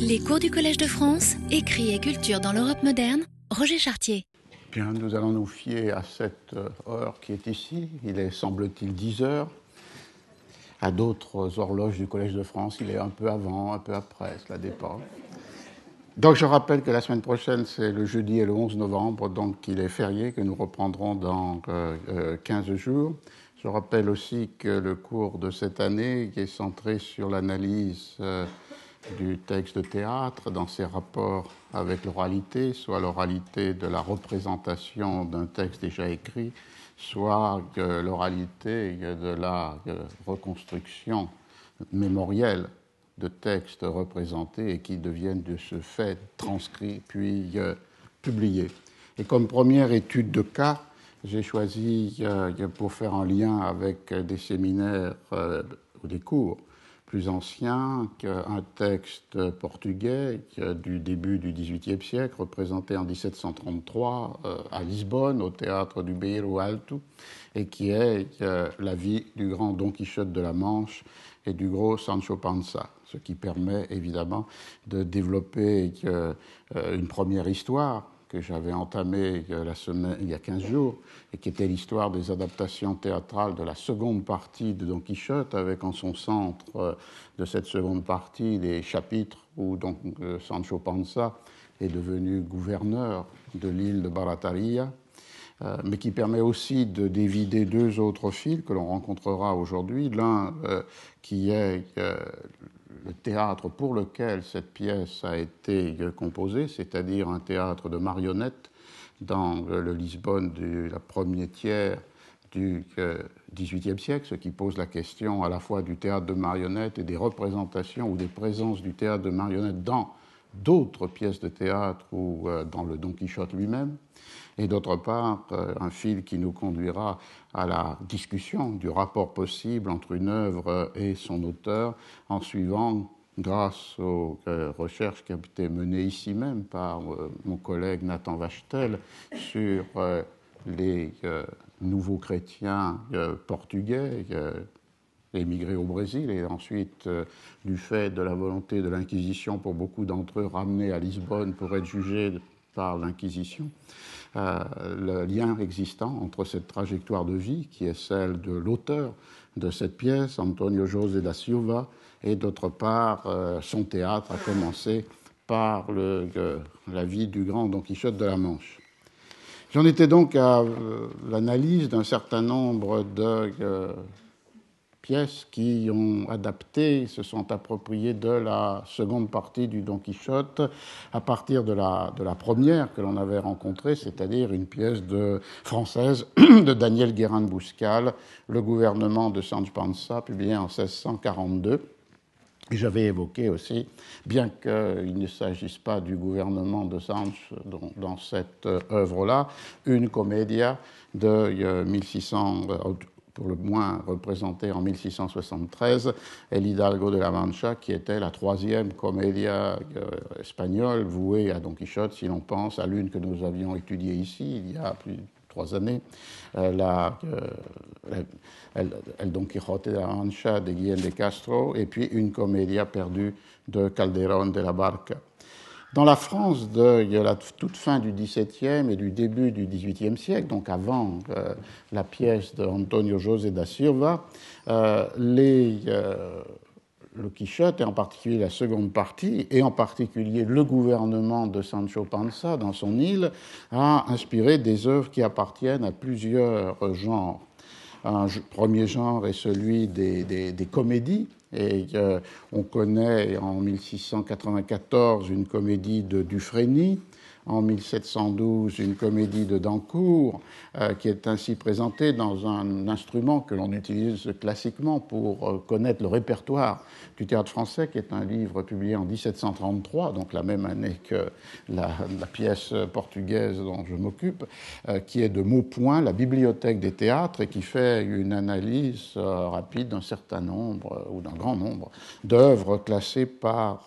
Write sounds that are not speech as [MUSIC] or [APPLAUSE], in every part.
Les cours du Collège de France, écrit et culture dans l'Europe moderne, Roger Chartier. Bien, nous allons nous fier à cette euh, heure qui est ici. Il est, semble-t-il, 10 heures. À d'autres horloges du Collège de France, il est un peu avant, un peu après, cela dépend. Donc je rappelle que la semaine prochaine, c'est le jeudi et le 11 novembre, donc il est férié, que nous reprendrons dans 15 euh, euh, jours. Je rappelle aussi que le cours de cette année est centré sur l'analyse du texte de théâtre dans ses rapports avec l'oralité, soit l'oralité de la représentation d'un texte déjà écrit, soit l'oralité de la reconstruction mémorielle de textes représentés et qui deviennent de ce fait transcrits puis euh, publiés. Et comme première étude de cas, j'ai choisi, euh, pour faire un lien avec des séminaires euh, ou des cours plus ancien qu'un texte portugais du début du XVIIIe siècle, représenté en 1733 euh, à Lisbonne, au théâtre du Beiro Alto, et qui est euh, la vie du grand Don Quichotte de la Manche et du gros Sancho Panza, ce qui permet évidemment de développer euh, une première histoire que j'avais entamé il y a 15 jours, et qui était l'histoire des adaptations théâtrales de la seconde partie de Don Quichotte, avec en son centre euh, de cette seconde partie des chapitres où donc, euh, Sancho Panza est devenu gouverneur de l'île de Barataria, euh, mais qui permet aussi de dévider deux autres fils que l'on rencontrera aujourd'hui. L'un qui est le théâtre pour lequel cette pièce a été composée, c'est-à-dire un théâtre de marionnettes dans le Lisbonne de la première tiers du XVIIIe siècle, ce qui pose la question à la fois du théâtre de marionnettes et des représentations ou des présences du théâtre de marionnettes dans d'autres pièces de théâtre ou euh, dans le Don Quichotte lui-même et d'autre part euh, un fil qui nous conduira à la discussion du rapport possible entre une œuvre et son auteur en suivant grâce aux euh, recherches qui ont été menées ici même par euh, mon collègue Nathan Vachtel sur les nouveaux chrétiens portugais émigrés au Brésil et ensuite, du fait de la volonté de l'Inquisition pour beaucoup d'entre eux, ramenés à Lisbonne pour être jugés par l'Inquisition. Euh, le lien existant entre cette trajectoire de vie, qui est celle de l'auteur de cette pièce, Antonio José da Silva, et d'autre part, euh, son théâtre a commencé par le, la vie du grand Don Quichotte de la Manche. J'en étais donc à euh, l'analyse d'un certain nombre de qui ont adapté, se sont appropriées de la seconde partie du Don Quichotte à partir de la, première que l'on avait rencontrée, c'est-à-dire une pièce française [CLEARS THROAT] de Daniel Guérin de Bouscal, Le gouvernement de Sancho Panza, publié en 1642. Et j'avais évoqué aussi, bien qu'il ne s'agisse pas du gouvernement de Sancho dans, cette œuvre-là, une comédia de 1600, euh, pour le moins représentée en 1673, El Hidalgo de la Mancha, qui était la troisième comédia euh, espagnole vouée à Don Quichotte, si l'on pense à l'une que nous avions étudiée ici il y a plus de trois années, euh, la, euh, El, Don Quijote de la Mancha de Guillaume de Castro, et puis une comédia perdue de Calderón de la Barca. Dans la France de la toute fin du XVIIe et du début du XVIIIe siècle, donc avant euh, la pièce d'Antonio José da Silva, euh, euh, le Quichotte, et en particulier la seconde partie, et en particulier le gouvernement de Sancho Panza dans son île, a inspiré des œuvres qui appartiennent à plusieurs genres. Un premier genre est celui des comédies, et on connaît en 1694 une comédie de Dufresne, en 1712 une comédie de Dancourt, euh, qui est ainsi présentée dans un instrument que l'on utilise classiquement pour euh, connaître le répertoire du théâtre français, qui est un livre publié en 1733, donc la même année que la, pièce portugaise dont je m'occupe, euh, qui est de Maupoint, la bibliothèque des théâtres, et qui fait une analyse rapide d'un certain nombre, ou d'un grand nombre, d'œuvres classées par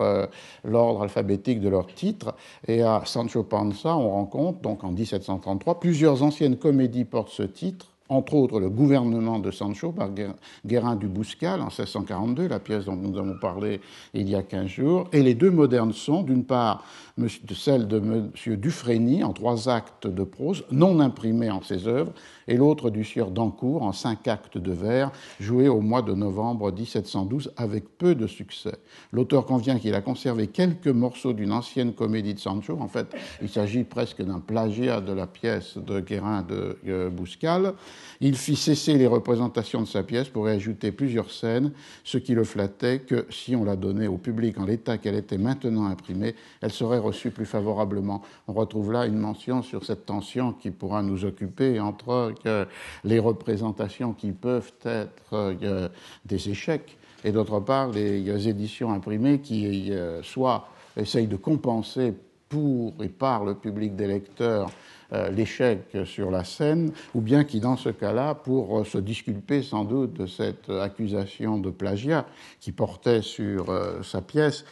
l'ordre alphabétique de leur titre. Et à Sancho On rencontre, donc en 1733, plusieurs anciennes comédies portent ce titre, entre autres le gouvernement de Sancho par Guérin du Bouscal en 1642, la pièce dont nous avons parlé il y a 15 jours. Et les deux modernes sont, d'une part, celle de M. Dufresne en trois actes de prose, non imprimés en ses œuvres, et l'autre du sieur d'Ancourt en cinq actes de vers, joué au mois de novembre 1712 avec peu de succès. L'auteur convient qu'il a conservé quelques morceaux d'une ancienne comédie de Sancho. En fait, il s'agit presque d'un plagiat de la pièce de Guérin de euh, Bouscal. Il fit cesser les représentations de sa pièce pour y ajouter plusieurs scènes, ce qui le flattait que si on la donnait au public en l'état qu'elle était maintenant imprimée, elle serait reçue plus favorablement. On retrouve là une mention sur cette tension qui pourra nous occuper entre les représentations qui peuvent être euh, des échecs, et d'autre part les éditions imprimées qui euh, soit essayent de compenser pour et par le public des lecteurs euh, l'échec sur la scène, ou bien qui, dans ce cas-là, pour se disculper sans doute de cette accusation de plagiat qui portait sur sa pièce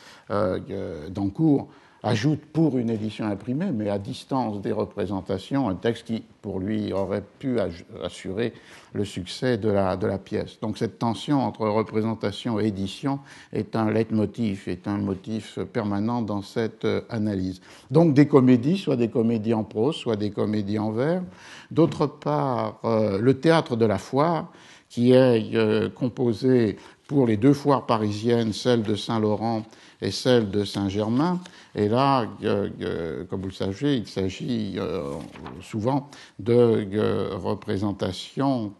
d'encours, ajoute pour une édition imprimée, mais à distance des représentations, un texte qui, pour lui, aurait pu assurer le succès de la, pièce. Donc cette tension entre représentation et édition est un leitmotiv, est un motif permanent dans cette euh, analyse. Donc des comédies, soit des comédies en prose, soit des comédies en vers. D'autre part, euh, le théâtre de la foire, qui est euh, composé pour les deux foires parisiennes, celle de Saint-Laurent et celle de Saint-Germain. Et là, comme vous le savez, il s'agit euh, souvent de représentations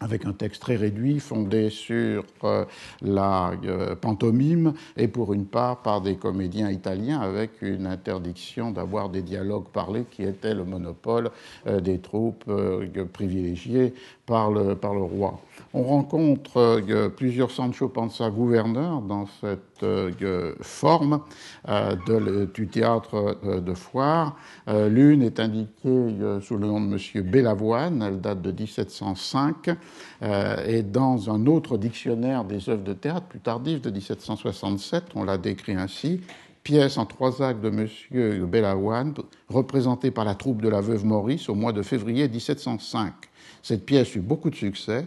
avec un texte très réduit, fondé sur euh, la euh, pantomime, et pour une part par des comédiens italiens, avec une interdiction d'avoir des dialogues parlés qui était le monopole des troupes privilégiées par le, par le roi. On rencontre euh, plusieurs Sancho Panza gouverneurs dans cette euh, forme euh, du théâtre de foire. L'une est indiquée sous le nom de M. Bellavoine, elle date de 1705, et dans un autre dictionnaire des œuvres de théâtre plus tardif de 1767, on l'a décrit ainsi pièce en trois actes de M. Bellavoine, représentée par la troupe de la veuve Maurice au mois de février 1705. Cette pièce eut beaucoup de succès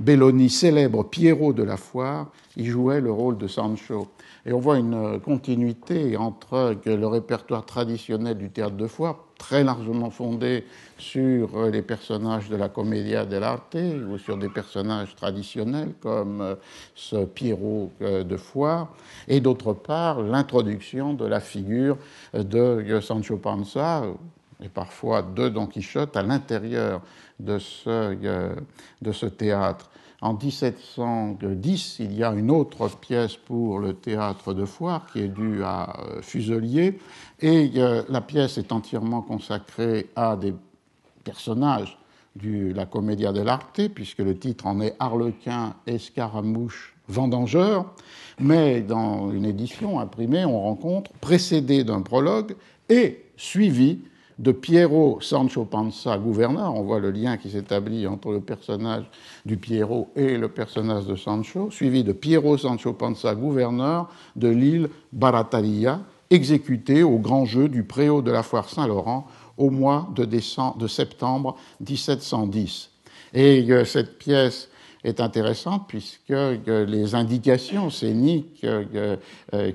Belloni, célèbre Pierrot de la foire, y jouait le rôle de Sancho. Et on voit une continuité entre le répertoire traditionnel du théâtre de foire, très largement fondé sur les personnages de la commedia dell'arte ou sur des personnages traditionnels comme ce Pierrot euh, de foire, et d'autre part l'introduction de la figure de Sancho Panza, et parfois de Don Quichotte à l'intérieur de ce, euh, de ce théâtre. En 1710, il y a une autre pièce pour le théâtre de foire qui est due à euh, Fuselier, et euh, la pièce est entièrement consacrée à des personnages de la Commedia dell'arte, puisque le titre en est Harlequin, Escaramouche, Vendangeur, mais dans une édition imprimée, on rencontre, précédé d'un prologue et suivi de Piero Sancho Panza, gouverneur. On voit le lien qui s'établit entre le personnage du Piero et le personnage de Sancho, suivi de Piero Sancho Panza, gouverneur de l'île Barataria, exécuté au grand jeu du préau de la foire Saint-Laurent au mois de, septembre 1710. Et euh, cette pièce est intéressante puisque euh, les indications scéniques euh,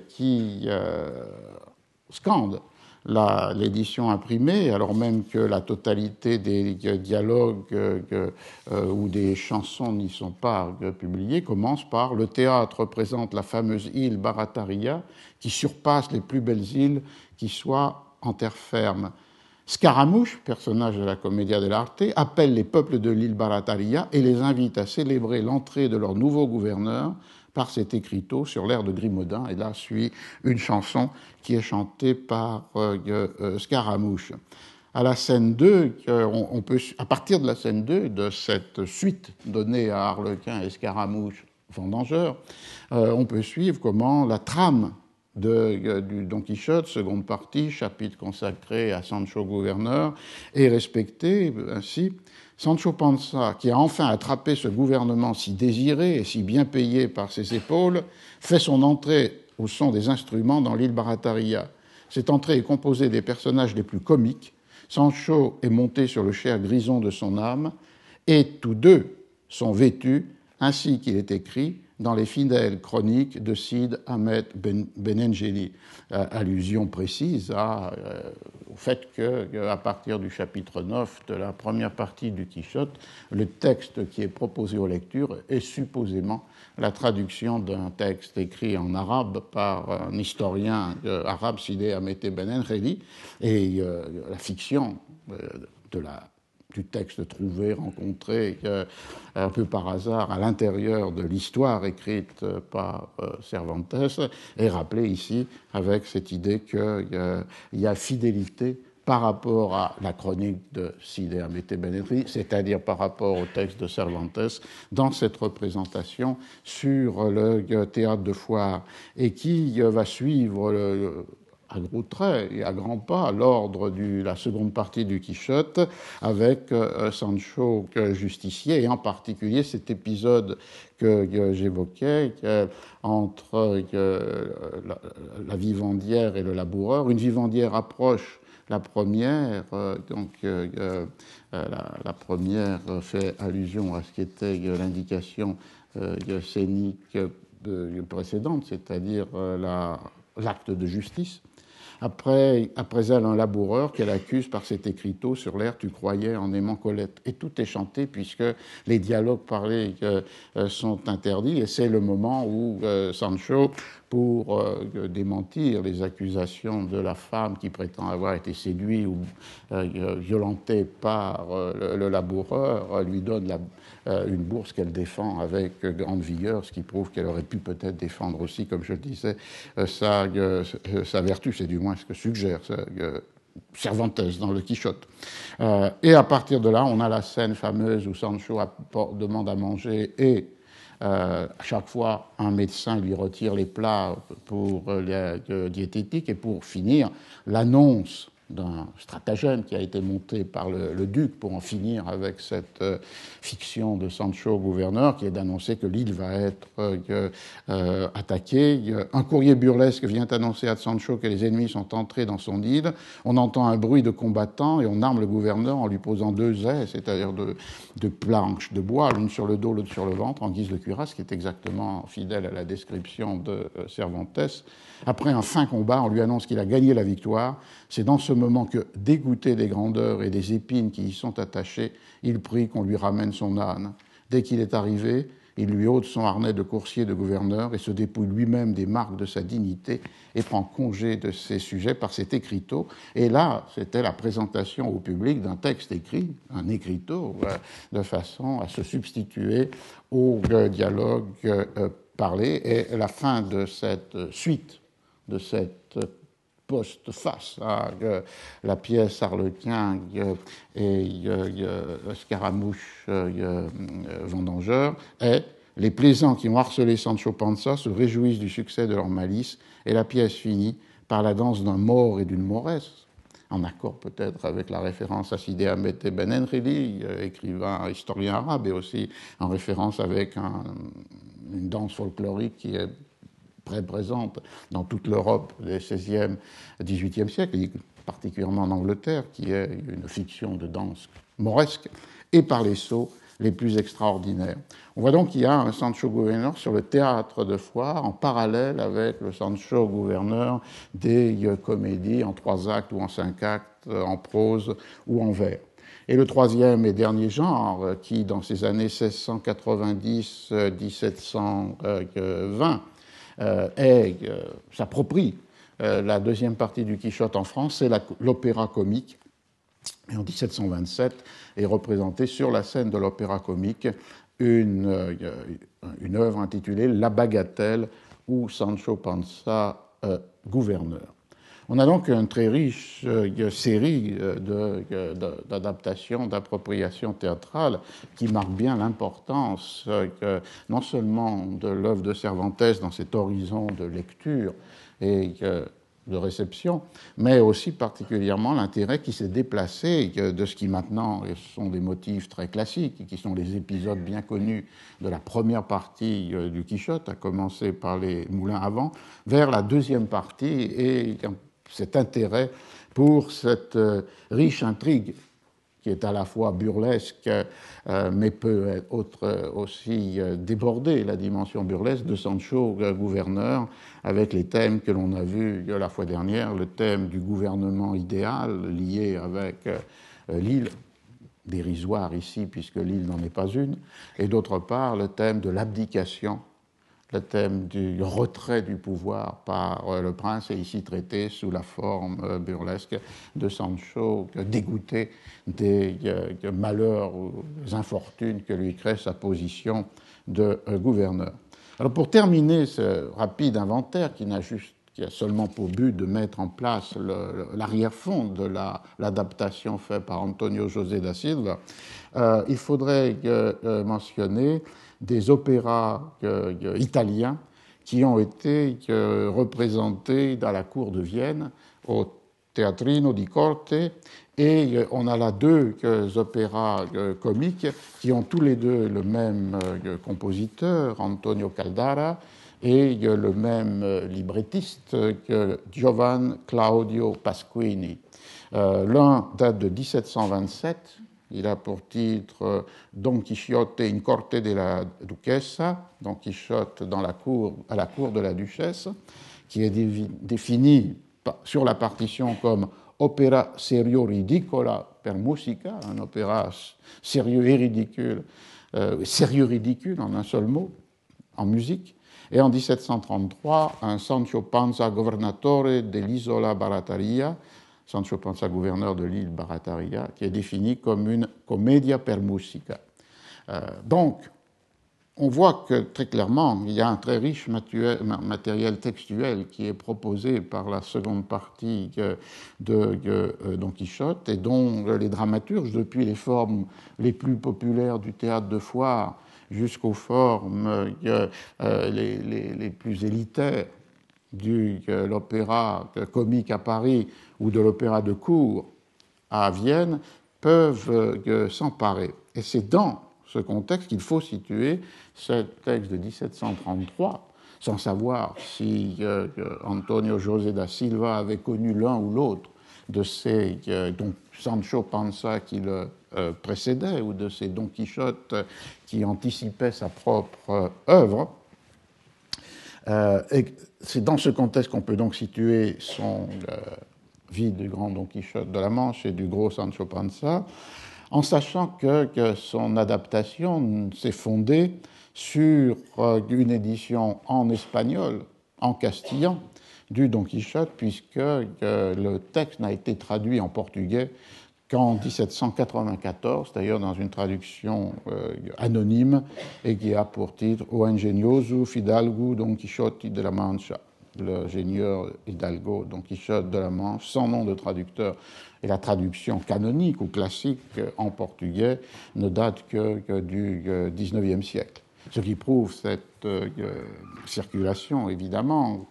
qui scandent l'édition imprimée, alors même que la totalité des dialogues euh, ou des chansons n'y sont pas publiées, commence par Le théâtre représente la fameuse île Barataria qui surpasse les plus belles îles qui soient en terre ferme. Scaramouche, personnage de la Commedia dell'arte, appelle les peuples de l'île Barataria et les invite à célébrer l'entrée de leur nouveau gouverneur par cet écriteau sur l'air de Grimaudin. Et là suit une chanson qui est chantée par euh, euh, Scaramouche. À la scène 2, on peut, à partir de la scène 2, de cette suite donnée à Harlequin et Scaramouche Vendangeur, euh, on peut suivre comment la trame de, du Don Quichotte, seconde partie, chapitre consacré à Sancho gouverneur, est respectée ainsi Sancho Panza, qui a enfin attrapé ce gouvernement si désiré et si bien payé par ses épaules, fait son entrée au son des instruments dans l'île Barataria. Cette entrée est composée des personnages les plus comiques, Sancho est monté sur le cher grison de son âme, et tous deux sont vêtus ainsi qu'il est écrit dans les fidèles chroniques de Sid Ahmed ben, Benengeli. Euh, allusion précise euh, au fait qu'à partir du chapitre 9 de la première partie du Quichotte, le texte qui est proposé aux lectures est supposément la traduction d'un texte écrit en arabe par un historien euh, arabe, Sidé Ahmed Benengeli, et la fiction de la du texte trouvé, rencontré euh, un peu par hasard à l'intérieur de l'histoire écrite par euh, Cervantes, est rappelé ici avec cette idée qu'il y a fidélité par rapport à la chronique de Sidé Amete Benedri, c'est-à-dire par rapport au texte de Cervantes, dans cette représentation sur le théâtre de foire, et qui va suivre le, à gros traits et à grands pas l'ordre de la seconde partie du Quichotte avec euh, Sancho justicier et en particulier cet épisode que, j'évoquais entre la, vivandière et le laboureur. Une vivandière approche la première, euh, donc euh, la, première fait allusion à ce qui était l'indication scénique précédente, c'est-à-dire l'acte de justice. Après, après elle, un laboureur qu'elle accuse par cet écriteau sur l'air Tu croyais en aimant Colette. Et tout est chanté puisque les dialogues parlés euh, sont interdits. Et c'est le moment où euh, Sancho pour euh, démentir les accusations de la femme qui prétend avoir été séduite ou euh, violentée par euh, le, laboureur, lui donne une bourse qu'elle défend avec grande vigueur, ce qui prouve qu'elle aurait pu peut-être défendre aussi, comme je le disais, sa, sa vertu, c'est du moins ce que suggère Cervantes dans le Quichotte. et à partir de là, on a la scène fameuse où Sancho demande à manger et euh, à chaque fois, un médecin lui retire les plats pour euh, la diététique et pour finir, l'annonce d'un stratagème qui a été monté par le, duc pour en finir avec cette euh, fiction de Sancho gouverneur, qui est d'annoncer que l'île va être euh, euh, attaquée. Un courrier burlesque vient annoncer à Sancho que les ennemis sont entrés dans son île. On entend un bruit de combattants et on arme le gouverneur en lui posant deux ailes, c'est-à-dire de, de, planches de bois, l'une sur le dos, l'autre sur le ventre, en guise de cuirasse, qui est exactement fidèle à la description de Cervantes. Après un fin combat, on lui annonce qu'il a gagné la victoire. C'est dans ce moment que, dégoûté des grandeurs et des épines qui y sont attachées, il prie qu'on lui ramène son âne. Dès qu'il est arrivé, il lui ôte son harnais de coursier de gouverneur et se dépouille lui-même des marques de sa dignité et prend congé de ses sujets par cet écriteau. Et là, c'était la présentation au public d'un texte écrit, un écriteau, euh, de façon à se substituer au dialogue euh, parlé. Et la fin de cette suite de cette post-face à euh, la pièce Harlequin et Scaramouche Vendangeur est les plaisants qui ont harcelé Sancho Panza se réjouissent du succès de leur malice et la pièce finit par la danse d'un mort et d'une moresse, en accord peut-être avec la référence à Sidi Ahmed Ben Enrili, euh, écrivain, historien arabe, et aussi en référence avec une danse folklorique qui est très présente dans toute l'Europe des 16e, 18e siècles, particulièrement en Angleterre, qui est une fiction de danse mauresque, et par les sauts les plus extraordinaires. On voit donc qu'il y a un Sancho gouverneur sur le théâtre de foire en parallèle avec le Sancho gouverneur des comédies en trois actes ou en cinq actes, en prose ou en vers. Et le troisième et dernier genre, qui dans ces années 1690-1720 euh, euh, s'approprie euh, la deuxième partie du Quichotte en France, c'est l'opéra comique. Et en 1727 est représentée sur la scène de l'opéra comique une, une œuvre intitulée La Bagatelle ou Sancho Panza gouverneur. On a donc une très riche euh, série euh, d'adaptations, d'appropriations théâtrales qui marquent bien l'importance euh, non seulement de l'œuvre de Cervantes dans cet horizon de lecture et de réception, mais aussi particulièrement l'intérêt qui s'est déplacé de ce qui maintenant sont des motifs très classiques, qui sont les épisodes bien connus de la première partie du Quichotte, à commencer par les moulins avant, vers la deuxième partie et cet intérêt pour cette riche intrigue qui est à la fois burlesque, mais peut être aussi déborder la dimension burlesque de Sancho, gouverneur, avec les thèmes que l'on a vus la fois dernière, le thème du gouvernement idéal lié avec l'île, dérisoire ici puisque l'île n'en est pas une, et d'autre part le thème de l'abdication, le thème du retrait du pouvoir par euh, le prince est ici traité sous la forme euh, burlesque de Sancho, dégoûté des euh, malheurs ou des infortunes que lui crée sa position de gouverneur. Alors pour terminer ce rapide inventaire qui n'a juste qui a seulement pour but de mettre en place l'arrière-fond de l'adaptation faite par Antonio José da Silva, euh, il faudrait euh, mentionner des opéras euh, italiens qui ont été représentés dans la cour de Vienne au Teatrino di Corte et on a là deux opéras comiques qui ont tous les deux le même compositeur, Antonio Caldara, et le même euh, librettiste que Giovan Claudio Pasquini. Euh, l'un date de 1727, il a pour titre euh, Don Quixote in corte de la duchessa, Don Quixote dans la cour, à la cour de la duchesse, qui est défini sur la partition comme opéra serio ridicola per musica, un opéra sérieux et ridicule, sérieux ridicule en un seul mot, en musique, et en 1733, un Sancho Panza, governatore dell'isola Barataria, Sancho Panza, gouverneur de l'île Barataria, qui est défini comme une commedia per musica. Euh, donc, on voit que très clairement, il y a un très riche matériel textuel qui est proposé par la seconde partie de euh, Don Quichotte et dont les dramaturges, depuis les formes les plus populaires du théâtre de foire jusqu'aux formes euh, euh, les, plus élitaires de l'opéra comique à Paris ou de l'opéra de cour à Vienne, peuvent euh, s'emparer. Et c'est dans ce contexte qu'il faut situer ce texte de 1733, sans savoir si Antonio José da Silva avait connu l'un ou l'autre de ces, dont Sancho Panza qui le euh, précédait ou de ces Don Quichotte qui anticipaient sa propre œuvre. Euh, c'est dans ce contexte qu'on peut donc situer son euh, vie du grand Don Quichotte de la Manche et du gros Sancho Panza, en sachant que, son adaptation s'est fondée sur une édition en espagnol, en castillan, du Don Quichotte, puisque le texte n'a été traduit en portugais qu'en 1794, d'ailleurs dans une traduction euh, anonyme, et qui a pour titre O ingenioso Fidalgo Don Quixote de la Mancha, l'ingénieur Hidalgo Don Quichotte de la Manche, sans nom de traducteur. Et la traduction canonique ou classique en portugais ne date que, du XIXe euh, siècle ce qui prouve cette euh, circulation, évidemment,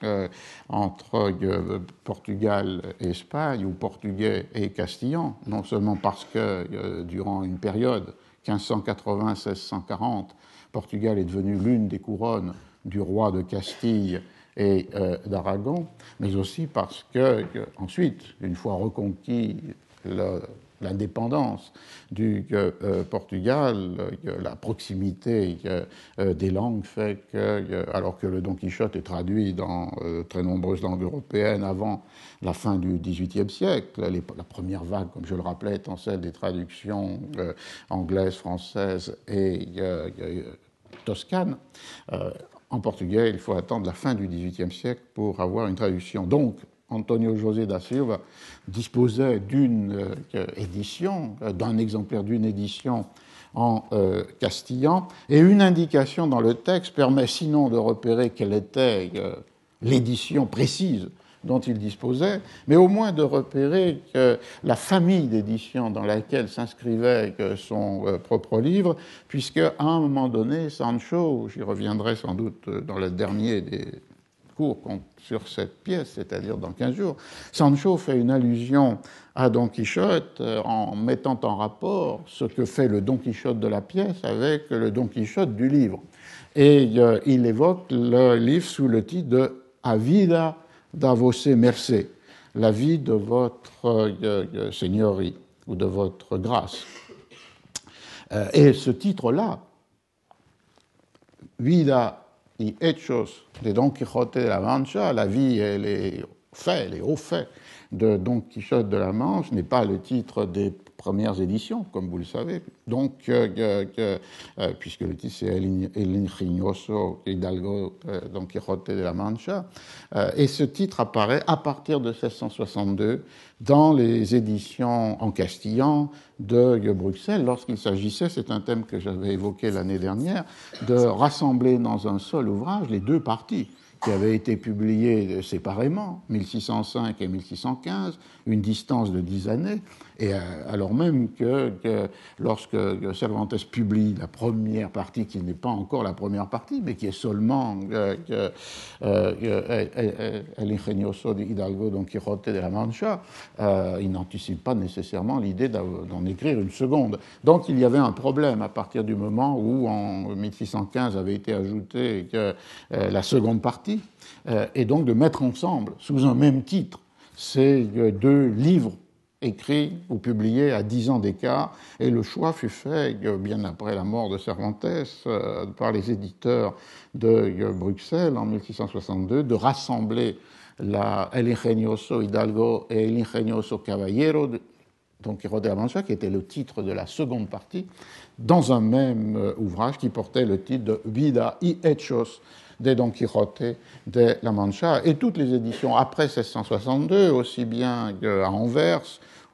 entre euh, Portugal et Espagne, ou portugais et castillan, non seulement parce que durant une période 1580-1640, Portugal est devenu l'une des couronnes du roi de Castille et d'Aragon, mais aussi parce que, ensuite, une fois reconquis l'indépendance du euh, Portugal, euh, la proximité euh, des langues fait que, alors que le Don Quichotte est traduit dans très nombreuses langues européennes avant la fin du XVIIIe siècle, la première vague, comme je le rappelais, étant celle des traductions anglaises, françaises et toscanes, en portugais, il faut attendre la fin du XVIIIe siècle pour avoir une traduction. Donc, Antonio José da Silva disposait d'une euh, édition, euh, d'un exemplaire d'une édition en euh, castillan, et une indication dans le texte permet sinon de repérer quelle était l'édition précise dont il disposait, mais au moins de repérer que la famille d'édition dans laquelle s'inscrivait son propre livre, puisque à un moment donné, Sancho, j'y reviendrai sans doute dans le dernier des cours sur cette pièce, c'est-à-dire dans 15 jours, Sancho fait une allusion à Don Quichotte euh, en mettant en rapport ce que fait le Don Quichotte de la pièce avec le Don Quichotte du livre. Et euh, il évoque le livre sous le titre de A vida da voce mercé, la vie de votre seigneurie ou de votre grâce. et ce titre-là, Vida y hechos de Don Quijote de la Mancha, la vie et les faits, les hauts faits de Don Quichotte de la Manche, n'est pas le titre des premières éditions, comme vous le savez. Donc, euh, euh, puisque le titre c'est El Ingenioso Hidalgo euh, Don Quijote de la Mancha, et ce titre apparaît à partir de 1662 dans les éditions en castillan de Bruxelles, lorsqu'il s'agissait, c'est un thème que j'avais évoqué l'année dernière, de rassembler dans un seul ouvrage les deux parties qui avaient été publiés séparément, 1605 et 1615, une distance de dix années, et euh, alors même que, lorsque Cervantes publie la première partie, qui n'est pas encore la première partie, mais qui est seulement euh, euh, El ingenioso de Hidalgo Don Quijote de la Mancha, il n'anticipe pas nécessairement l'idée d'en écrire une seconde. Donc il y avait un problème à partir du moment où, en 1615, avait été ajoutée la seconde partie, et donc de mettre ensemble, sous un même titre, ces deux livres écrits ou publiés à dix ans d'écart, et le choix fut fait bien après la mort de Cervantes euh, par les éditeurs de Bruxelles en 1662 de rassembler la El Ingenioso Hidalgo et El Ingenioso Caballero Don Quijote de la Mancha, qui était le titre de la seconde partie, dans un même euh, ouvrage qui portait le titre de Vida y Hechos de Don Quixote de la Mancha. Et toutes les éditions après 1662, aussi bien à Anvers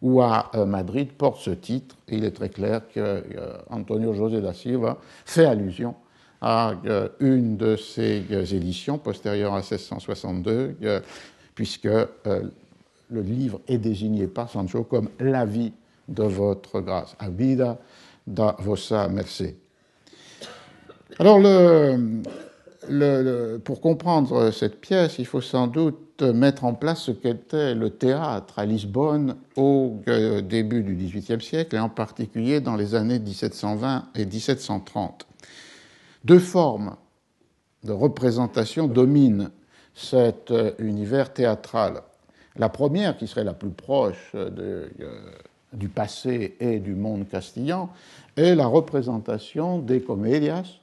ou à euh, Madrid, portent ce titre. Il est très clair que euh, Antonio José da Silva fait allusion à euh, une de ces éditions postérieures à 1662, puisque le livre est désigné par Sancho comme La vie de votre grâce, A vida da vossa merced. Alors, le, pour comprendre cette pièce, il faut sans doute mettre en place ce qu'était le théâtre à Lisbonne au euh, début du XVIIIe siècle, et en particulier dans les années 1720 et 1730. Deux formes de représentation dominent cet euh, univers théâtral. La première, qui serait la plus proche euh, du passé et du monde castillan, est la représentation des comédias,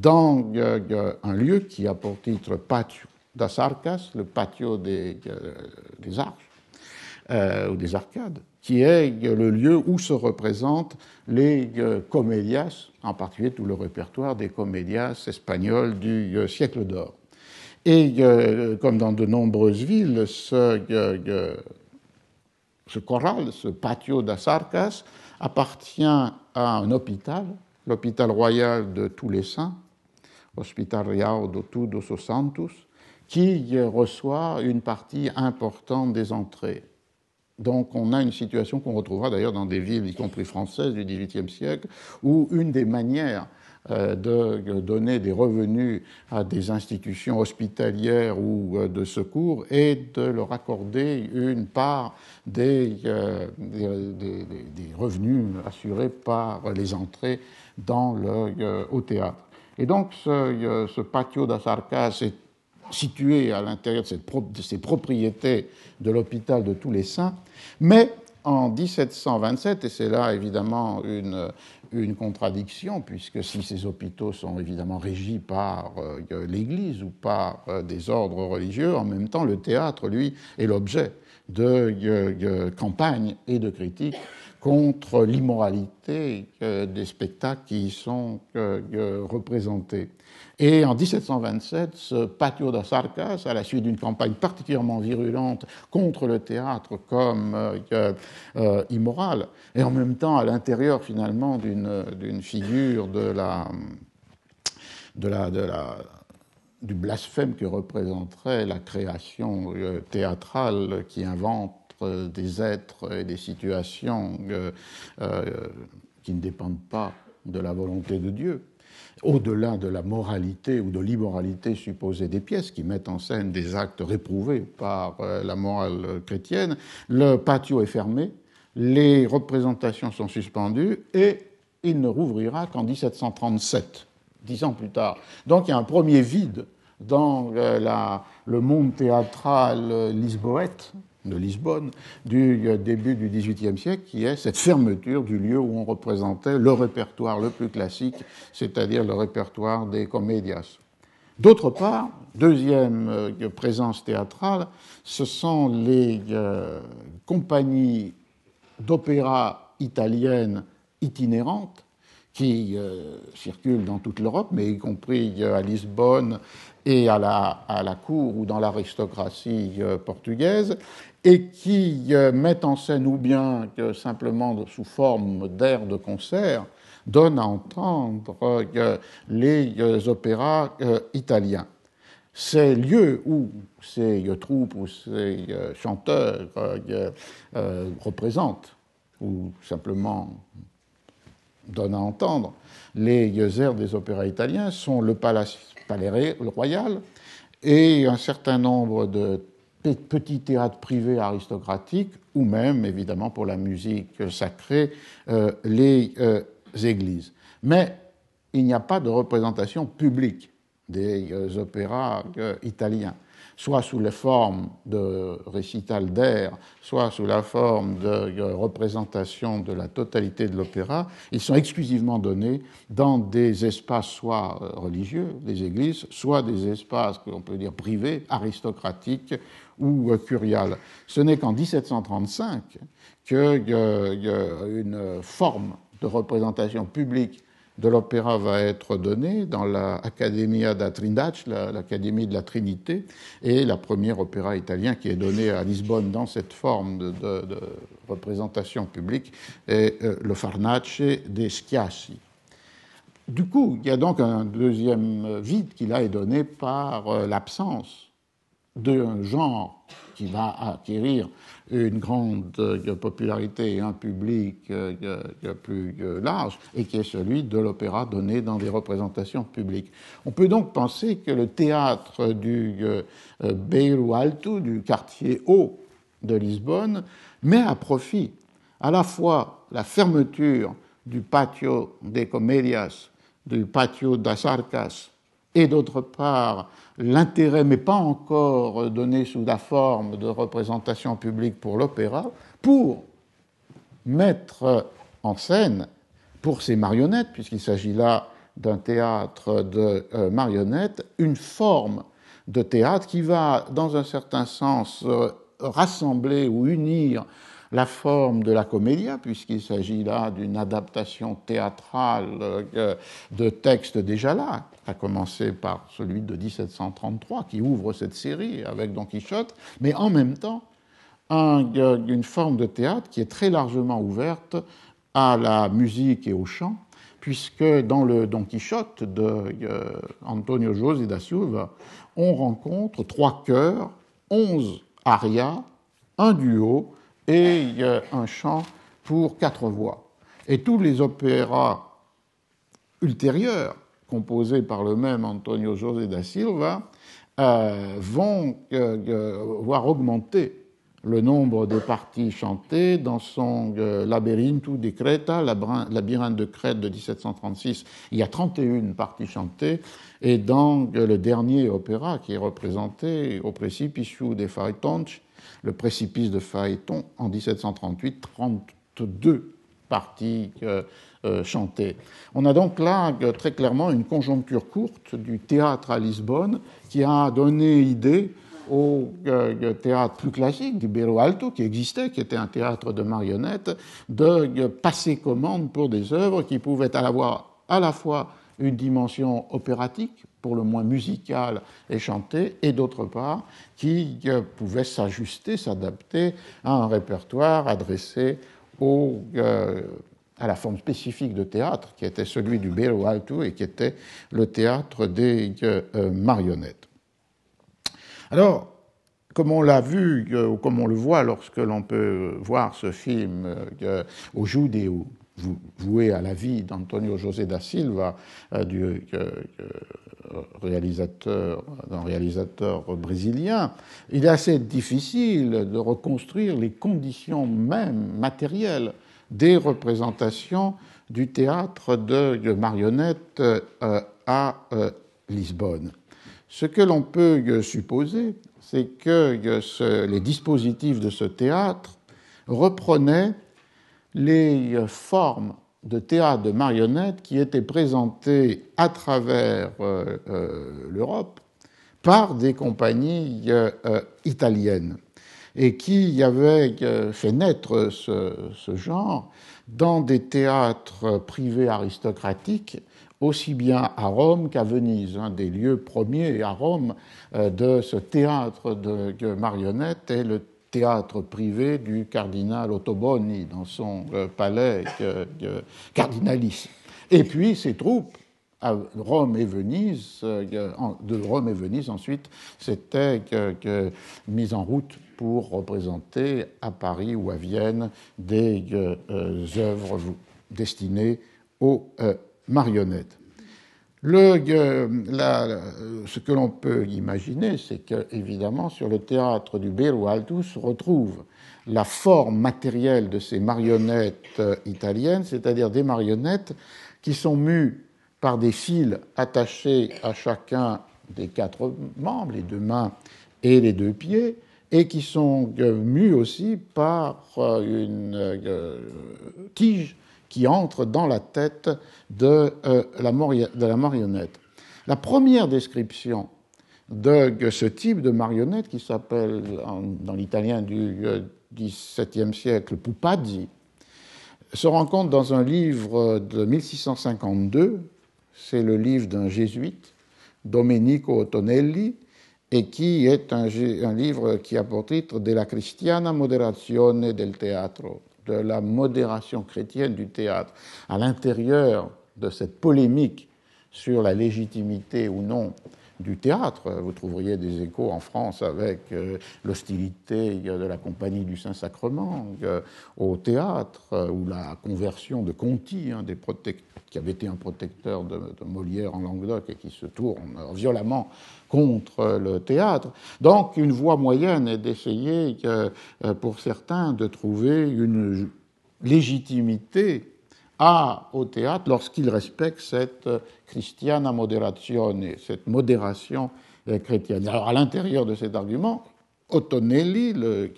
dans euh, un lieu qui a pour titre Patio das Arcas, le patio des, euh, des arches euh, ou des arcades, qui est le lieu où se représentent les comédias, en particulier tout le répertoire des comédias espagnols du siècle d'or. Et comme dans de nombreuses villes, ce, ce choral, ce patio das Arcas, appartient à un hôpital, l'hôpital royal de tous les saints, Hospital Real de Todos os Santos, qui reçoit une partie importante des entrées. Donc on a une situation qu'on retrouvera d'ailleurs dans des villes, y compris françaises, du XVIIIe siècle, où une des manières euh, de donner des revenus à des institutions hospitalières ou euh, de secours est de leur accorder une part des, euh, des, revenus assurés par les entrées dans le, au théâtre. Et donc ce, ce patio d'Asarcas est situé à l'intérieur de, ces propriétés de l'hôpital de tous les saints, mais en 1727, et c'est là évidemment une, contradiction, puisque si ces hôpitaux sont évidemment régis par euh, l'Église ou par euh, des ordres religieux, en même temps le théâtre, lui, est l'objet de euh, campagnes et de critiques contre l'immoralité des spectacles qui y sont représentés. Et en 1727, ce patio das Arcas, à la suite d'une campagne particulièrement virulente contre le théâtre comme euh, euh, immoral, et en même temps à l'intérieur finalement d'une figure de la, de la, de la du blasphème que représenterait la création euh, théâtrale qui invente euh, des êtres et des situations euh, euh, qui ne dépendent pas de la volonté de Dieu, au-delà de la moralité ou de l'immoralité supposée des pièces qui mettent en scène des actes réprouvés par la morale chrétienne, le patio est fermé, les représentations sont suspendues et il ne rouvrira qu'en 1737, dix ans plus tard. Donc il y a un premier vide dans le monde théâtral lisboète de Lisbonne du début du XVIIIe siècle, qui est cette fermeture du lieu où on représentait le répertoire le plus classique, c'est-à-dire le répertoire des comédias. D'autre part, deuxième euh, présence théâtrale, ce sont les euh, compagnies d'opéra italiennes itinérantes qui euh, circulent dans toute l'Europe, mais y compris à Lisbonne et à la, à la cour ou dans l'aristocratie portugaise, et qui mettent en scène ou bien que simplement sous forme d'air de concert donne à entendre euh, les euh, opéras euh, italiens. Ces lieux où ces troupes ou ces chanteurs représentent ou simplement donnent à entendre les airs des opéras italiens sont le palais royal et un certain nombre de petits théâtres privés aristocratiques, ou même, évidemment, pour la musique sacrée, les églises. Mais il n'y a pas de représentation publique des euh, opéras euh, italiens, soit sous la forme de récital d'air, soit sous la forme de euh, représentation de la totalité de l'opéra. Ils sont exclusivement donnés dans des espaces soit religieux, des églises, soit des espaces que l'on peut dire privés, aristocratiques ou curiales. Ce n'est qu'en 1735 qu'il y a une forme de représentation publique de l'opéra va être donnée dans l'Accademia da Trindade, l'Académie de la Trinité, et la première opéra italien qui est donné à Lisbonne dans cette forme de, représentation publique est euh, le Farnace des Schiassi. Du coup, il y a donc un deuxième vide qui là est donné par euh, l'absence d'un genre qui va acquérir une grande euh, popularité et un public euh, plus euh, large, et qui est celui de l'opéra donné dans des représentations publiques. On peut donc penser que le théâtre du Beiro Alto, du quartier haut de Lisbonne, met à profit à la fois la fermeture du patio des Comedias, du patio das Arcas, et d'autre part l'intérêt, mais pas encore donné sous la forme de représentation publique pour l'opéra, pour mettre en scène, pour ces marionnettes, puisqu'il s'agit là d'un théâtre de euh, marionnettes, une forme de théâtre qui va, dans un certain sens, euh, rassembler ou unir la forme de la comédia, puisqu'il s'agit là d'une adaptation théâtrale euh, de textes déjà là, à commencer par celui de 1733 qui ouvre cette série avec Don Quichotte, mais en même temps une forme de théâtre qui est très largement ouverte à la musique et au chant, puisque dans le Don Quichotte de euh, Antonio José da Silva, on rencontre trois chœurs, onze arias, un duo et un chant pour quatre voix. Et tous les opéras ultérieurs composés par le même Antonio José da Silva, euh, vont euh, euh, voir augmenter le nombre de parties chantées dans son di Creta, labyrinthe de Crète de 1736. Il y a 31 parties chantées, et dans le dernier opéra qui est représenté au Precipicio de Faetonci, le précipice de Phaéton en 1738, 32 parties euh, chanté. On a donc là euh, très clairement une conjoncture courte du théâtre à Lisbonne qui a donné idée au euh, théâtre plus classique du Bero Alto qui existait, qui était un théâtre de marionnettes, de passer commande pour des œuvres qui pouvaient avoir à la fois une dimension opératique, pour le moins musicale et chantée, et d'autre part qui pouvaient s'ajuster, s'adapter à un répertoire adressé aux à la forme spécifique de théâtre, qui était celui du Belo Alto et qui était le théâtre des euh, euh, marionnettes. Alors, comme on l'a vu, euh, ou comme on le voit lorsque l'on peut voir ce film au Judéo, voué à la vie d'Antonio José da Silva, du réalisateur, d'un réalisateur brésilien, il est assez difficile de reconstruire les conditions même matérielles des représentations du théâtre de marionnettes euh, à euh, Lisbonne. Ce que l'on peut supposer, c'est que les dispositifs de ce théâtre reprenaient les formes de théâtre de marionnettes qui étaient présentées à travers euh, euh, l'Europe par des compagnies euh, italiennes et qui avaient fait naître ce, genre dans des théâtres privés aristocratiques aussi bien à Rome qu'à Venise. Un des lieux premiers à Rome de ce théâtre de marionnettes est le privé du cardinal Ottoboni dans son euh, palais cardinalice. Et puis ces troupes Rome et Venise, euh, de Rome et Venise ensuite, s'étaient mises en route pour représenter à Paris ou à Vienne des euh, œuvres destinées aux marionnettes. Le, ce que l'on peut imaginer, c'est que, évidemment, sur le théâtre du Beru Alto se retrouve la forme matérielle de ces marionnettes euh, italiennes, c'est-à-dire des marionnettes qui sont mues par des fils attachés à chacun des quatre membres, les deux mains et les deux pieds, et qui sont euh, mues aussi par euh, une tige qui entre dans la tête de, euh, la, de la marionnette. La première description de ce type de marionnette, qui s'appelle dans l'italien du XVIIe euh, siècle pupazzi, se rencontre dans un livre de 1652. C'est le livre d'un jésuite, Domenico Tonelli, et qui est un, un livre qui a pour titre De la Cristiana Moderazione del Teatro, de la modération chrétienne du théâtre. À l'intérieur de cette polémique sur la légitimité ou non du théâtre. Vous trouveriez des échos en France avec euh, l'hostilité de la Compagnie du Saint-Sacrement euh, au théâtre, euh, ou la conversion de Conti, qui avait été un protecteur de, Molière en Languedoc et qui se tourne violemment contre le théâtre. Donc une voie moyenne est d'essayer, pour certains, de trouver une légitimité à, au théâtre lorsqu'il respecte cette christiana moderazione, cette modération chrétienne. Alors, à l'intérieur de cet argument, Ottonelli, le,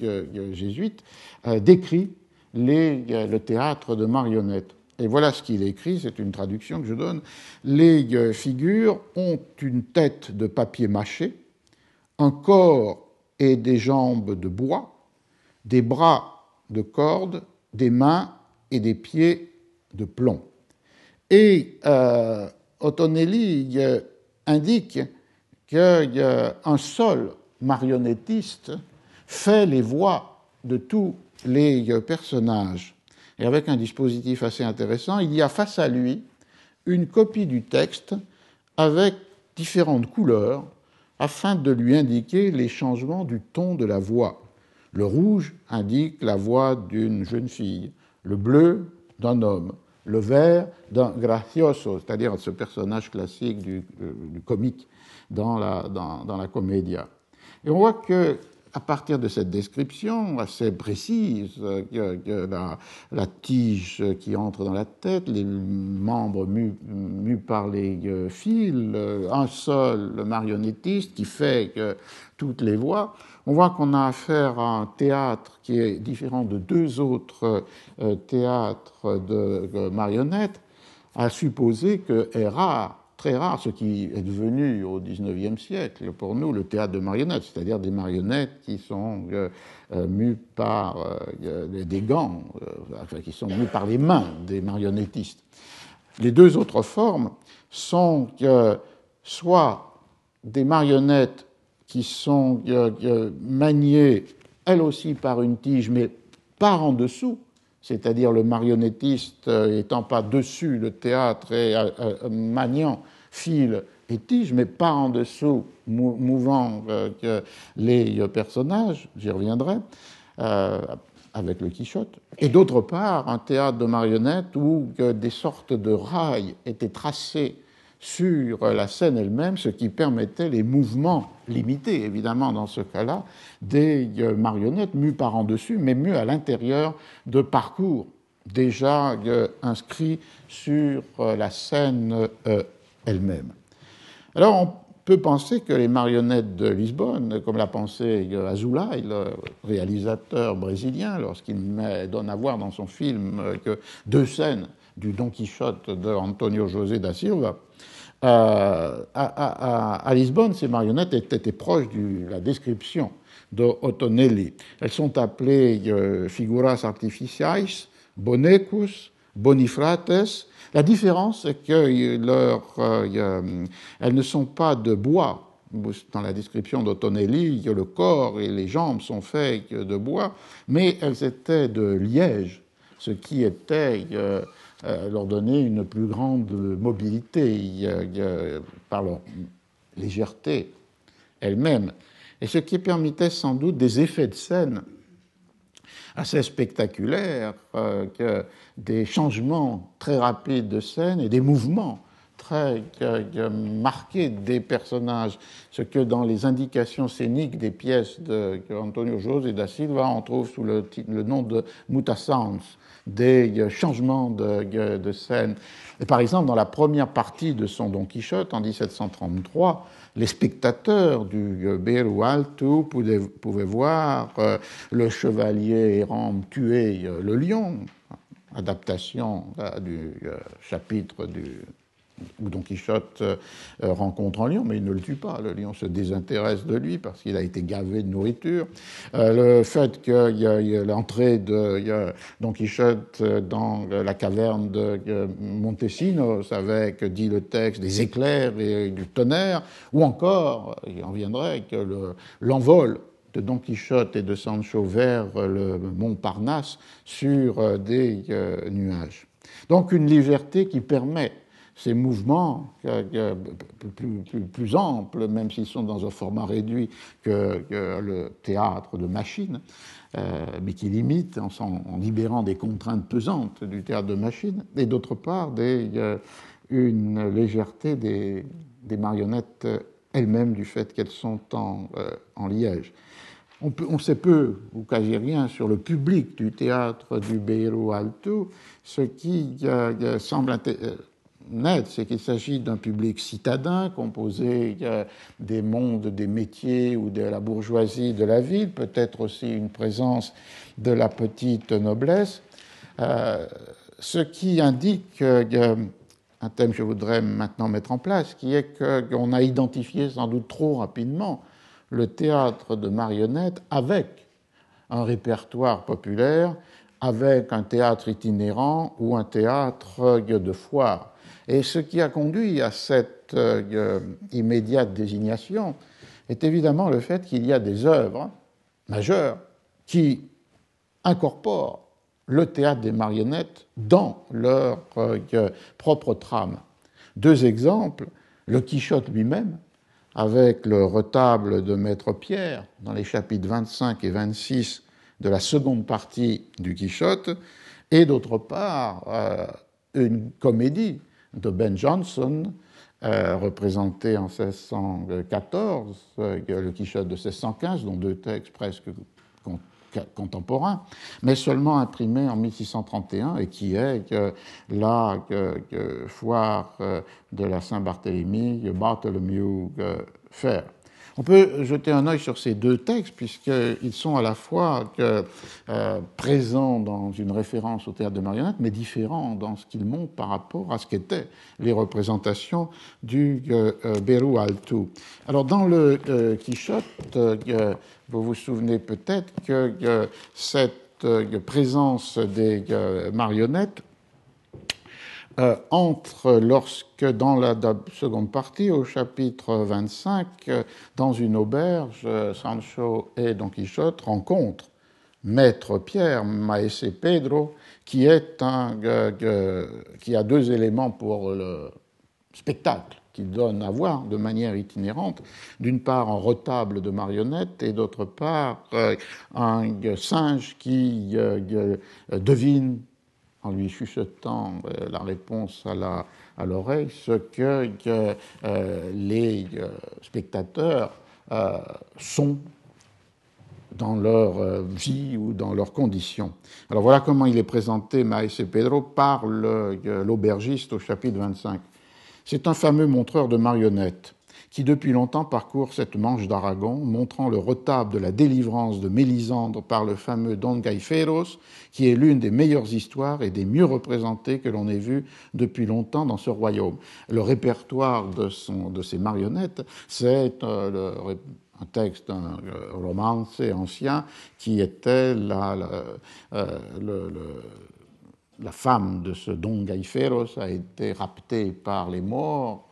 jésuite, euh, décrit le théâtre de marionnettes. Et voilà ce qu'il écrit, c'est une traduction que je donne. Les euh, figures ont une tête de papier mâché, un corps et des jambes de bois, des bras de corde, des mains et des pieds de plomb. Et euh, Ottonelli indique qu'un seul marionnettiste fait les voix de tous les euh, personnages. Et avec un dispositif assez intéressant, il y a face à lui une copie du texte avec différentes couleurs afin de lui indiquer les changements du ton de la voix. Le rouge indique la voix d'une jeune fille, le bleu d'un homme, le vert d'un gracioso, c'est-à-dire ce personnage classique du, euh, comique dans la, dans. Et on voit que à partir de cette description assez précise, que, la, tige qui entre dans la tête, les membres mus, par les euh, fils, un seul marionnettiste qui fait que toutes les voix, on voit qu'on a affaire à un théâtre qui est différent de deux autres euh, théâtres de marionnettes, à supposer que est rare, très rare, ce qui est devenu au XIXe siècle pour nous le théâtre de marionnettes, c'est-à-dire des marionnettes qui sont euh, euh, mues par des gants, qui sont mues par les mains des marionnettistes. Les deux autres formes sont soit des marionnettes qui sont maniées, elles aussi, par une tige, mais par en dessous, c'est-à-dire le marionnettiste euh, étant pas dessus le théâtre et euh, euh, maniant fil et tige, mais par en dessous, mouvant les personnages, j'y reviendrai, avec le Quichotte. Et d'autre part, un théâtre de marionnettes où des sortes de rails étaient tracés sur la scène elle-même, ce qui permettait les mouvements limités, évidemment, dans ce cas-là, des euh, marionnettes mues par en dessus, mais mues à l'intérieur de parcours déjà euh, inscrits sur euh, la scène elle-même. Alors, on peut penser que les marionnettes de Lisbonne, comme l'a pensé Azulay, le réalisateur brésilien, lorsqu'il donne à voir dans son film que deux scènes du Don Quichotte de Antonio José da Silva, euh, à, Lisbonne, ces marionnettes étaient, proches de la description de Ottonelli. Elles sont appelées euh, figuras artificiais, bonecus, bonifrates. La différence, c'est qu'elles euh, ne sont pas de bois. Dans la description d'Ottonelli, le corps et les jambes sont faits de bois, mais elles étaient de liège, ce qui était euh, leur donner une plus grande mobilité par leur légèreté elle-même. Et ce qui permettait sans doute des effets de scène assez spectaculaires, euh, que des changements très rapides de scène et des mouvements très marqués des personnages, ce que dans les indications scéniques des pièces de Antonio José da Silva, on trouve sous le, nom de mutasounds, des changements de, scène. Et par exemple, dans la première partie de son Don Quichotte, en 1733, les spectateurs du Beru Alto pouvaient, voir euh, le chevalier errant tuer euh, le lion, adaptation du euh, chapitre du où Don Quichotte euh, rencontre un lion, mais il ne le tue pas. Le lion se désintéresse de lui parce qu'il a été gavé de nourriture. Euh, le fait qu'il y ait l'entrée de Don Quichotte dans la caverne de Montesinos avec, dit le texte, des éclairs et du tonnerre, ou encore, il en viendrait, que l'envol de Don Quichotte et de Sancho vers le mont Parnasse sur euh, des nuages. Donc une liberté qui permet ces mouvements plus, amples, même s'ils sont dans un format réduit que, le théâtre de machine, euh, mais qui limitent en, libérant des contraintes pesantes du théâtre de machine, et d'autre part une légèreté des, marionnettes elles-mêmes du fait qu'elles sont en, euh, liège. On, on, sait peu ou quasi rien sur le public du théâtre du Beiro Alto, ce qui euh, semble c'est qu'il s'agit d'un public citadin composé des mondes des métiers ou de la bourgeoisie de la ville, peut-être aussi une présence de la petite noblesse, euh, ce qui indique un thème que je voudrais maintenant mettre en place, qui est qu'on a identifié sans doute trop rapidement le théâtre de marionnettes avec un répertoire populaire, avec un théâtre itinérant ou un théâtre de foire. Et ce qui a conduit à cette euh, immédiate désignation est évidemment le fait qu'il y a des œuvres majeures qui incorporent le théâtre des marionnettes dans leur euh, propre trame. Deux exemples, le Quichotte lui-même, avec le retable de Maître Pierre dans les chapitres 25 et 26 de la seconde partie du Quichotte, et d'autre part euh, une comédie de Ben Jonson, euh, représenté en 1614, euh, le Quichotte de 1615, dont deux textes presque contemporains, mais seulement imprimé en 1631 et qui est la foire euh, de la Saint-Barthélemy, Bartholomew Fair. On peut jeter un œil sur ces deux textes, puisqu'ils sont à la fois euh, présents dans une référence au théâtre de marionnettes, mais différents dans ce qu'ils montrent par rapport à ce qu'étaient les représentations du euh, euh Beru Alto. Alors, dans le euh, Quichotte, vous vous souvenez peut-être que cette présence des marionnettes euh, entre lorsque, dans la seconde partie, au chapitre 25, euh, dans une auberge, euh, Sancho et Don Quichotte rencontrent Maître Pierre, Maese Pedro, qui, est un, qui a deux éléments pour le spectacle qu'il donne à voir de manière itinérante. D'une part, un retable de marionnettes et d'autre part, un singe qui devine en lui chuchotant euh, la réponse à l'oreille, ce que, euh, les euh, spectateurs sont dans leur vie ou dans leurs conditions. Alors voilà comment il est présenté, Maese Pedro, par l'aubergiste au chapitre 25. C'est un fameux montreur de marionnettes. Qui depuis longtemps parcourt cette manche d'Aragon, montrant le retable de la délivrance de Mélisandre par le fameux Don Gaiferos, qui est l'une des meilleures histoires et des mieux représentées que l'on ait vues depuis longtemps dans ce royaume. Le répertoire de, son, de ces marionnettes, c'est euh, un texte, un euh, romance ancien qui était la, euh, le, la femme de ce Don Gaiferos a été raptée par les morts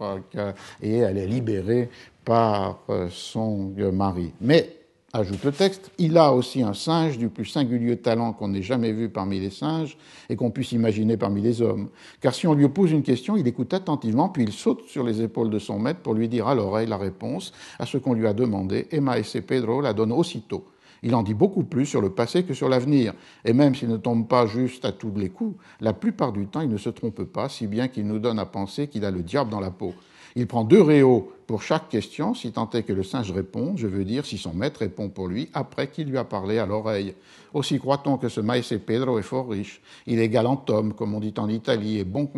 et elle est libérée par son mari. Mais ajoute le texte, il a aussi un singe du plus singulier talent qu'on n'ait jamais vu parmi les singes et qu'on puisse imaginer parmi les hommes. Car si on lui pose une question, il écoute attentivement, puis il saute sur les épaules de son maître pour lui dire à l'oreille la réponse à ce qu'on lui a demandé, et Maese Pedro la donne aussitôt. Il en dit beaucoup plus sur le passé que sur l'avenir, et même s'il ne tombe pas juste à tous les coups, la plupart du temps il ne se trompe pas, si bien qu'il nous donne à penser qu'il a le diable dans la peau. Il prend deux réaux pour chaque question, si tant est que le singe réponde, je veux dire si son maître répond pour lui après qu'il lui a parlé à l'oreille. Aussi croit-on que ce Maese Pedro est fort riche. Il est galant homme, comme on dit en Italie, et bon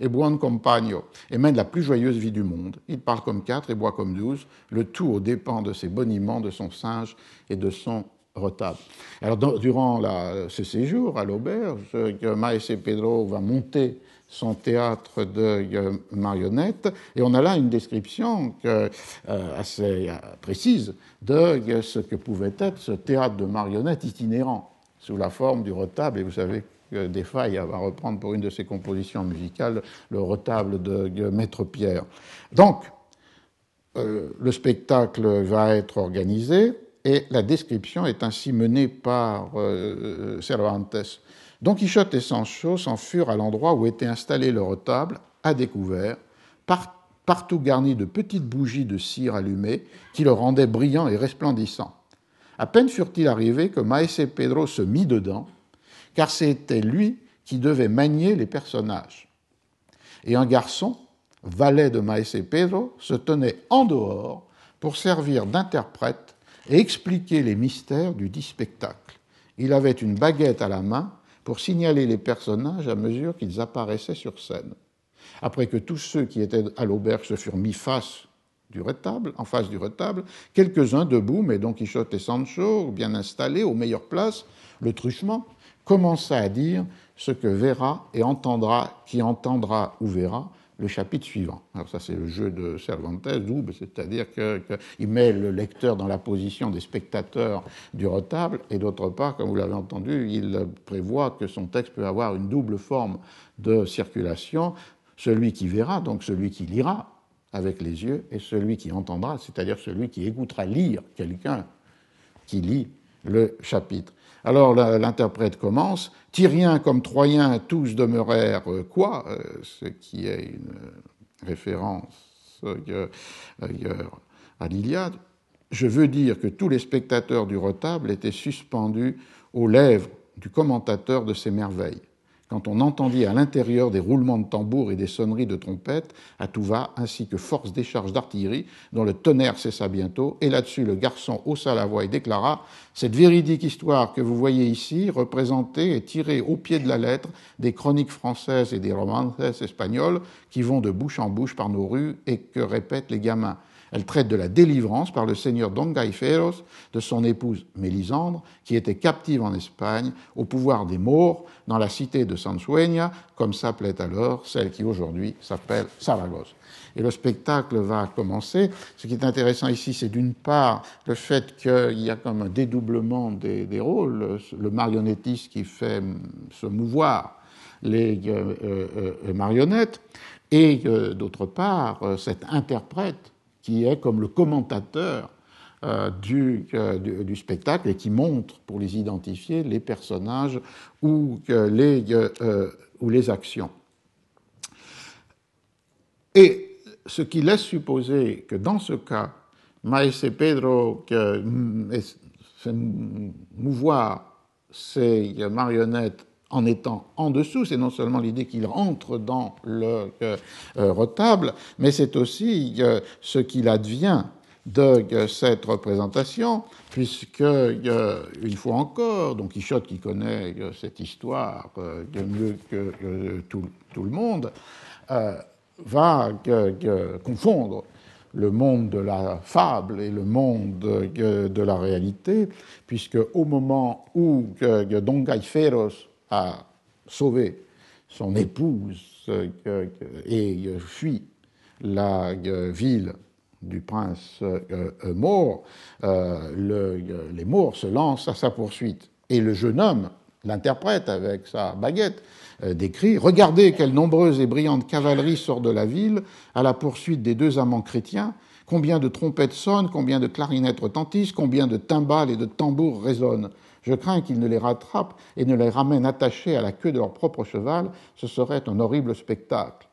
et buon compagno, et mène la plus joyeuse vie du monde. Il parle comme quatre et boit comme douze, le tout au dépens de ses boniments, de son singe et de son retable. Alors, durant ce séjour à l'auberge, Maese Pedro va monter son théâtre de euh, marionnettes. Et on a là une description euh, assez euh, précise de ce que pouvait être ce théâtre de marionnettes itinérant, sous la forme du retable. Et vous savez que Desfailles va reprendre pour une de ses compositions musicales le retable de Maître Pierre. Donc, le spectacle va être organisé et la description est ainsi menée par Cervantes. Don Quichotte et Sancho s'en furent à l'endroit où était installé le retable, à découvert, partout garni de petites bougies de cire allumées qui le rendaient brillant et resplendissant. À peine furent-ils arrivés que Maese Pedro se mit dedans, car c'était lui qui devait manier les personnages. Et un garçon, valet de Maese Pedro, se tenait en dehors pour servir d'interprète et expliquer les mystères du dit spectacle. Il avait une baguette à la main pour signaler les personnages à mesure qu'ils apparaissaient sur scène. Après que tous ceux qui étaient à l'auberge se furent mis face du retable, en face du retable, quelques-uns debout, mais Don Quichotte et Sancho, bien installés, aux meilleures places, le truchement, commença à dire ce que verra et entendra, qui entendra ou verra, le chapitre suivant. Alors ça, c'est le jeu de Cervantes, double, c'est-à-dire qu'il met le lecteur dans la position des spectateurs du retable, et d'autre part, comme vous l'avez entendu, il prévoit que son texte peut avoir une double forme de circulation, celui qui verra, donc celui qui lira avec les yeux, et celui qui entendra, c'est-à-dire celui qui écoutera lire quelqu'un qui lit le chapitre. Alors l'interprète commence Tyriens comme Troyens, tous demeurèrent euh, quoi euh, Ce qui est une référence euh, à l'Iliade. Je veux dire que tous les spectateurs du retable étaient suspendus aux lèvres du commentateur de ces merveilles quand on entendit à l'intérieur des roulements de tambour et des sonneries de trompettes à tout va, ainsi que force décharges d'artillerie, dont le tonnerre cessa bientôt, et là-dessus le garçon haussa la voix et déclara Cette véridique histoire que vous voyez ici, représentée et tirée au pied de la lettre des chroniques françaises et des romances espagnoles qui vont de bouche en bouche par nos rues et que répètent les gamins. Elle traite de la délivrance par le seigneur Don Gaiferos de son épouse Mélisandre, qui était captive en Espagne, au pouvoir des Maures, dans la cité de Sansueña, comme s'appelait alors celle qui aujourd'hui s'appelle Saragosse. Et le spectacle va commencer. Ce qui est intéressant ici, c'est d'une part le fait qu'il y a comme un dédoublement des, rôles, le marionnettiste qui fait se mouvoir les euh, euh, euh, marionnettes, et d'autre part cet interprète qui est comme le commentateur euh, euh, du, spectacle et qui montre, pour les identifier, les personnages ou, les, euh, ou les actions. Et ce qui laisse supposer que dans ce cas, Maese Pedro fait mouvoir ces marionnettes en étant en dessous. C'est non seulement l'idée qu'il entre dans le euh, euh, retable, mais c'est aussi euh, ce qu'il advient de cette représentation, puisque, une fois encore, Don Quichotte, qui connaît cette histoire mieux que tout, le monde, va confondre le monde de la fable et le monde de la réalité, puisque au moment où Don Gaiferos a sauvé son épouse et fuit la ville du prince Maure, les Maures se lancent à sa poursuite. Et le jeune homme, l'interprète avec sa baguette, euh, décrit Regardez quelle nombreuse et brillante cavalerie sort de la ville à la poursuite des deux amants chrétiens. Combien de trompettes sonnent, combien de clarinettes retentissent, combien de timbales et de tambours résonnent. Je crains qu'ils ne les rattrapent et ne les ramènent attachés à la queue de leur propre cheval. Ce serait un horrible spectacle.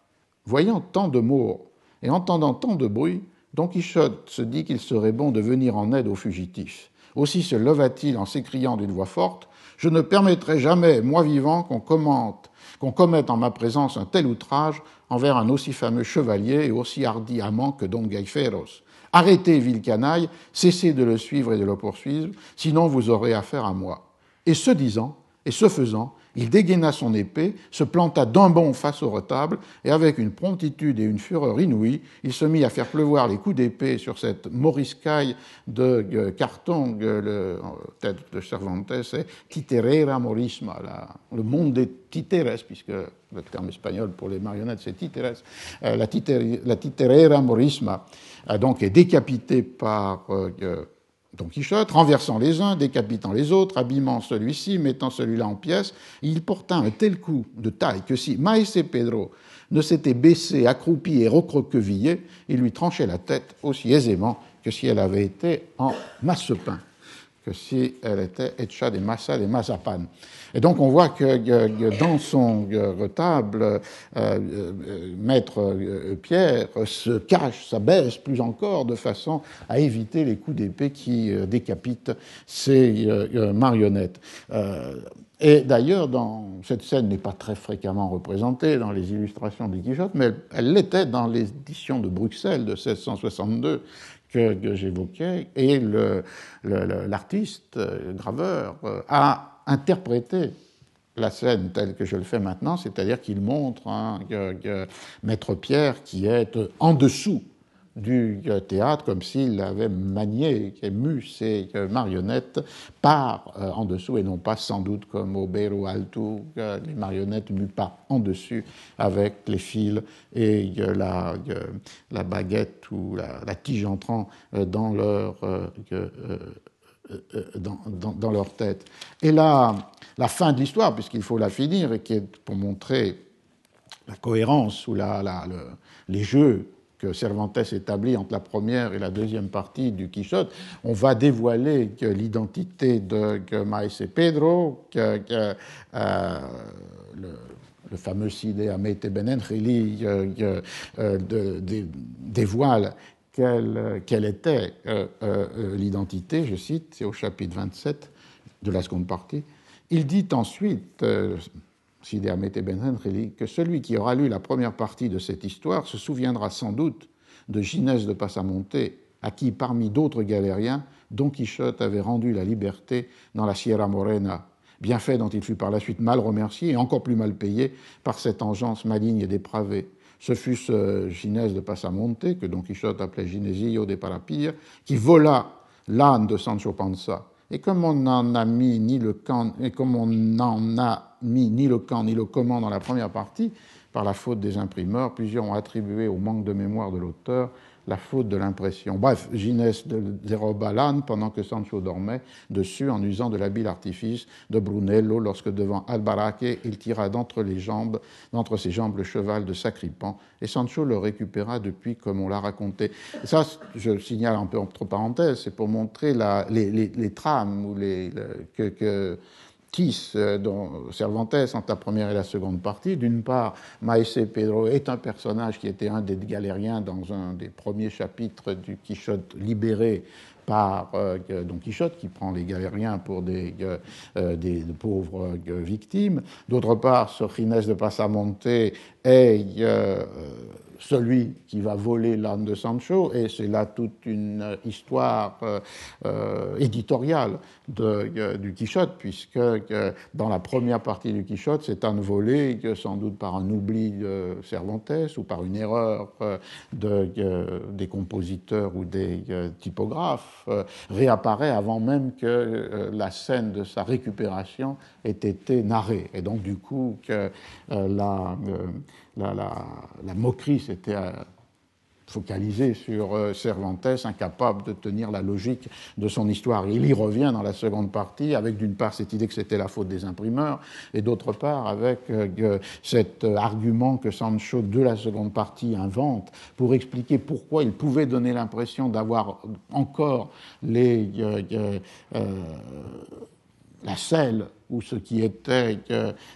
Voyant tant de morts et entendant tant de bruit, Don Quichotte se dit qu'il serait bon de venir en aide aux fugitifs. Aussi se leva-t-il en s'écriant d'une voix forte Je ne permettrai jamais, moi vivant, qu'on commente qu'on commette en ma présence un tel outrage envers un aussi fameux chevalier et aussi hardi amant que Don Gaiferos. Arrêtez, vil canaille, cessez de le suivre et de le poursuivre, sinon vous aurez affaire à moi. Et ce disant, et ce faisant, il dégaina son épée, se planta d'un bond face au retable, et avec une promptitude et une fureur inouïes, il se mit à faire pleuvoir les coups d'épée sur cette moriscaille de euh, carton, euh, le euh, tête de Cervantes, c'est titerera morisma, le monde des titeres, puisque le terme espagnol pour les marionnettes c'est titeres, la, titerera morisma, donc est décapité par Don Quichotte, renversant les uns, décapitant les autres, abîmant celui-ci, mettant celui-là en pièces, il porta un tel coup de taille que si Maese Pedro ne s'était baissé, accroupi et recroquevillé, il lui tranchait la tête aussi aisément que si elle avait été en masse-pain que si elle était hecha de massa de mazapan. Et donc on voit que dans son retable, euh, euh, maître euh, Pierre se cache, s'abaisse plus encore de façon à éviter les coups d'épée qui décapitent ces marionnettes. Et d'ailleurs, cette scène n'est pas très fréquemment représentée dans les illustrations du Quichotte, mais elle l'était dans l'édition de Bruxelles de 1662, que, j'évoquais, et l'artiste, le, euh, graveur, euh, a interprété la scène telle que je le fais maintenant, c'est-à-dire qu'il montre un Maître Pierre qui est en dessous du théâtre comme s'il avait manié, ému ses marionnettes par euh, en dessous et non pas sans doute comme au Beru Alto, les marionnettes mues pas en dessus avec les fils et la, la baguette ou la, tige entrant euh, dans leur, euh, dans, dans, leur tête. Et là, la fin de l'histoire, puisqu'il faut la finir, et qui est pour montrer la cohérence ou la, la, les jeux que Cervantes établit entre la première et la deuxième partie du Quichotte, on va dévoiler l'identité de Maese Pedro, que, euh, le, fameux Cide Amete Benengeli euh, euh, dévoile quelle, était l'identité, je cite, c'est au chapitre 27 de la seconde partie. Il dit ensuite, que celui qui aura lu la première partie de cette histoire se souviendra sans doute de Ginès de Passamonte, à qui, parmi d'autres galériens, Don Quichotte avait rendu la liberté dans la Sierra Morena, bienfait dont il fut par la suite mal remercié et encore plus mal payé par cette engeance maligne et dépravée. Ce fut ce Ginès de Passamonte, que Don Quichotte appelait Ginesillo de Parapir, qui vola l'âne de Sancho Panza. Et comme on n'en a mis ni le camp, et comme on n'en a ni le quand ni le comment dans la première partie, par la faute des imprimeurs. Plusieurs ont attribué au manque de mémoire de l'auteur la faute de l'impression. Bref, Ginès déroba l'âne pendant que Sancho dormait dessus en usant de l'habile artifice de Brunello lorsque devant Albaraque il tira d'entre les jambes, d'entre ses jambes le cheval de Sacripan et Sancho le récupéra depuis comme on l'a raconté. ça, je signale un peu entre parenthèses, c'est pour montrer les, trames ou les, que euh, dont Cervantes entre la première et la seconde partie. D'une part, Maese Pedro est un personnage qui était un des galériens dans un des premiers chapitres du Quichotte libéré par Don Quichotte, qui prend les galériens pour des, pauvres victimes. D'autre part, ce de Pasamonte est celui qui va voler l'âne de Sancho, et c'est là toute une histoire euh, euh, éditoriale euh, du Quichotte, puisque dans la première partie du Quichotte, c'est un volé, sans doute par un oubli de Cervantes ou par une erreur de, des compositeurs ou des typographes, réapparaît avant même que la scène de sa récupération ait été narrée. Et donc, du coup, que la la, moquerie s'était euh, focalisée sur euh, Cervantes, incapable de tenir la logique de son histoire. Il y revient dans la seconde partie avec d'une part cette idée que c'était la faute des imprimeurs et d'autre part avec euh, cet argument que Sancho de la seconde partie invente pour expliquer pourquoi il pouvait donner l'impression d'avoir encore les, la selle ou ce qui était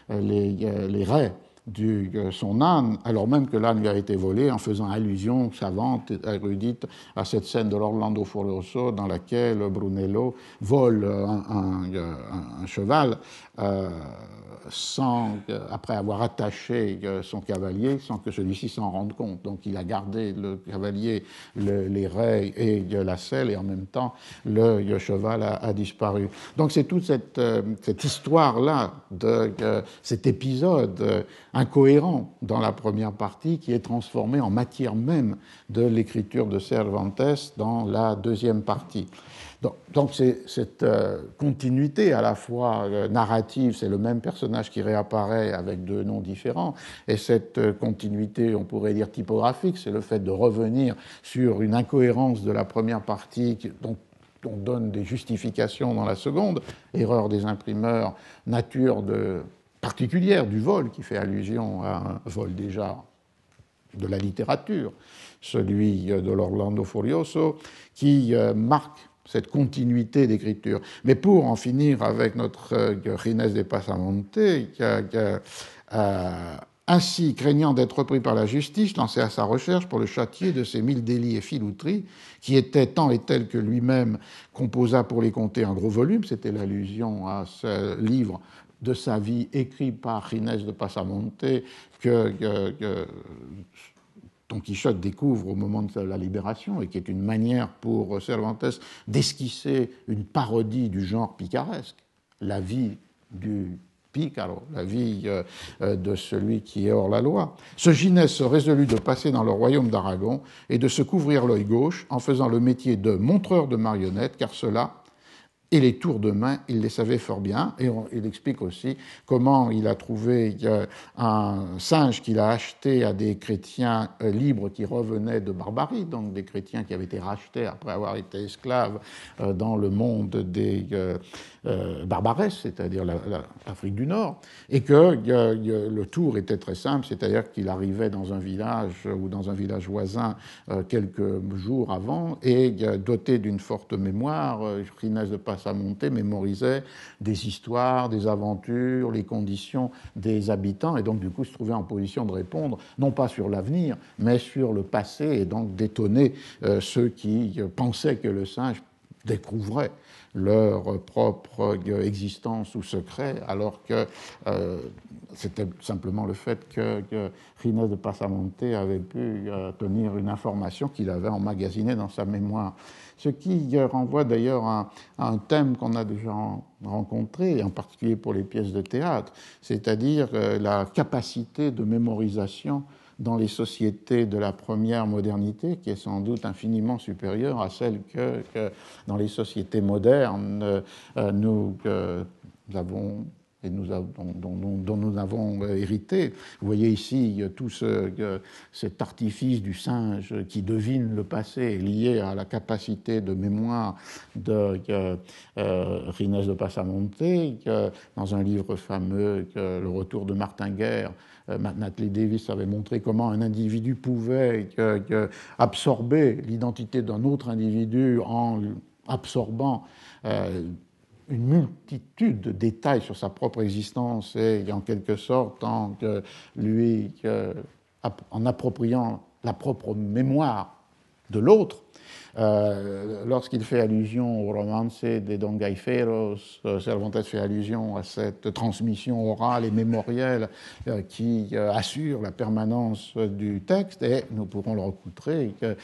les, les raies euh, son âne, alors même que l'âne lui a été volé, en faisant allusion savante, érudite, à cette scène de l'Orlando Furioso dans laquelle Brunello vole un, cheval euh, sans, après avoir attaché euh, son cavalier, sans que celui-ci s'en rende compte. Donc il a gardé le cavalier, les raies et la selle, et en même temps le, cheval a, disparu. Donc c'est toute cette, cette histoire-là, cet épisode incohérent dans la première partie qui est transformé en matière même de l'écriture de Cervantes dans la deuxième partie. Donc, c'est cette euh, continuité à la fois euh, narrative, c'est le même personnage qui réapparaît avec deux noms différents, et cette euh, continuité, on pourrait dire typographique, c'est le fait de revenir sur une incohérence de la première partie dont on donne des justifications dans la seconde, erreur des imprimeurs, nature particulière du vol, qui fait allusion à un vol déjà de la littérature, celui de l'Orlando Furioso, qui marque cette continuité d'écriture. Mais pour en finir avec notre euh, de Pasamonte, qui euh, ainsi, craignant d'être repris par la justice, lançait à sa recherche pour le châtier de ces mille délits et filouteries, qui étaient tant et tels que lui-même composa pour les compter en gros volume, c'était l'allusion à ce livre de sa vie écrit par Ginés de Pasamonte que, Don Quichotte découvre au moment de la libération et qui est une manière pour Cervantes d'esquisser une parodie du genre picaresque, la vie du picaro, la vie euh, euh, de celui qui est hors la loi. Ce Ginès résolut de passer dans le royaume d'Aragon et de se couvrir l'œil gauche en faisant le métier de montreur de marionnettes, car cela et les tours de main, il les savait fort bien. Et il explique aussi comment il a trouvé un singe qu'il a acheté à des chrétiens euh, libres qui revenaient de Barbarie, donc des chrétiens qui avaient été rachetés après avoir été esclaves euh, dans le monde des euh, barbaresses, c'est-à-dire l'Afrique du Nord, et que le tour était très simple, c'est-à-dire qu'il arrivait dans un village ou dans un village voisin quelques jours avant et doté d'une forte mémoire, Rinès de à monter, mémorisait des histoires, des aventures, les conditions des habitants, et donc du coup se trouvait en position de répondre, non pas sur l'avenir, mais sur le passé, et donc d'étonner euh, ceux qui euh, pensaient que le singe découvrait leur propre euh, existence ou secret, alors que c'était simplement le fait que, que de Passamonte avait pu tenir une information qu'il avait emmagasinée dans sa mémoire ce qui renvoie d'ailleurs à, un thème qu'on a déjà rencontré, en particulier pour les pièces de théâtre, c'est-à-dire euh, la capacité de mémorisation dans les sociétés de la première modernité, qui est sans doute infiniment supérieure à celle que, dans les sociétés modernes, euh, nous avons et dont, nous avons euh, hérité. Vous voyez ici tout ce, cet artifice du singe qui devine le passé lié à la capacité de mémoire de euh, euh de Passamonte, dans un livre fameux, Le Retour de Martin Guerre, euh, Natalie Davis avait montré comment un individu pouvait absorber l'identité d'un autre individu en absorbant une multitude de détails sur sa propre existence et en quelque sorte en lui en appropriant la propre mémoire de l'autre. Euh, lorsqu'il fait allusion au romance de Don Gaiferos, euh, Cervantes fait allusion à cette transmission orale et mémorielle euh, qui assure la permanence du texte, et nous pourrons le recoutrer que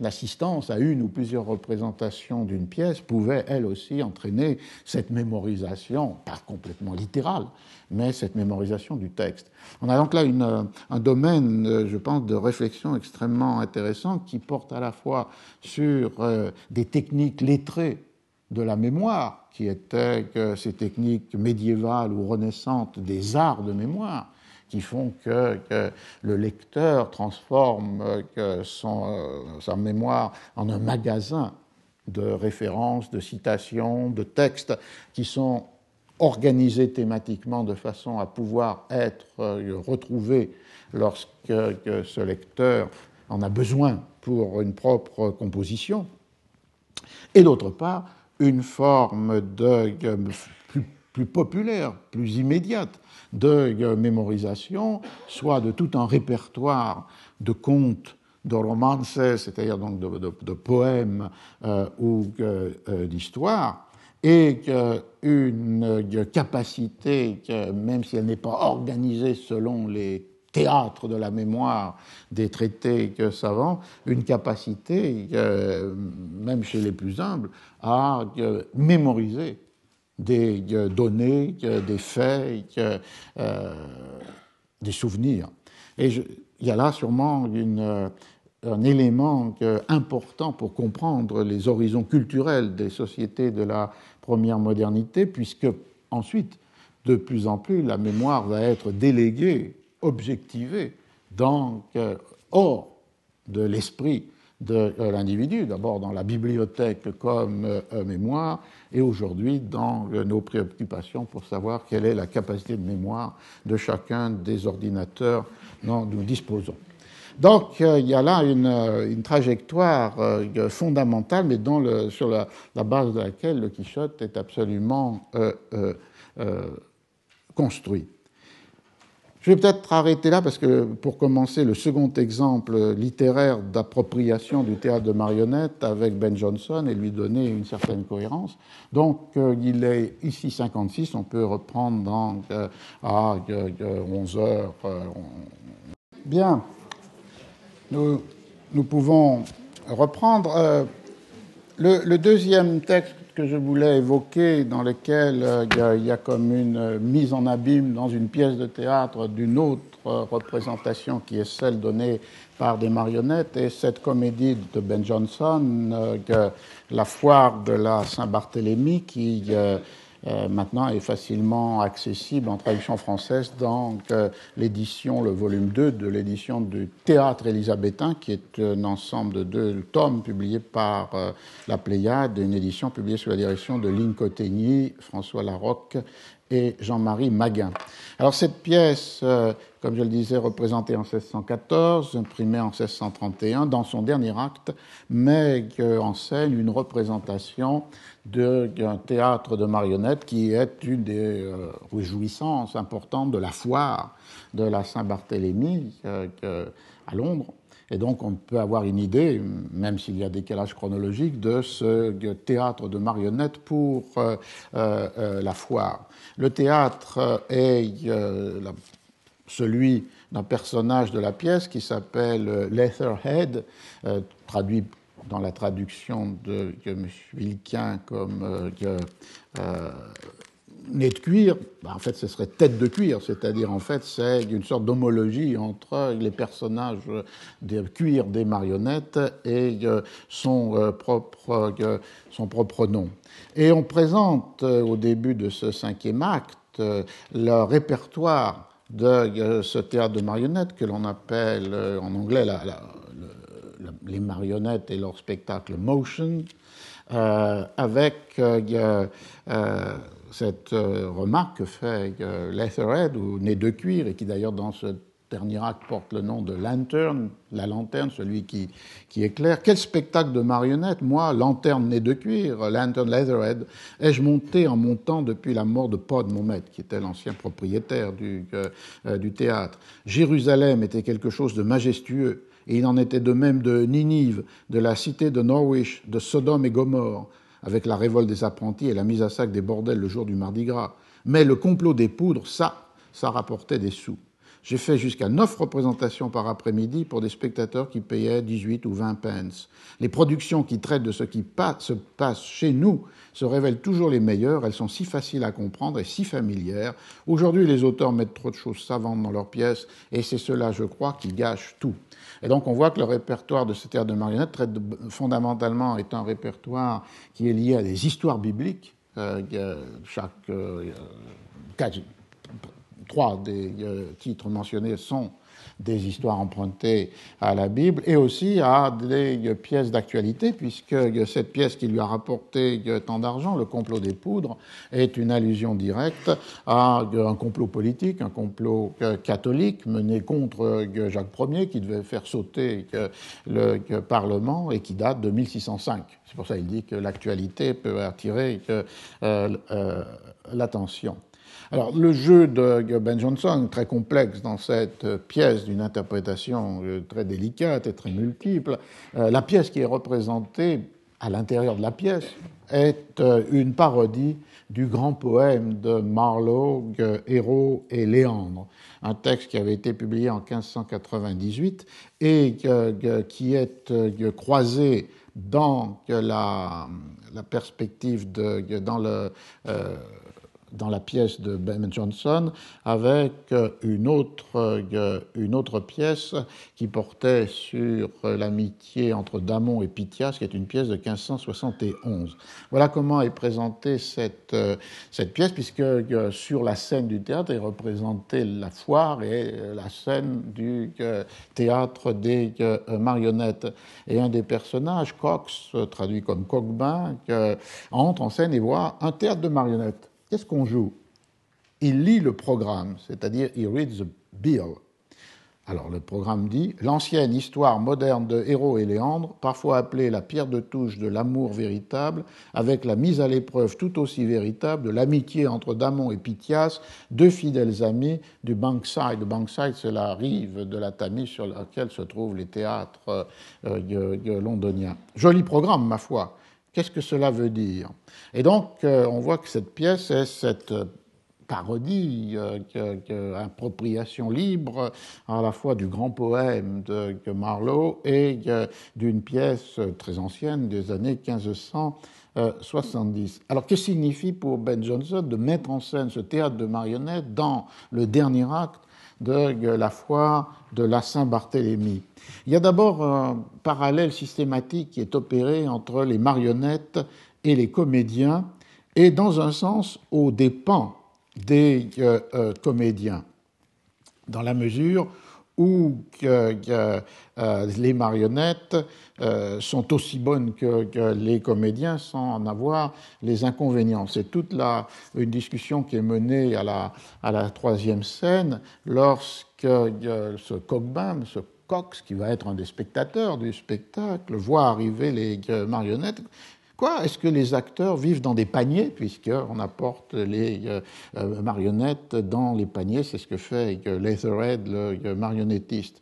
l'assistance à une ou plusieurs représentations d'une pièce pouvait elle aussi entraîner cette mémorisation, pas complètement littérale, mais cette mémorisation du texte. On a donc là une, un domaine, je pense, de réflexion extrêmement intéressant qui porte à la fois sur euh, des techniques lettrées de la mémoire, qui étaient ces techniques médiévales ou renaissantes des arts de mémoire, qui font que, le lecteur transforme euh, son, euh, sa mémoire en un magasin de références, de citations, de textes qui sont organisés thématiquement de façon à pouvoir être retrouvés lorsque ce lecteur en a besoin pour une propre composition, et d'autre part, une forme de, plus, populaire, plus immédiate de mémorisation, soit de tout un répertoire de contes, de romances, c'est-à-dire donc de, poèmes euh, ou euh, d'histoires, et une capacité, même si elle n'est pas organisée selon les théâtre de la mémoire des traités savants, une capacité, même chez les plus humbles, à mémoriser des données, des faits, euh, des souvenirs. Et il y a là sûrement un élément important pour comprendre les horizons culturels des sociétés de la première modernité, puisque ensuite, de plus en plus, la mémoire va être déléguée objectivé donc hors de l'esprit de euh, l'individu, d'abord dans la bibliothèque comme euh, mémoire, et aujourd'hui dans nos préoccupations pour savoir quelle est la capacité de mémoire de chacun des ordinateurs dont nous disposons. Donc euh, il y a là une, trajectoire fondamentale, mais sur la, base de laquelle le Quichotte est absolument construit. Je vais peut-être arrêter là parce que pour commencer, le second exemple littéraire d'appropriation du théâtre de marionnettes avec Ben Jonson et lui donner une certaine cohérence. Donc euh, il est ici 56, on peut reprendre dans, euh, à 11 euh, heures. Bien, nous, pouvons reprendre. le, deuxième texte que je voulais évoquer, dans lequel euh, il y, a comme une mise en abîme dans une pièce de théâtre d'une autre représentation qui est celle donnée par des marionnettes, et cette comédie de Ben Jonson, euh, La foire de la Saint-Barthélemy, qui euh, maintenant est facilement accessible en traduction française dans euh, l'édition, le volume 2 de l'édition du Théâtre élisabétain, qui est un ensemble de deux tomes publiés par euh, la Pléiade, une édition publiée sous la direction de Lynn François Larocque et Jean-Marie Maguin. Alors cette pièce, comme je le disais, représentée en 1614, imprimée en 1631, dans son dernier acte, met en scène une représentation d'un théâtre de marionnettes qui est une des euh, réjouissances importantes de la foire de la Saint-Barthélemy euh, à Londres. Et donc on peut avoir une idée, même s'il y a décalage chronologique, de ce théâtre de marionnettes pour euh, la foire. Le théâtre est celui d'un personnage de la pièce qui s'appelle Leatherhead, traduit dans la traduction de, M. Vilquin comme euh, euh, nez de cuir, bah, en fait ce serait tête de cuir, c'est-à-dire en fait c'est une sorte d'homologie entre les personnages de cuir des marionnettes et euh, son, propre, son propre nom. Et on présente au début de ce cinquième acte le répertoire de ce théâtre de marionnettes que l'on appelle en anglais la, les marionnettes et leur spectacle Motion, euh, avec euh, euh, cette remarque que fait Leatherhead, ou nez de cuir, et qui d'ailleurs dans ce dernier acte porte le nom de Lantern, la lanterne, celui qui, qui éclaire. Quel spectacle de marionnettes Moi, lanterne nez de cuir, Lantern Leatherhead, ai-je monté en montant depuis la mort de Pod, mon maître, qui était l'ancien propriétaire du, du théâtre. Jérusalem était quelque chose de majestueux et il en était de même de Ninive, de la cité de Norwich, de Sodome et Gomorre, avec la révolte des apprentis et la mise à sac des bordels le jour du Mardi Gras. Mais le complot des poudres, ça, ça rapportait des sous. J'ai fait jusqu'à neuf représentations par après-midi pour des spectateurs qui payaient 18 ou 20 pence. Les productions qui traitent de ce qui se passe chez nous se révèlent toujours les meilleures. Elles sont si faciles à comprendre et si familières. Aujourd'hui, les auteurs mettent trop de choses savantes dans leurs pièces et c'est cela, je crois, qui gâche tout. Et donc on voit que le répertoire de ce théâtre de marionnettes traite fondamentalement est un répertoire qui est lié à des histoires bibliques. Euh, chaque euh, trois des euh, titres mentionnés sont des histoires empruntées à la Bible et aussi à des pièces d'actualité, puisque cette pièce qui lui a rapporté tant d'argent, le complot des poudres, est une allusion directe à un complot politique, un complot catholique mené contre Jacques Ier, qui devait faire sauter le Parlement et qui date de 1605. C'est pour ça qu'il dit que l'actualité peut attirer euh, euh, l'attention. Alors, le jeu de Ben Jonson, très complexe dans cette pièce, d'une interprétation euh, très délicate et très multiple, euh, la pièce qui est représentée à l'intérieur de la pièce est euh, une parodie du grand poème de Marlowe, Héros et Léandre, un texte qui avait été publié en 1598 et qui est croisé dans la, perspective de, dans le dans la pièce de Ben Jonson avec euh, une autre, euh, une autre pièce qui portait sur l'amitié entre Damon et Pythias, qui est une pièce de 1571. Voilà comment est présentée cette, euh, cette pièce, puisque sur la scène du théâtre est représentée la foire et la scène du théâtre des marionnettes. Et un des personnages, Cox, traduit comme Coquebin, entre en scène et voit un théâtre de marionnettes. Qu'est-ce qu'on joue? Il lit le programme, c'est-à-dire il reads the bill. Alors le programme dit L'ancienne histoire moderne de Héros et Léandre, parfois appelée la pierre de touche de l'amour véritable, avec la mise à l'épreuve tout aussi véritable de l'amitié entre Damon et Pythias, deux fidèles amis du Bankside. Bankside, c'est la rive de la Tamise sur laquelle se trouvent les théâtres euh, londoniens. Joli programme, ma foi. Qu'est-ce que cela veut dire? Et donc, euh, on voit que cette pièce est cette euh, parodie, euh, appropriation libre à la fois du grand poème de, Marlowe et d'une pièce très ancienne des années 1570. Alors, que signifie pour Ben Jonson de mettre en scène ce théâtre de marionnettes dans le dernier acte? De la foire de la Saint-Barthélemy. Il y a d'abord un parallèle systématique qui est opéré entre les marionnettes et les comédiens, et dans un sens aux dépens des euh, euh, comédiens, dans la mesure où euh, les marionnettes euh, sont aussi bonnes que, les comédiens sans en avoir les inconvénients. C'est toute la, une discussion qui est menée à la, à la troisième scène lorsque ce coqbin, ce Cox, qui va être un des spectateurs du spectacle, voit arriver les marionnettes. Quoi Est-ce que les acteurs vivent dans des paniers, puisqu'on apporte les euh, euh, marionnettes dans les paniers C'est ce que fait Leatherhead, le marionnettiste.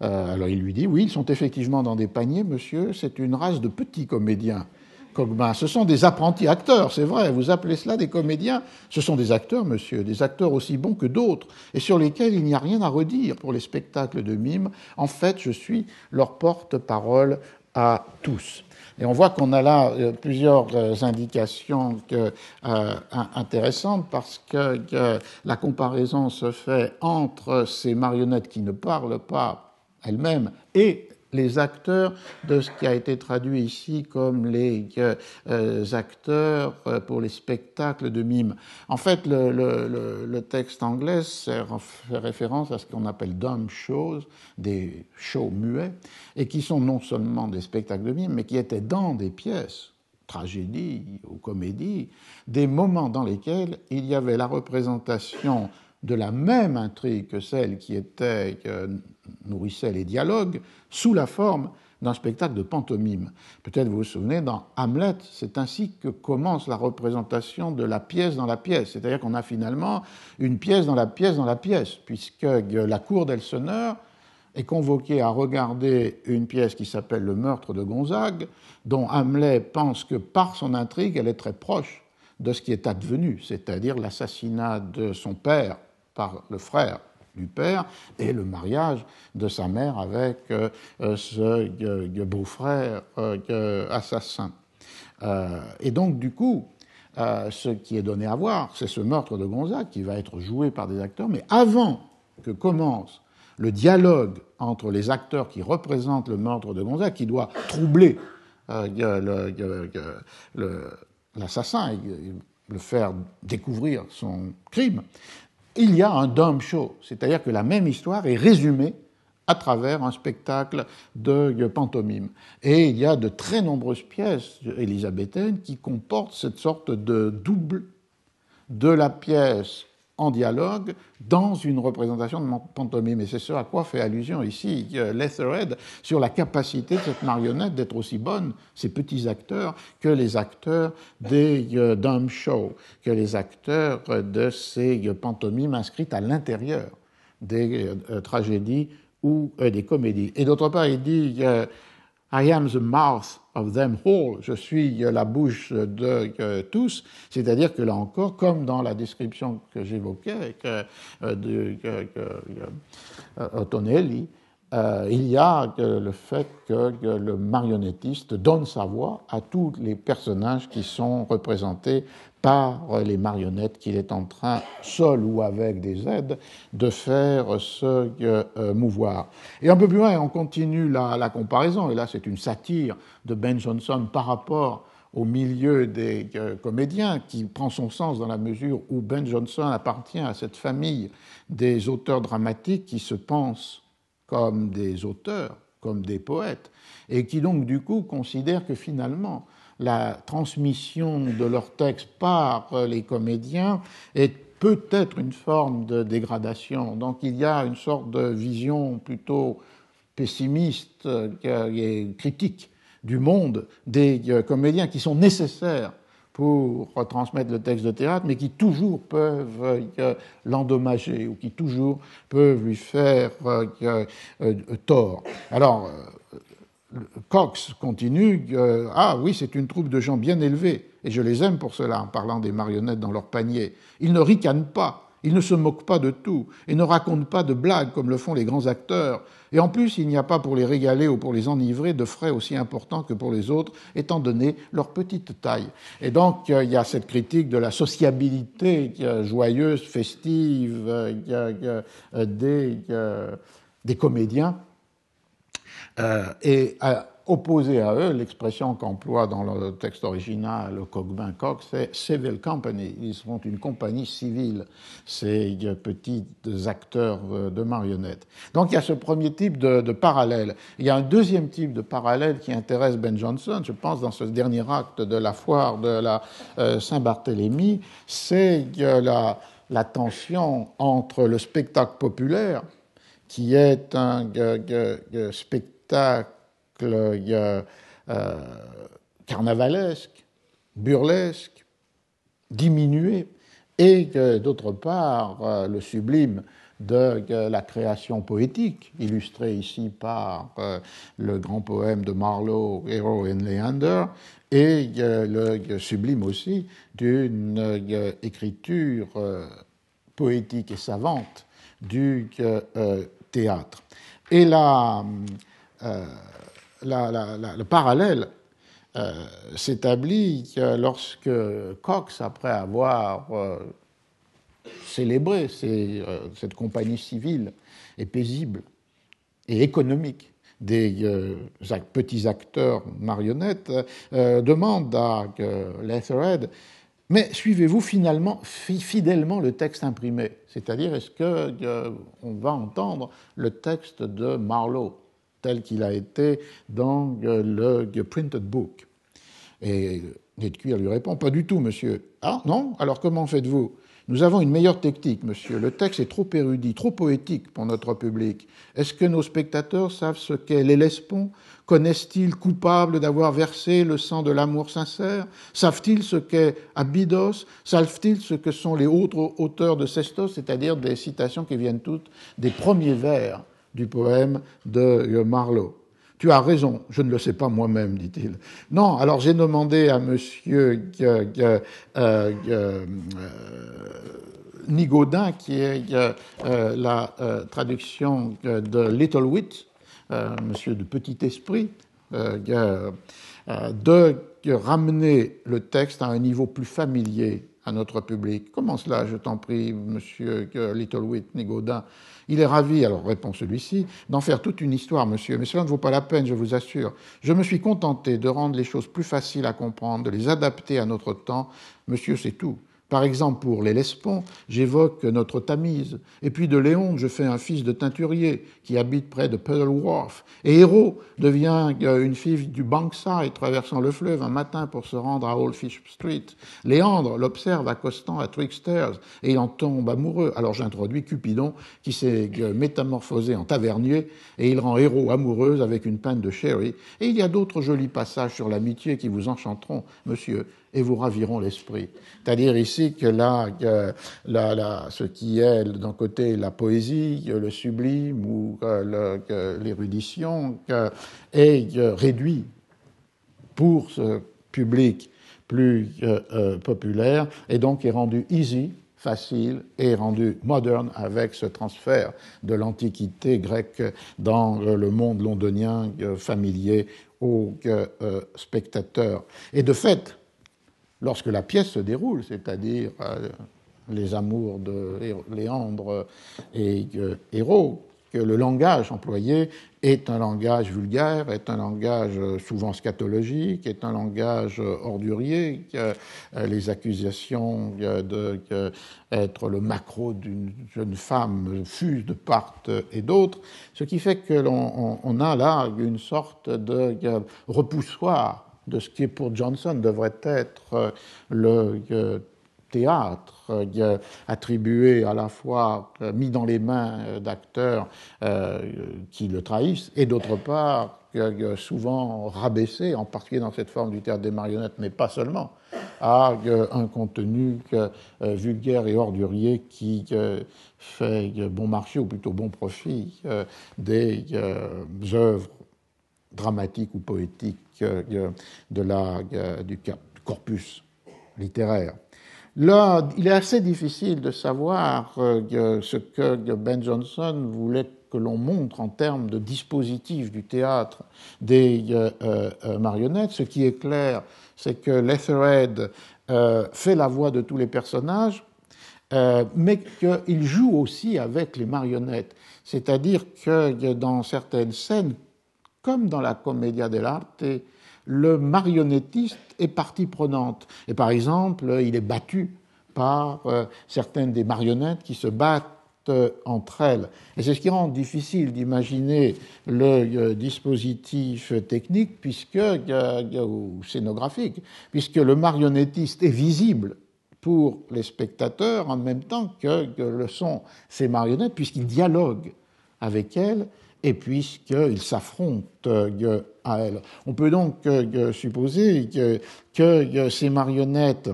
Euh, alors il lui dit Oui, ils sont effectivement dans des paniers, monsieur, c'est une race de petits comédiens. Cogma. Ce sont des apprentis acteurs, c'est vrai, vous appelez cela des comédiens. Ce sont des acteurs, monsieur, des acteurs aussi bons que d'autres, et sur lesquels il n'y a rien à redire pour les spectacles de mime. En fait, je suis leur porte-parole à tous. Et on voit qu'on a là euh, plusieurs euh, indications intéressantes parce que la comparaison se fait entre ces marionnettes qui ne parlent pas elle-même et les acteurs de ce qui a été traduit ici comme les euh, acteurs euh, pour les spectacles de mime. En fait, le, texte anglais fait référence à ce qu'on appelle dumb shows, des shows muets, et qui sont non seulement des spectacles de mime, mais qui étaient dans des pièces tragédies ou comédies, des moments dans lesquels il y avait la représentation de la même intrigue que celle qui était nourrissait les dialogues sous la forme d'un spectacle de pantomime. Peut-être vous vous souvenez, dans Hamlet, c'est ainsi que commence la représentation de la pièce dans la pièce. C'est-à-dire qu'on a finalement une pièce dans la pièce dans la pièce, puisque la cour d'Elseneur est convoqué à regarder une pièce qui s'appelle Le meurtre de Gonzague, dont Hamlet pense que par son intrigue, elle est très proche de ce qui est advenu, c'est-à-dire l'assassinat de son père par le frère du père et le mariage de sa mère avec euh, ce beau-frère assassin. et donc, du coup, ce qui est donné à voir, c'est ce meurtre de Gonzague qui va être joué par des acteurs, mais avant que commence le dialogue entre les acteurs qui représentent le meurtre de Gonzague, qui doit troubler euh, l'assassin et le faire découvrir son crime, il y a un dumb show, c'est-à-dire que la même histoire est résumée à travers un spectacle de pantomime. Et il y a de très nombreuses pièces élisabéthaines qui comportent cette sorte de double de la pièce en dialogue dans une représentation de pantomime. Et c'est ce à quoi fait allusion ici Leatherhead sur la capacité de cette marionnette d'être aussi bonne, ces petits acteurs, que les acteurs des euh, dumb shows, que les acteurs de ces pantomimes inscrites à l'intérieur des euh, tragédies ou euh, des comédies. Et d'autre part, il dit I am the mouth of them all, je suis la bouche de euh, tous, c'est-à-dire que là encore, comme dans la description que j'évoquais euh, de Ottonelli, il y a le fait que le marionnettiste donne sa voix à tous les personnages qui sont représentés par les marionnettes qu'il est en train, seul ou avec des aides, de faire se euh, mouvoir. Et un peu plus loin, on continue la, comparaison, et là c'est une satire de Ben Jonson par rapport au milieu des euh, comédiens, qui prend son sens dans la mesure où Ben Jonson appartient à cette famille des auteurs dramatiques qui se pensent comme des auteurs, comme des poètes, et qui donc du coup considèrent que finalement la transmission de leurs textes par les comédiens est peut-être une forme de dégradation. Donc il y a une sorte de vision plutôt pessimiste et critique du monde des comédiens qui sont nécessaires pour retransmettre le texte de théâtre, mais qui toujours peuvent l'endommager ou qui toujours peuvent lui faire euh, tort. Alors, Cox continue Ah oui, c'est une troupe de gens bien élevés, et je les aime pour cela, en parlant des marionnettes dans leur panier. Ils ne ricanent pas, ils ne se moquent pas de tout, et ne racontent pas de blagues comme le font les grands acteurs. Et en plus, il n'y a pas pour les régaler ou pour les enivrer de frais aussi importants que pour les autres, étant donné leur petite taille. Et donc, il y a cette critique de la sociabilité joyeuse, festive euh, des, des comédiens euh, et opposé à eux, l'expression qu'emploie dans le texte original Cogbin Cox, c'est civil company. Ils sont une compagnie civile, ces petits acteurs de marionnettes. Donc il y a ce premier type de, parallèle. Il y a un deuxième type de parallèle qui intéresse Ben Jonson, je pense, dans ce dernier acte de la foire de la euh, Saint-Barthélemy, c'est la, la tension entre le spectacle populaire, qui est un spectacle euh, carnavalesque, burlesque, diminué, et d'autre part euh, le sublime de la création poétique, illustré ici par euh, le grand poème de Marlowe, Hero and Leander, et le sublime aussi d'une écriture poétique et savante du théâtre. Et euh, le parallèle euh, s'établit lorsque Cox, après avoir euh, célébré cette compagnie civile et paisible et économique des petits acteurs marionnettes, demande à Leatherhead mais suivez-vous finalement fidèlement le texte imprimé? C'est-à-dire, est-ce qu'on va entendre le texte de Marlowe? Tel qu'il a été dans le printed book. Et Ned lui répond Pas du tout, monsieur. Ah non? Alors comment faites-vous? Nous avons une meilleure technique, monsieur. Le texte est trop érudit, trop poétique pour notre public. Est-ce que nos spectateurs savent ce qu'est l'Hellespont? Connaissent-ils coupable d'avoir versé le sang de l'amour sincère? Savent-ils ce qu'est Abydos? Savent-ils ce que sont les autres auteurs de Sestos, c'est-à-dire des citations qui viennent toutes des premiers vers du poème de Marlowe. Tu as raison, je ne le sais pas moi-même, dit-il. Non, alors j'ai demandé à monsieur euh, euh, Nigaudin, qui est euh, la traduction de Little Wit, monsieur de Petit Esprit, de ramener le texte à un niveau plus familier à notre public. Comment cela, je t'en prie, monsieur Little Wit, Nigaudin il est ravi, alors répond celui-ci, d'en faire toute une histoire, monsieur, mais cela ne vaut pas la peine, je vous assure. Je me suis contenté de rendre les choses plus faciles à comprendre, de les adapter à notre temps. Monsieur, c'est tout. Par exemple, pour les Lespons, j'évoque notre Tamise. Et puis de Léon, je fais un fils de teinturier qui habite près de Puddle Wharf. Et Héro devient euh, une fille du Bankside traversant le fleuve un matin pour se rendre à Old Fish Street. Léandre l'observe accostant à Tricksters et il en tombe amoureux. Alors j'introduis Cupidon qui s'est euh, métamorphosé en tavernier et il rend Héro amoureuse avec une pinte de sherry. Et il y a d'autres jolis passages sur l'amitié qui vous enchanteront, monsieur et vous raviront l'esprit. C'est-à-dire ici que là, ce qui est d'un côté la poésie, le sublime ou l'érudition est réduit pour ce public plus euh, euh, populaire et donc est rendu easy, facile et rendu moderne avec ce transfert de l'antiquité grecque dans le monde londonien euh, familier aux spectateurs. Et de fait, lorsque la pièce se déroule, c'est-à-dire euh, les amours de Léandre et Héros, que le langage employé est un langage vulgaire, est un langage souvent scatologique, est un langage ordurier, que euh, les accusations d'être le macro d'une jeune femme fusent de part et d'autre, ce qui fait que l'on a là une sorte de repoussoir de ce qui pour Johnson devrait être euh, le euh, théâtre euh, attribué à la fois mis dans les mains d'acteurs qui le trahissent et d'autre part souvent rabaissé, en particulier dans cette forme du théâtre des marionnettes, mais pas seulement, à un contenu vulgaire et ordurier qui fait bon marché ou plutôt bon profit des œuvres dramatiques ou poétiques de la, du corpus littéraire. Là, il est assez difficile de savoir euh, ce que Ben Jonson voulait que l'on montre en termes de dispositif du théâtre des euh, euh, marionnettes. Ce qui est clair, c'est que Leatherhead fait la voix de tous les personnages, mais qu'il joue aussi avec les marionnettes. C'est-à-dire que dans certaines scènes, comme dans la commedia dell'arte, le marionnettiste est partie prenante. Et par exemple, il est battu par euh, certaines des marionnettes qui se battent euh, entre elles. Et c'est ce qui rend difficile d'imaginer le euh, dispositif technique puisque, ou scénographique, puisque le marionnettiste est visible pour les spectateurs en même temps que le sont ces marionnettes, puisqu'il dialogue avec elles et puisqu'ils s'affrontent euh, à elle. On peut donc euh, supposer que, ces marionnettes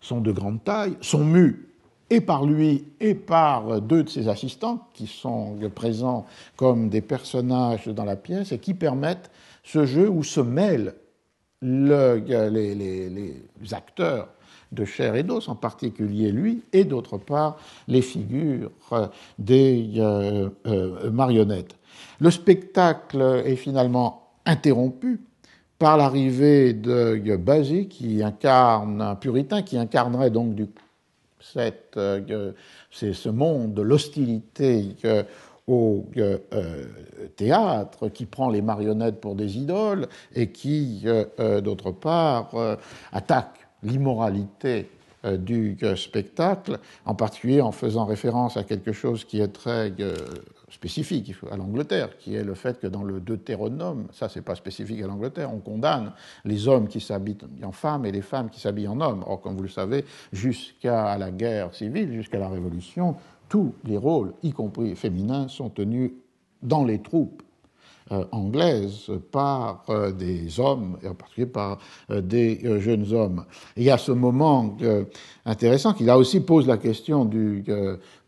sont de grande taille, sont mues et par lui et par deux de ses assistants qui sont présents comme des personnages dans la pièce et qui permettent ce jeu où se mêlent les acteurs de chair et d'os, en particulier lui, et d'autre part les figures des euh, euh, marionnettes. Le spectacle est finalement interrompu par l'arrivée de Basé, qui incarne un puritain, qui incarnerait donc du, cette, euh, ce monde de l'hostilité au théâtre, qui prend les marionnettes pour des idoles et qui, d'autre part, attaque l'immoralité euh, du euh, spectacle, en particulier en faisant référence à quelque chose qui est très euh, spécifique à l'Angleterre, qui est le fait que dans le Deutéronome, ça c'est pas spécifique à l'Angleterre, on condamne les hommes qui s'habillent en femmes et les femmes qui s'habillent en hommes. Or, comme vous le savez, jusqu'à la guerre civile, jusqu'à la Révolution, tous les rôles, y compris féminins, sont tenus dans les troupes anglaise par euh, des hommes, et en particulier par des jeunes hommes. il y a ce moment intéressant qui là aussi pose la question du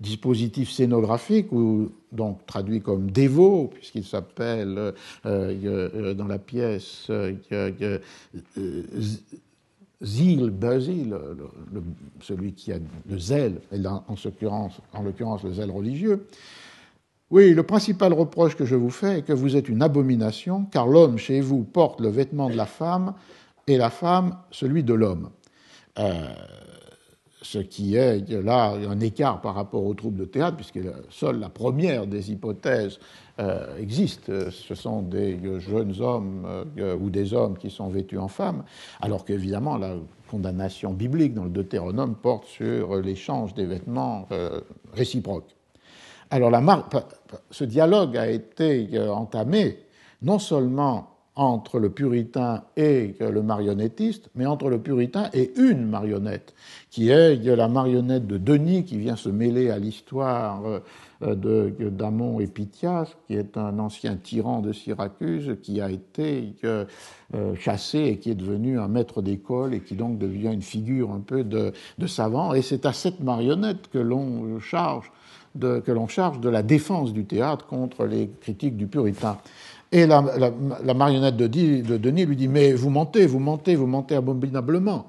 dispositif scénographique, ou donc traduit comme dévot, puisqu'il s'appelle dans la pièce Zil, Basil, celui qui a le zèle, et en l'occurrence le zèle religieux, oui, le principal reproche que je vous fais est que vous êtes une abomination, car l'homme chez vous porte le vêtement de la femme et la femme celui de l'homme. Euh, ce qui est là un écart par rapport aux troupes de théâtre, puisque seule la première des hypothèses euh, existe. Ce sont des jeunes hommes euh, ou des hommes qui sont vêtus en femmes, alors qu'évidemment la condamnation biblique dans le Deutéronome porte sur l'échange des vêtements réciproques. Alors ce dialogue a été euh, entamé non seulement entre le puritain et le marionnettiste, mais entre le puritain et une marionnette, qui est la marionnette de Denis, qui vient se mêler à l'histoire euh, d'Amon et Pythias, qui est un ancien tyran de Syracuse, qui a été euh, chassé et qui est devenu un maître d'école et qui donc devient une figure un peu de savant. Et c'est à cette marionnette que l'on charge que l'on charge de la défense du théâtre contre les critiques du puritain. Et la, marionnette de, Denis lui dit Mais vous mentez, vous mentez, vous mentez abominablement.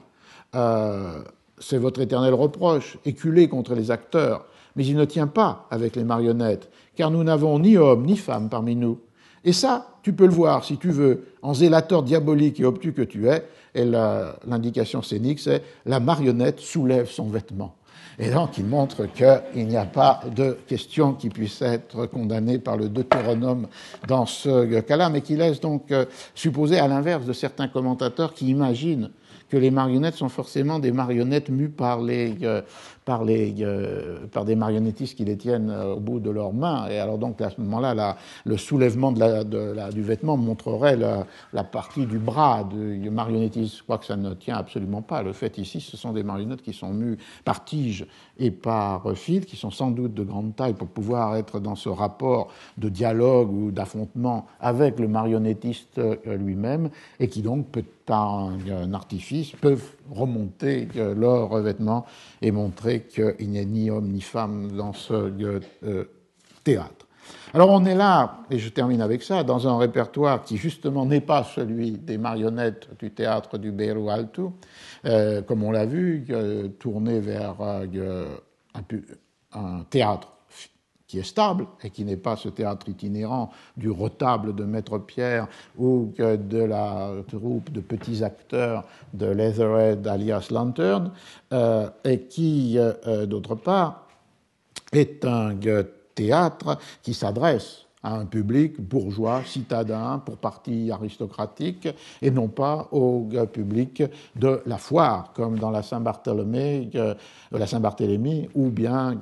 Euh, c'est votre éternel reproche, éculé contre les acteurs. Mais il ne tient pas avec les marionnettes, car nous n'avons ni homme ni femme parmi nous. Et ça, tu peux le voir si tu veux, en zélateur diabolique et obtus que tu es. Et l'indication scénique, c'est la marionnette soulève son vêtement. Et donc, il montre qu'il n'y a pas de question qui puisse être condamnée par le Deutéronome dans ce cas-là, mais qui laisse donc euh, supposer, à l'inverse de certains commentateurs qui imaginent que les marionnettes sont forcément des marionnettes mues par les, euh, par, les, euh, par des marionnettistes qui les tiennent euh, au bout de leurs mains. Et alors donc à ce moment-là, le soulèvement du vêtement montrerait la, partie du bras du marionnettiste. Je crois que ça ne tient absolument pas. Le fait ici, ce sont des marionnettes qui sont mues par tige et par fil, qui sont sans doute de grande taille pour pouvoir être dans ce rapport de dialogue ou d'affrontement avec le marionnettiste lui-même, et qui donc par un, artifice, peuvent remonter leur revêtement et montrer qu'il n'y a ni homme ni femme dans ce euh, théâtre. Alors on est là, et je termine avec ça, dans un répertoire qui justement n'est pas celui des marionnettes du théâtre du Beru Alto, euh, comme on l'a vu, euh, tourné vers un théâtre qui est stable et qui n'est pas ce théâtre itinérant du retable de Maître Pierre ou de la troupe de petits acteurs de Leatherhead alias Lantern, euh, et qui, euh, euh, d'autre part, est un théâtre qui s'adresse à un public bourgeois, citadin, pour partie aristocratique, et non pas au public de la foire, comme dans la Saint-Barthélemy, Saint-Barthélemy, ou bien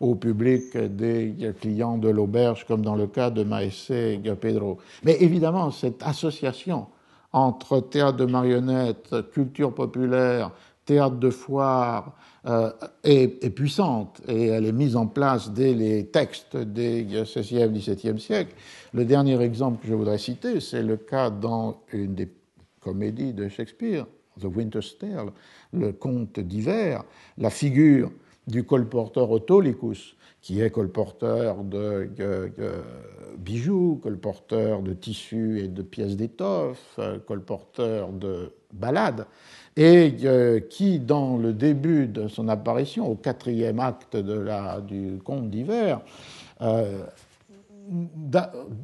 au public des clients de l'auberge, comme dans le cas de Maessé Pedro. Mais évidemment, cette association entre théâtre de marionnettes, culture populaire, théâtre de foire, euh, est, puissante et elle est mise en place dès les textes des XVIe, XVIIe siècle. Le dernier exemple que je voudrais citer, c'est le cas dans une des comédies de Shakespeare, The Winter's Tale, le conte d'hiver, la figure du colporteur Autolycus, qui est colporteur de, bijoux, colporteur de tissus et de pièces d'étoffe, colporteur de ballades, et euh, qui, dans le début de son apparition, au quatrième acte du conte d'hiver, euh,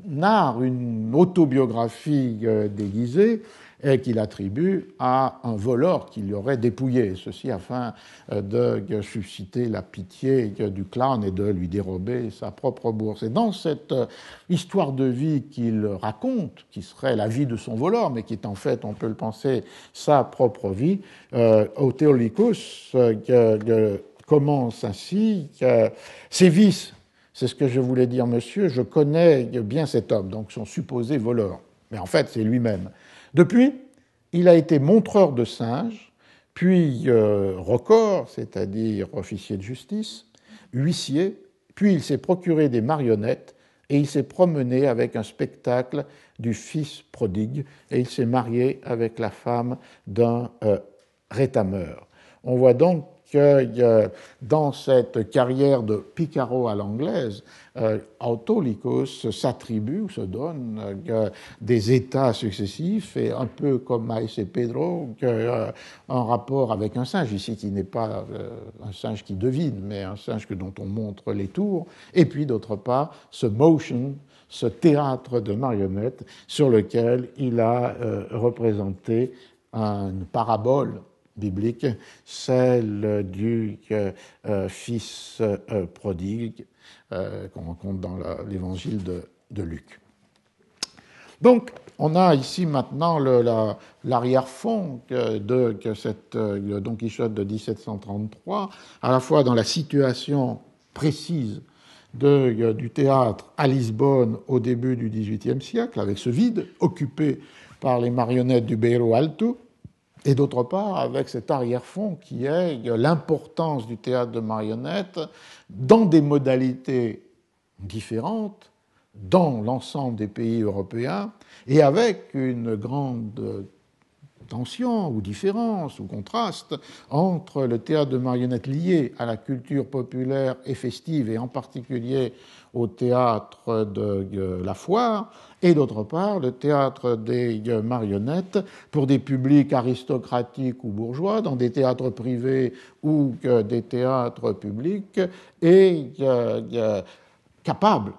narre une autobiographie euh, déguisée et qu'il attribue à un voleur qui aurait dépouillé, ceci afin euh, de susciter la pitié du clan et de lui dérober sa propre bourse. Et dans cette euh, histoire de vie qu'il raconte, qui serait la vie de son voleur, mais qui est en fait, on peut le penser, sa propre vie, euh, euh commence ainsi ses vices, c'est ce que je voulais dire, monsieur, je connais bien cet homme, donc son supposé voleur, mais en fait c'est lui-même. Depuis, il a été montreur de singes, puis euh, record, c'est-à-dire officier de justice, huissier, puis il s'est procuré des marionnettes, et il s'est promené avec un spectacle du fils prodigue et il s'est marié avec la femme d'un euh, rétameur. On voit donc que dans cette carrière de Picaro à l'anglaise, euh, Autolycus s'attribue ou se donne euh, des états successifs et un peu comme Maïs et Pedro, euh, en rapport avec un singe, ici qui n'est pas un singe qui devine, mais un singe dont on montre les tours, et puis d'autre part ce motion, ce théâtre de marionnettes sur lequel il a représenté une parabole biblique, celle du euh, fils euh, prodigue euh, qu'on rencontre dans l'évangile de, Luc. Donc, on a ici maintenant l'arrière-fond de cette, Don Quichotte de 1733, à la fois dans la situation précise du théâtre à Lisbonne au début du XVIIIe siècle, avec ce vide occupé par les marionnettes du Beiro Alto, et d'autre part avec cet arrière-fond qui est l'importance du théâtre de marionnettes dans des modalités différentes dans l'ensemble des pays européens et avec une grande tension ou différence ou contraste entre le théâtre de marionnettes lié à la culture populaire et festive et en particulier au théâtre de la foire et d'autre part le théâtre des marionnettes pour des publics aristocratiques ou bourgeois dans des théâtres privés ou des théâtres publics et capables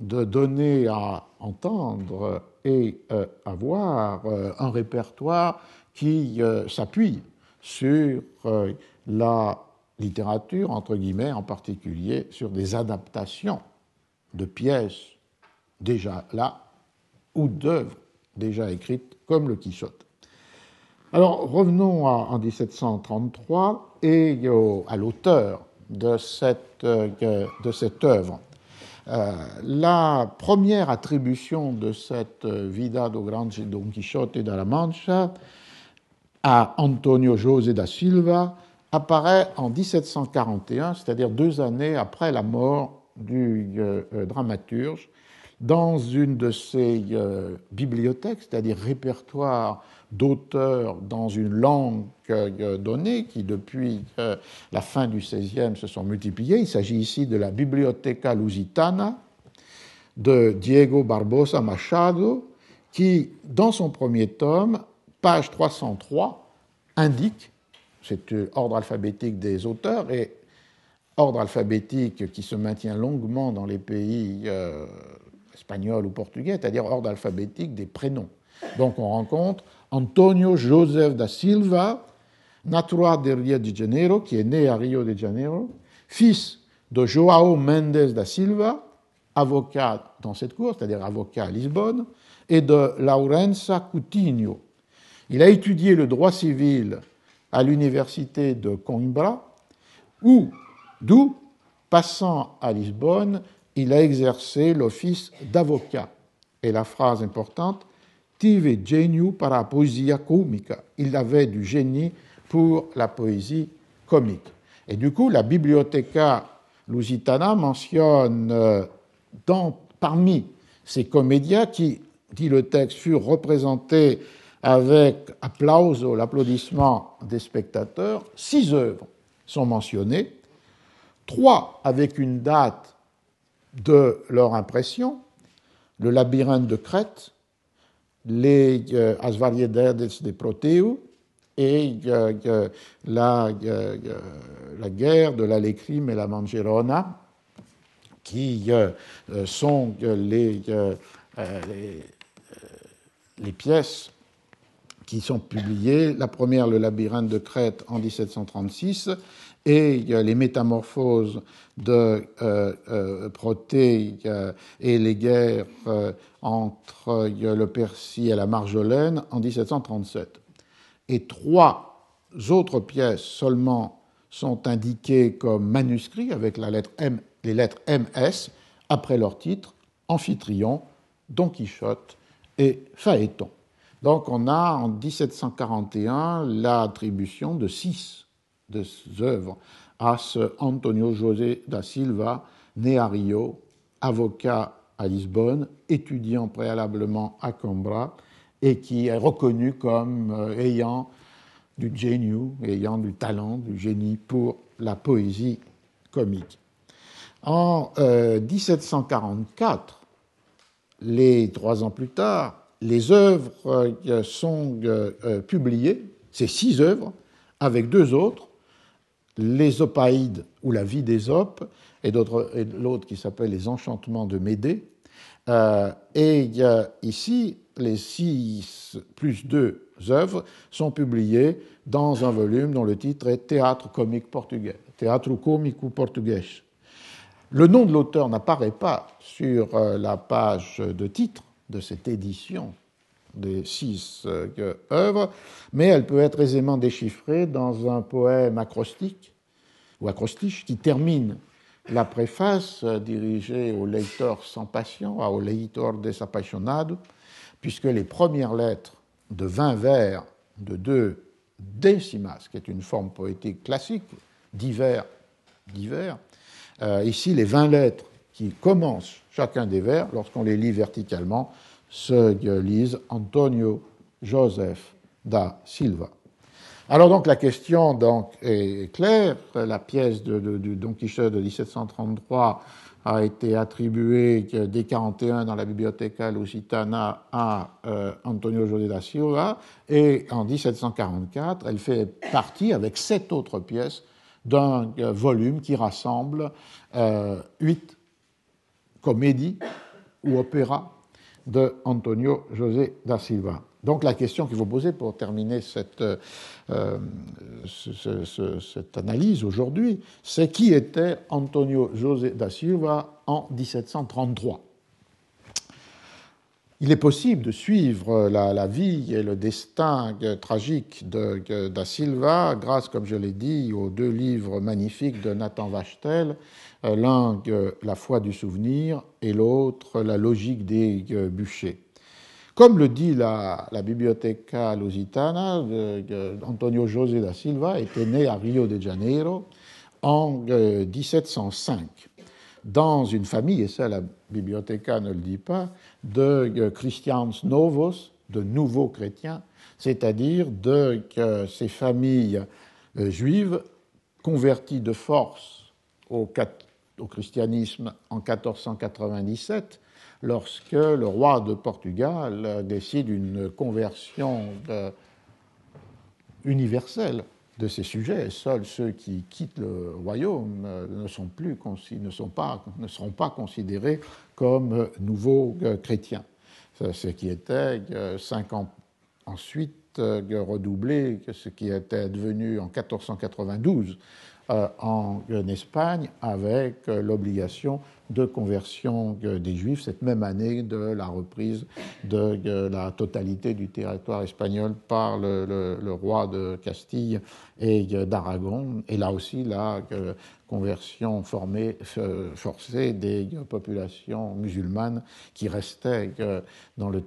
de donner à entendre et euh, avoir euh, un répertoire qui euh, s'appuie sur la littérature, entre guillemets, en particulier sur des adaptations de pièces déjà là ou d'œuvres déjà écrites comme le Quichotte. Alors revenons en 1733 et à l'auteur de cette œuvre. Euh, la première attribution de cette Vida do Grande Don Quixote de la Mancha à Antonio José da Silva apparaît en 1741, c'est-à-dire deux années après la mort du euh, euh, dramaturge, dans une de ses euh, bibliothèques, c'est-à-dire répertoire d'auteurs dans une langue donnée, qui depuis la fin du XVIe se sont multipliées. Il s'agit ici de la Biblioteca Lusitana de Diego Barbosa Machado, qui, dans son premier tome, page 303, indique, c'est ordre alphabétique des auteurs, et ordre alphabétique qui se maintient longuement dans les pays euh, espagnols ou portugais, c'est-à-dire ordre alphabétique des prénoms. Donc on rencontre Antonio Joseph da Silva, natural de Rio de Janeiro, qui est né à Rio de Janeiro, fils de Joao Mendes da Silva, avocat dans cette cour, c'est-à-dire avocat à Lisbonne, et de Laurenza Coutinho. Il a étudié le droit civil à l'université de Coimbra, où D'où, passant à Lisbonne, il a exercé l'office d'avocat. Et la phrase importante, Comica. Il avait du génie pour la poésie comique. Et du coup, la Bibliotheca Lusitana mentionne euh, parmi ces comédiens qui, dit le texte, furent représentés avec applauso, l'applaudissement des spectateurs, six œuvres sont mentionnées trois avec une date de leur impression, le labyrinthe de Crète, les euh, As Variedades de Proteu et euh, euh, la, la, guerre de l'Alécrime et la Mangerona, qui sont les, les, pièces qui sont publiées. La première, le labyrinthe de Crète, en 1736, et les métamorphoses de euh, euh, Protée et les guerres euh, entre le Percy et la Marjolaine en 1737. Et trois autres pièces seulement sont indiquées comme manuscrits avec la lettre M, les lettres MS après leur titre Amphitryon, Don Quichotte et Phaéton. Donc on a en 1741 l'attribution de six de œuvres à Antonio José da Silva, né à Rio, avocat à Lisbonne, étudiant préalablement à Coimbra, et qui est reconnu comme euh, ayant du génie, ayant du talent, du génie pour la poésie comique. En 1744, les trois ans plus tard, les œuvres euh, sont euh, publiées, ces six œuvres, avec deux autres, les Opaïdes ou la vie des Opes, et l'autre qui s'appelle Les Enchantements de Médée. Euh, et ici, les six plus deux œuvres sont publiées dans un volume dont le titre est Théâtre comique portugais, Théâtre comico portugais. Le nom de l'auteur n'apparaît pas sur euh, la page de titre de cette édition des six euh, œuvres, mais elle peut être aisément déchiffrée dans un poème acrostique ou acrostiche qui termine la préface euh, dirigée au lecteur sans passion, au leitor desapasionado, puisque les premières lettres de 20 vers de deux décimas, qui est une forme poétique classique, divers, divers, euh, ici les 20 lettres qui commencent chacun des vers, lorsqu'on les lit verticalement, se lisent Antonio Joseph da Silva. Alors donc la question donc, est claire. La pièce de, du Don Quichotte de 1733 a été attribuée dès 41 dans la Biblioteca Lusitana à euh, Antonio José da Silva et en 1744 elle fait partie avec sept autres pièces d'un euh, volume qui rassemble euh, huit comédies ou opéras de Antonio José da Silva. Donc la question qu'il faut poser pour terminer cette, euh, cette analyse aujourd'hui, c'est qui était Antonio José da Silva en 1733 il est possible de suivre la, vie et le destin tragique de, da Silva grâce, comme je l'ai dit, aux deux livres magnifiques de Nathan Vachtel, euh, l'un La foi du souvenir et l'autre La logique des bûchers. Comme le dit la, la Biblioteca Lusitana, Antonio José da Silva était né à Rio de Janeiro en 1705 euh, dans une famille, et ça la Biblioteca ne le dit pas, de euh, Christians Novos, de nouveaux chrétiens, c'est-à-dire de ces familles euh, juives converties de force au, christianisme en 1497 lorsque le roi de Portugal décide une conversion universelle de ces sujets. Seuls ceux qui quittent le royaume euh, ne, sont plus, ne, sont pas, ne seront pas considérés comme nouveaux euh, chrétiens. Ce qui était euh, cinq ans ensuite redoublé, ce qui était devenu en 1492 en Espagne avec l'obligation de conversion des Juifs cette même année de la reprise de la totalité du territoire espagnol par le, roi de Castille et d'Aragon, et là aussi la conversion formée, forcée des populations musulmanes qui restaient le,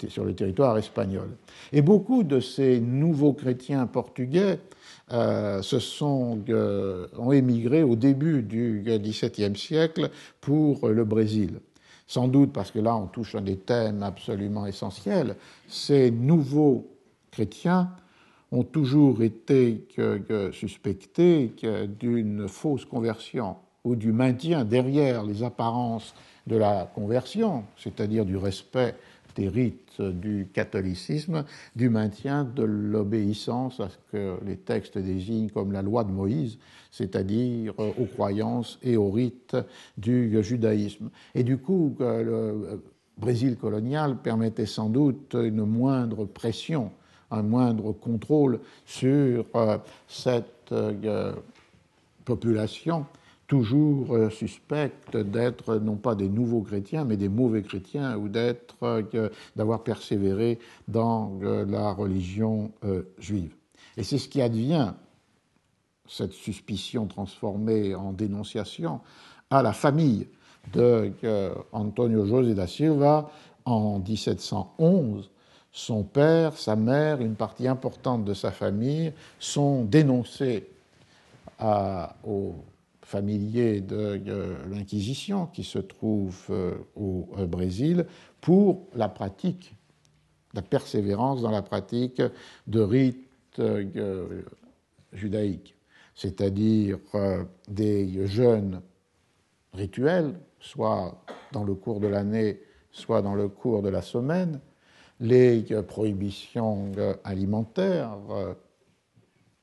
sur le territoire espagnol. Et beaucoup de ces nouveaux chrétiens portugais euh, se sont, euh, ont émigré au début du XVIIe siècle pour le Brésil. Sans doute parce que là, on touche à des thèmes absolument essentiels. Ces nouveaux chrétiens ont toujours été suspectés d'une fausse conversion ou du maintien derrière les apparences de la conversion, c'est-à-dire du respect des rites du catholicisme, du maintien de l'obéissance à ce que les textes désignent comme la loi de Moïse, c'est-à-dire aux croyances et aux rites du judaïsme. Et du coup, le Brésil colonial permettait sans doute une moindre pression, un moindre contrôle sur euh, cette euh, population toujours euh, suspecte d'être non pas des nouveaux chrétiens, mais des mauvais chrétiens, ou d'être d'avoir persévéré dans la religion juive. Et c'est ce qui advient, cette suspicion transformée en dénonciation, à la famille de Antonio José da Silva en 1711. Son père, sa mère, une partie importante de sa famille sont dénoncés à, au familier de l'Inquisition qui se trouve au Brésil pour la pratique, la persévérance dans la pratique de rites judaïques, c'est-à-dire des jeûnes rituels, soit dans le cours de l'année, soit dans le cours de la semaine, les prohibitions alimentaires,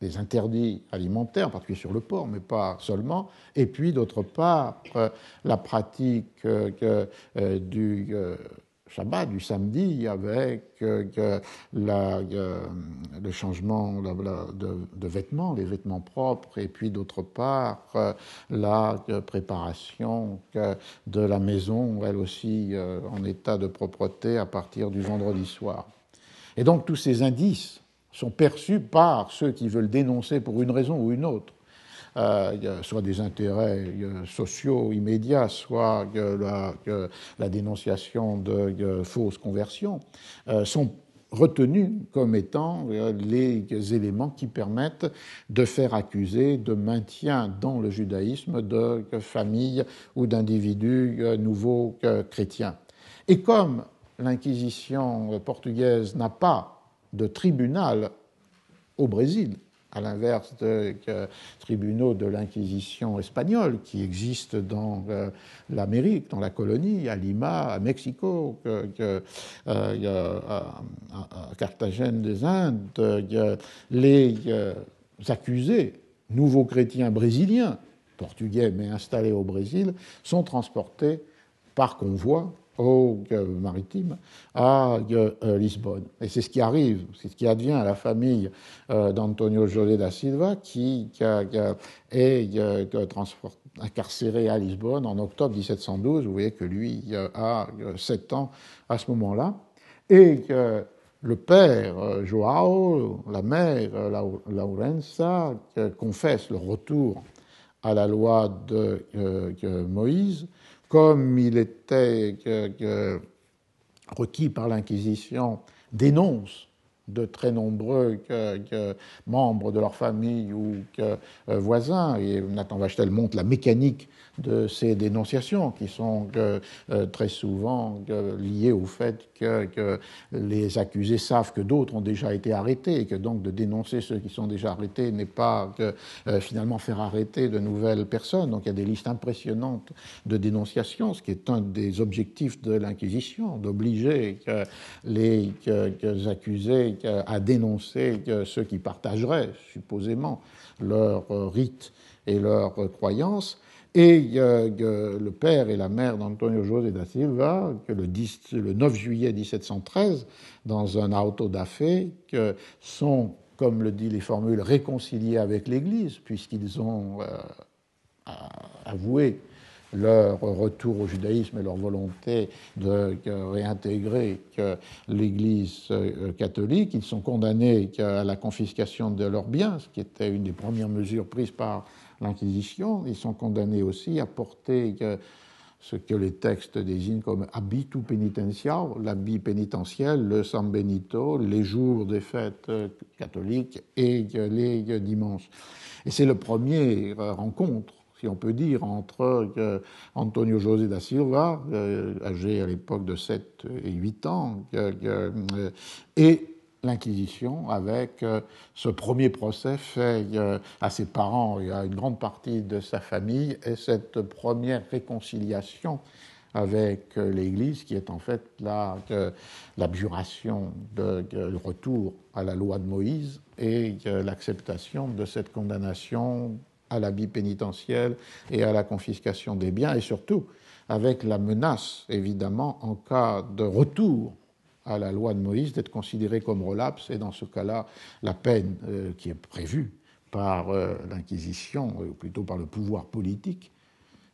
les interdits alimentaires, en particulier sur le porc, mais pas seulement, et puis d'autre part la pratique euh, du euh, Shabbat, du samedi, avec euh, le changement de, vêtements, les vêtements propres, et puis d'autre part la préparation de la maison, elle aussi en état de propreté à partir du vendredi soir. Et donc tous ces indices sont perçus par ceux qui veulent dénoncer pour une raison ou une autre, euh, soit des intérêts euh, sociaux immédiats, soit la, dénonciation de fausses conversions, euh, sont retenus comme étant les éléments qui permettent de faire accuser de maintien dans le judaïsme de familles ou d'individus nouveaux chrétiens. Et comme l'Inquisition portugaise n'a pas de tribunal au Brésil, à l'inverse des tribunaux de l'Inquisition espagnole qui existent dans euh, l'Amérique, dans la colonie, à Lima, à Mexico, euh, à, Carthagène des Indes. les euh, accusés, nouveaux chrétiens brésiliens, portugais mais installés au Brésil, sont transportés par convoi au maritime à euh, Lisbonne. Et c'est ce qui arrive, c'est ce qui advient à la famille euh, d'Antonio José da Silva qui, est incarcéré à Lisbonne en octobre 1712. Vous voyez que lui a 7 ans à ce moment-là. Et le père Joao, la mère Laurenza, confesse le retour à la loi de Moïse comme il était requis par l'Inquisition, dénonce de très nombreux membres de leur famille ou euh, voisins. Et Nathan Vachtel montre la mécanique de ces dénonciations qui sont euh, très souvent liées au fait que, les accusés savent que d'autres ont déjà été arrêtés et que donc de dénoncer ceux qui sont déjà arrêtés n'est pas euh, finalement faire arrêter de nouvelles personnes. Donc il y a des listes impressionnantes de dénonciations, ce qui est un des objectifs de l'Inquisition, d'obliger les accusés à dénoncer ceux qui partageraient supposément leurs rites et leurs croyances et euh, le père et la mère d'Antonio José da Silva, que le, 9 juillet 1713, dans un auto da que sont, comme le dit les formules, réconciliés avec l'Église, puisqu'ils ont euh, avoué leur retour au judaïsme et leur volonté de réintégrer l'Église euh, catholique. Ils sont condamnés à la confiscation de leurs biens, ce qui était une des premières mesures prises par l'Inquisition. Ils sont condamnés aussi à porter ce que les textes désignent comme habitu penitential, l'habit pénitentiel, le San Benito, les jours des fêtes catholiques et les dimanches. Et c'est le premier rencontre, si on peut dire, entre Antonio José da Silva, euh, âgé à l'époque de 7 et 8 ans, et l'Inquisition avec euh, ce premier procès fait euh, à ses parents et à une grande partie de sa famille et cette première réconciliation avec euh, l'Église qui est en fait l'abjuration de, le retour à la loi de Moïse et l'acceptation de cette condamnation à la vie pénitentielle et à la confiscation des biens et surtout avec la menace évidemment en cas de retour à la loi de Moïse d'être considéré comme relapse, et dans ce cas-là, la peine euh, qui est prévue par euh, l'Inquisition, ou plutôt par le pouvoir politique,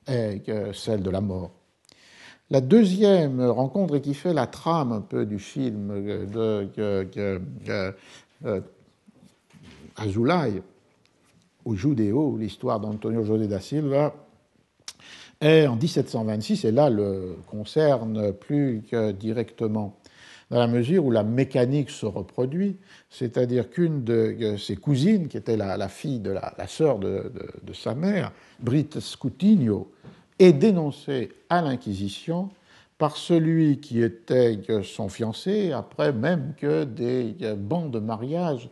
est euh, celle de la mort. La deuxième rencontre, qui fait la trame un peu du film de, Azulay, au Judéo, l'histoire d'Antonio José da Silva, est en 1726, et là le concerne plus directement dans la mesure où la mécanique se reproduit, c'est-à-dire qu'une de ses cousines, qui était la, fille de la, sœur de, sa mère, Britt Scutigno, est dénoncée à l'Inquisition par celui qui était son fiancé, après même que des bancs de mariage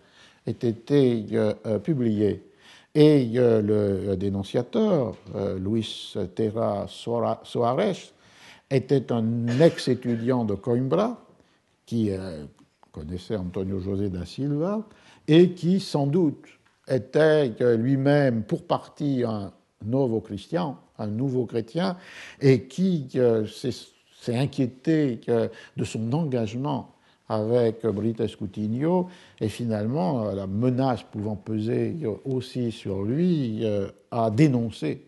aient été euh, publiés. Et le dénonciateur, euh, Luis Terra Soares, était un ex-étudiant de Coimbra qui euh, connaissait Antonio José da Silva et qui sans doute était lui-même pour partie un nouveau chrétien, un nouveau chrétien, et qui euh, s'est inquiété de son engagement avec Brites Coutinho, et finalement, euh, la menace pouvant peser aussi sur lui, a dénoncé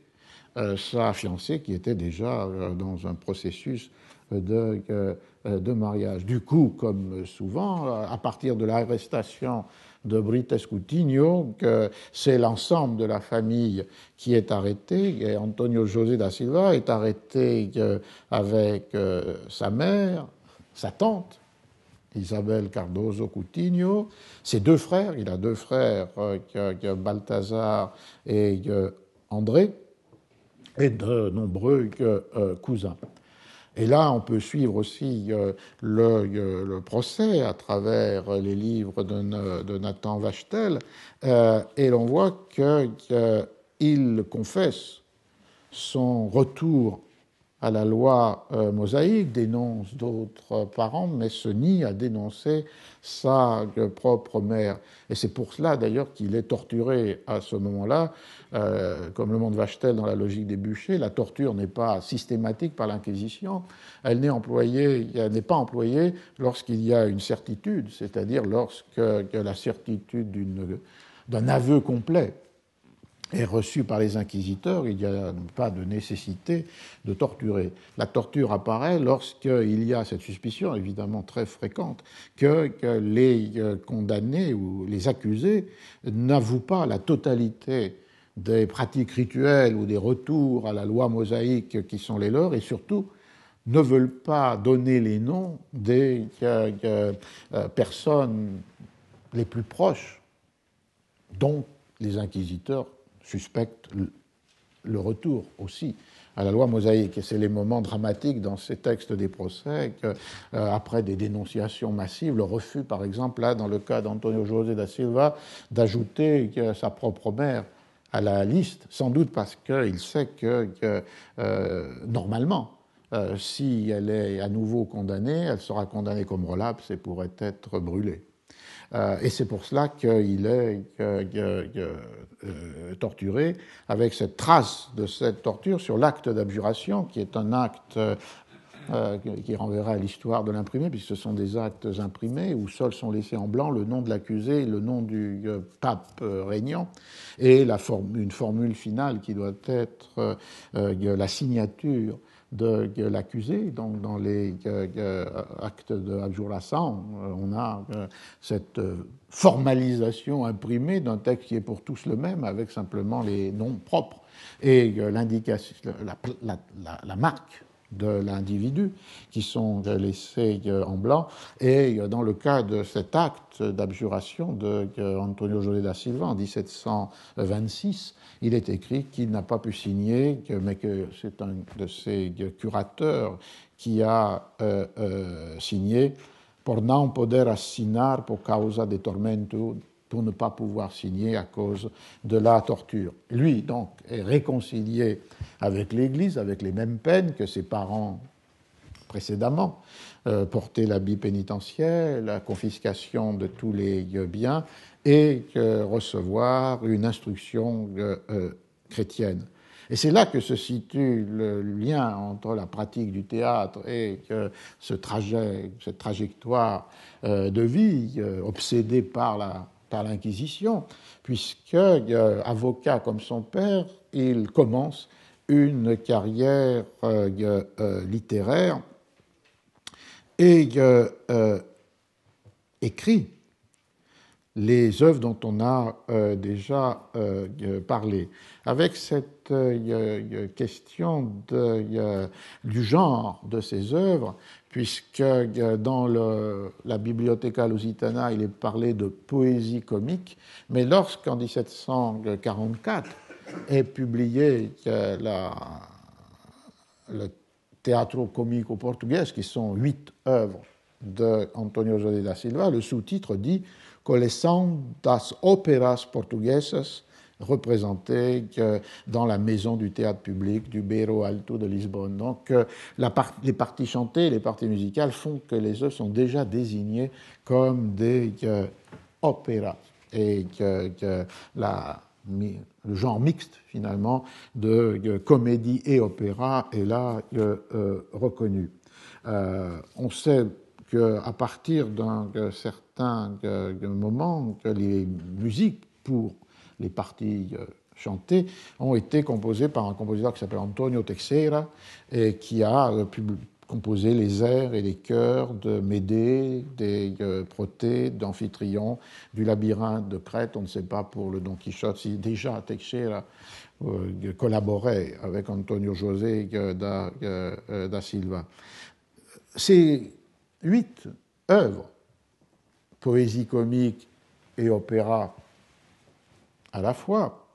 sa fiancée qui était déjà dans un processus de, de mariage. Du coup, comme souvent, à partir de l'arrestation de Brites Coutinho, c'est l'ensemble de la famille qui est arrêté. Et Antonio José da Silva est arrêté euh, avec euh, sa mère, sa tante, Isabel Cardoso Coutinho, ses deux frères, il a deux frères, euh, Balthazar et André, et de nombreux cousins. Et là, on peut suivre aussi euh, le, le, procès à travers les livres de, Nathan Vachtel, euh, et l'on voit qu'il confesse son retour à la loi euh, mosaïque, dénonce d'autres parents, mais se nie à dénoncer sa propre mère. Et c'est pour cela d'ailleurs qu'il est torturé à ce moment-là. Euh, comme le monde Vachtel dans la logique des bûchers, la torture n'est pas systématique par l'Inquisition, elle n'est employée, pas employée lorsqu'il y a une certitude, c'est-à-dire lorsque la certitude d'un aveu complet est reçu par les inquisiteurs, il n'y a pas de nécessité de torturer. La torture apparaît lorsqu'il y a cette suspicion, évidemment très fréquente, que, les euh, condamnés ou les accusés n'avouent pas la totalité des pratiques rituelles ou des retours à la loi mosaïque qui sont les leurs, et surtout ne veulent pas donner les noms des euh, euh, personnes les plus proches dont les inquisiteurs suspecte le retour aussi à la loi mosaïque. Et c'est les moments dramatiques dans ces textes des procès euh, après des dénonciations massives, le refus, par exemple, là, dans le cas d'Antonio José da Silva, d'ajouter sa propre mère à la liste, sans doute parce qu'il sait que, euh, normalement, euh, si elle est à nouveau condamnée, elle sera condamnée comme relapse et pourrait être brûlée. Euh, et c'est pour cela qu'il est torturé avec cette trace de cette torture sur l'acte d'abjuration, qui est un acte euh, qui renverra à l'histoire de l'imprimé, puisque ce sont des actes imprimés où seuls sont laissés en blanc le nom de l'accusé, le nom du pape régnant, et une formule finale qui doit être la signature de, l'accusé. Donc, dans les actes de on a euh, cette formalisation imprimée d'un texte qui est pour tous le même, avec simplement les noms propres et l'indication, la, marque de l'individu qui sont laissés en blanc. Et dans le cas de cet acte d'abjuration de Antonio José da Silva en 1726, il est écrit qu'il n'a pas pu signer, mais que c'est un de ses curateurs qui a euh, euh, signé pour non poder assinar por causa de tormento pour ne pas pouvoir signer à cause de la torture. Lui, donc, est réconcilié avec l'Église, avec les mêmes peines que ses parents précédemment, euh, porter l'habit pénitentiaire, la confiscation de tous les biens et recevoir une instruction euh, euh, chrétienne. Et c'est là que se situe le lien entre la pratique du théâtre et ce trajet, cette trajectoire de vie obsédée par la par l'Inquisition, puisque avocat comme son père, il commence une carrière littéraire et écrit les œuvres dont on a déjà parlé. Avec cette question du genre de ces œuvres, puisque dans la Bibliotheca Lusitana, il est parlé de poésie comique, mais lorsqu'en 1744 est publié la, le Teatro Comico Portugais, qui sont huit œuvres de Antonio José da Silva, le sous-titre dit Coleção das óperas portuguesas représentées dans la maison du théâtre public du Beiro Alto de Lisbonne. Donc euh, les parties chantées, les parties musicales font que les œuvres sont déjà désignées comme des euh, opéras et que, le genre mixte finalement de, comédie et opéra est là euh, reconnu. on sait qu'à partir d'un certain moment, que les musiques pour les parties euh, chantées ont été composées par un compositeur qui s'appelle Antonio Teixeira et qui a euh, composé les airs et les chœurs de Médée, des euh, Protées, d'Amphitryon, du labyrinthe de Crète. On ne sait pas pour le Don Quichotte si déjà Teixeira collaborait avec Antonio José da, da Silva. Ces huit œuvres, poésie comique et opéra à la fois,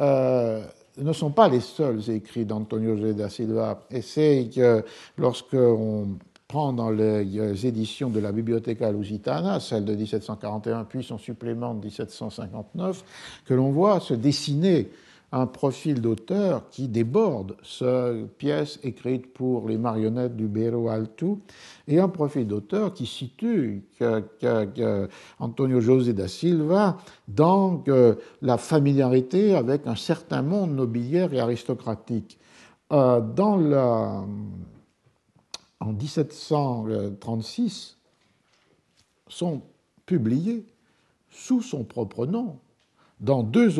euh, ne sont pas les seuls écrits d'Antonio G. da Silva. Et c'est que lorsqu'on prend dans les éditions de la Bibliotheca Lusitana, celle de 1741, puis son supplément de 1759, que l'on voit se dessiner un profil d'auteur qui déborde cette pièce écrite pour les marionnettes du Bero Alto et un profil d'auteur qui situe Antonio José da Silva dans euh, la familiarité avec un certain monde nobiliaire et aristocratique. Euh, dans la, en 1736 sont publiés sous son propre nom dans deux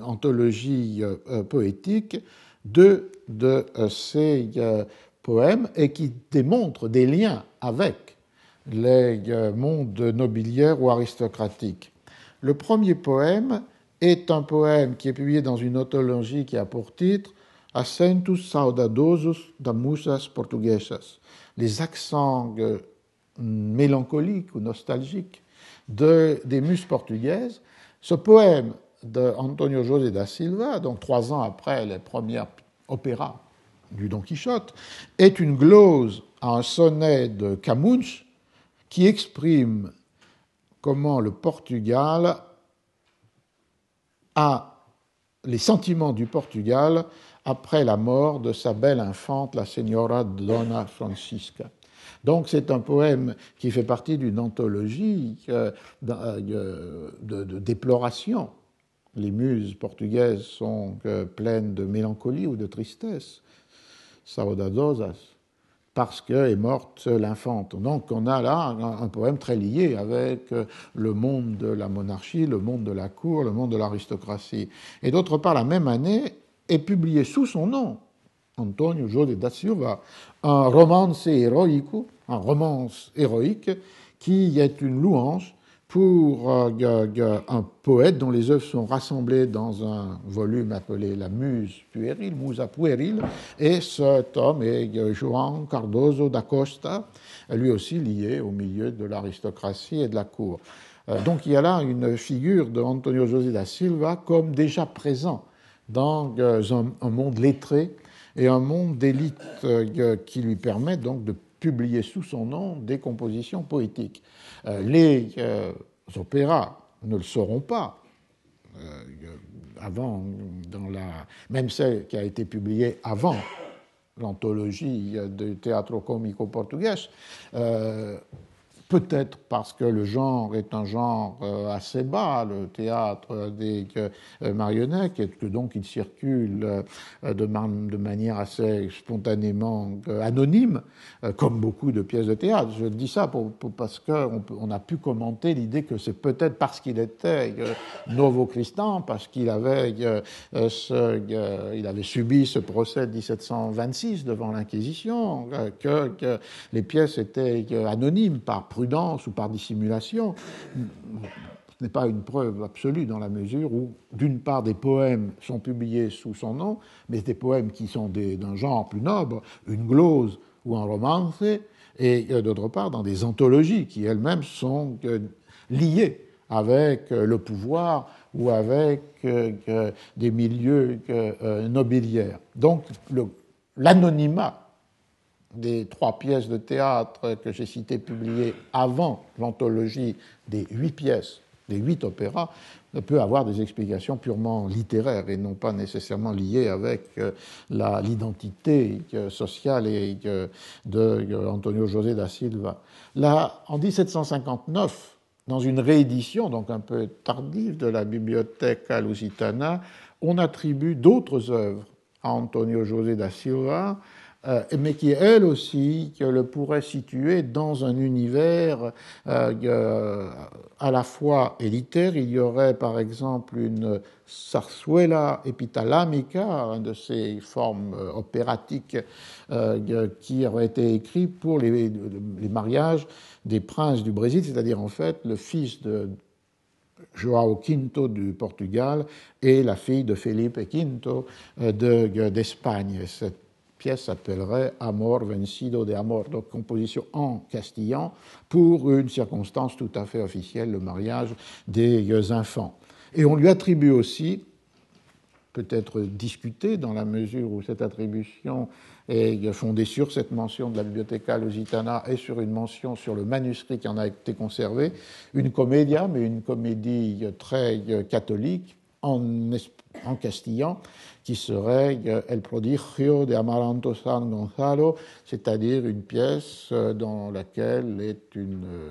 anthologies euh, euh, poétiques deux de euh, ces poèmes et qui démontrent des liens avec les mondes nobiliaires ou aristocratiques. Le premier poème est un poème qui est publié dans une anthologie qui a pour titre Acentus saudadosos da musas portuguesas, les accents mélancoliques ou nostalgiques de, des muses portugaises. Ce poème d'Antonio José da Silva, donc trois ans après les premiers opéras du Don Quichotte, est une glose à un sonnet de Camus qui exprime comment le Portugal a les sentiments du Portugal après la mort de sa belle infante, la Señora Dona Francisca. Donc c'est un poème qui fait partie d'une anthologie euh, euh, de, de déploration les muses portugaises sont pleines de mélancolie ou de tristesse, saudadosas, parce que est morte l'infante. Donc on a là un, poème très lié avec le monde de la monarchie, le monde de la cour, le monde de l'aristocratie. Et d'autre part, la même année est publié sous son nom, Antonio José da Silva, un romance héroïque, un romance héroïque qui est une louange pour euh, un poète dont les œuvres sont rassemblées dans un volume appelé La Muse puérile, Musa puéril, et cet homme est João Cardoso da Costa, lui aussi lié au milieu de l'aristocratie et de la cour. Euh, donc il y a là une figure de Antonio José da Silva comme déjà présent dans euh, un, monde lettré et un monde d'élite qui lui permet donc de publier sous son nom des compositions poétiques. Euh, les euh, opéras ne le seront pas. Euh, avant, dans la, même celle qui a été publiée avant l'anthologie de Teatro Comico Portugais, peut-être parce que le genre est un genre euh, assez bas, le théâtre des euh, marionnettes, et que donc il circule euh, de, manière assez spontanément anonyme, comme beaucoup de pièces de théâtre. Je dis ça parce qu'on on a pu commenter l'idée que c'est peut-être parce qu'il était novo-christan, parce qu'il avait, subi ce procès de 1726 devant l'Inquisition, que, les pièces étaient anonymes par prudence ou par dissimulation. ce n'est pas une preuve absolue dans la mesure où, d'une part, des poèmes sont publiés sous son nom, mais des poèmes qui sont d'un genre plus noble, une glose ou un romance, et euh, d'autre part, dans des anthologies qui elles-mêmes sont euh, liées avec euh, le pouvoir ou avec des milieux nobiliaires. Donc l'anonymat des trois pièces de théâtre que j'ai citées publiées avant l'anthologie des huit pièces, des huit opéras, peut avoir des explications purement littéraires et non pas nécessairement liées avec euh, l'identité euh, sociale et, de Antonio José da Silva. Là, en 1759, dans une réédition, donc un peu tardive, de la bibliothèque Lusitana, on attribue d'autres œuvres à Antonio José da Silva, euh, mais qui elle aussi le pourrait situer dans un univers euh, à la fois élitaire. Il y aurait par exemple une sarsuela epitalamica, une de ces formes euh, opératiques qui aurait été écrite pour les, mariages des princes du Brésil, c'est-à-dire en fait le fils de Joao V du Portugal et la fille de Felipe V d'Espagne. S'appellerait Amor vencido de amor, donc composition en castillan pour une circonstance tout à fait officielle, le mariage des enfants. Et on lui attribue aussi, peut-être discuté dans la mesure où cette attribution est fondée sur cette mention de la Bibliotheca Lusitana et sur une mention sur le manuscrit qui en a été conservé, une comédia, mais une comédie très catholique en, en castillan, qui serait euh, El prodigio de Amaranto San Gonzalo, c'est-à-dire une pièce euh, dans laquelle est une euh,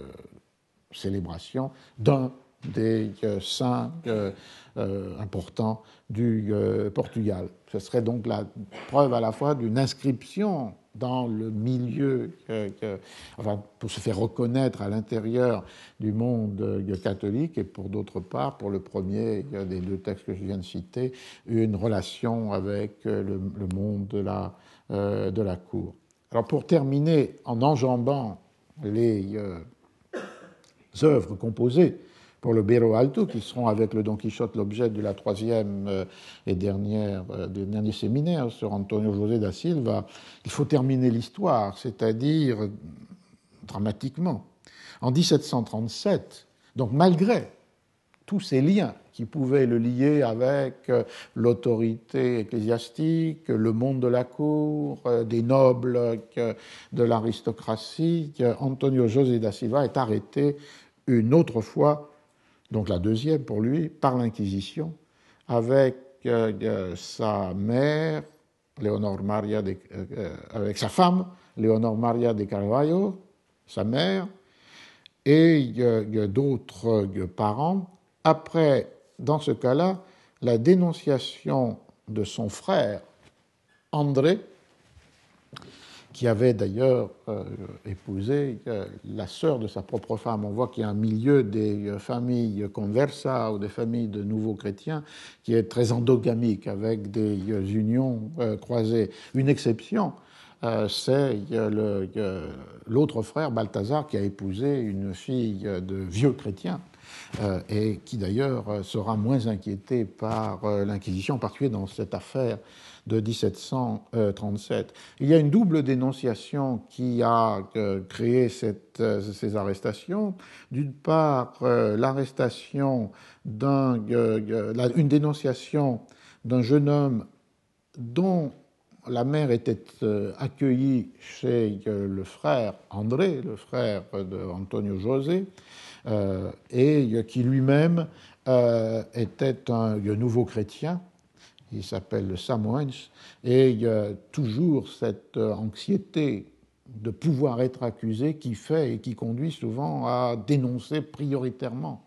célébration d'un des saints importants du Portugal. Ce serait donc la preuve à la fois d'une inscription dans le milieu, enfin, pour se faire reconnaître à l'intérieur du monde euh, catholique, et pour d'autre part, pour le premier des deux textes que je viens de citer, une relation avec euh, le, monde de la, euh, de la cour. Alors pour terminer, en enjambant les œuvres composées pour le Bero Alto, qui seront avec le Don Quichotte l'objet de la troisième euh, et dernière, euh, des derniers séminaires sur Antonio José da Silva, il faut terminer l'histoire, c'est-à-dire dramatiquement. En 1737, donc malgré tous ces liens qui pouvaient le lier avec euh, l'autorité ecclésiastique, le monde de la cour, des nobles, de l'aristocratie, Antonio José da Silva est arrêté une autre fois donc la deuxième pour lui, par l'Inquisition, avec euh, euh, sa mère, Leonor Maria euh, avec sa femme, Leonor Maria de Carvalho, sa mère, et d'autres parents. Après, dans ce cas-là, la dénonciation de son frère, André, qui avait d'ailleurs euh, épousé euh, la sœur de sa propre femme. On voit qu'il y a un milieu des euh, familles conversa ou des familles de nouveaux chrétiens qui est très endogamique avec des unions croisées. Une exception, c'est l'autre frère, Balthazar, qui a épousé une fille de vieux chrétiens. Et qui d'ailleurs sera moins inquiété par l'Inquisition, en particulier dans cette affaire de 1737. Il y a une double dénonciation qui a euh, créé euh, ces arrestations. D'une part, euh, l'arrestation d'un, une dénonciation d'un jeune homme dont la mère était accueillie chez le frère André, le frère de Antonio José, et qui lui-même était un nouveau chrétien il s'appelle Samoens, et il y a toujours cette euh, anxiété de pouvoir être accusé qui fait et qui conduit souvent à dénoncer prioritairement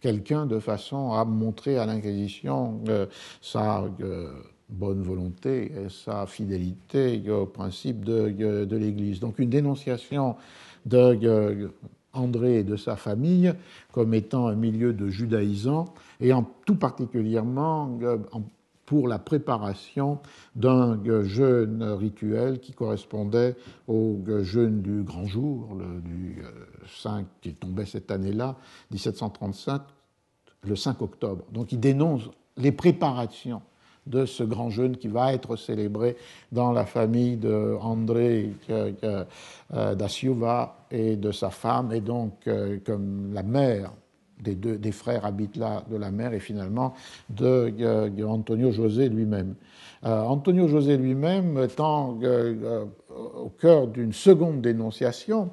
quelqu'un de façon à montrer à l'Inquisition euh, sa euh, bonne volonté et sa fidélité au principe de l'Église. Donc une dénonciation de André et de sa famille comme étant un milieu de judaïsants et en tout particulièrement en pour la préparation d'un jeûne rituel qui correspondait au jeûne du grand jour, le, du 5 euh, qui tombait cette année-là, 1735, le 5 octobre. Donc il dénonce les préparations de ce grand jeûne qui va être célébré dans la famille de André euh, da et de sa femme, et donc comme la mère des, deux, des frères habitent là de la mère et finalement de, Antonio José lui-même. Antonio José lui-même étant au cœur d'une seconde dénonciation,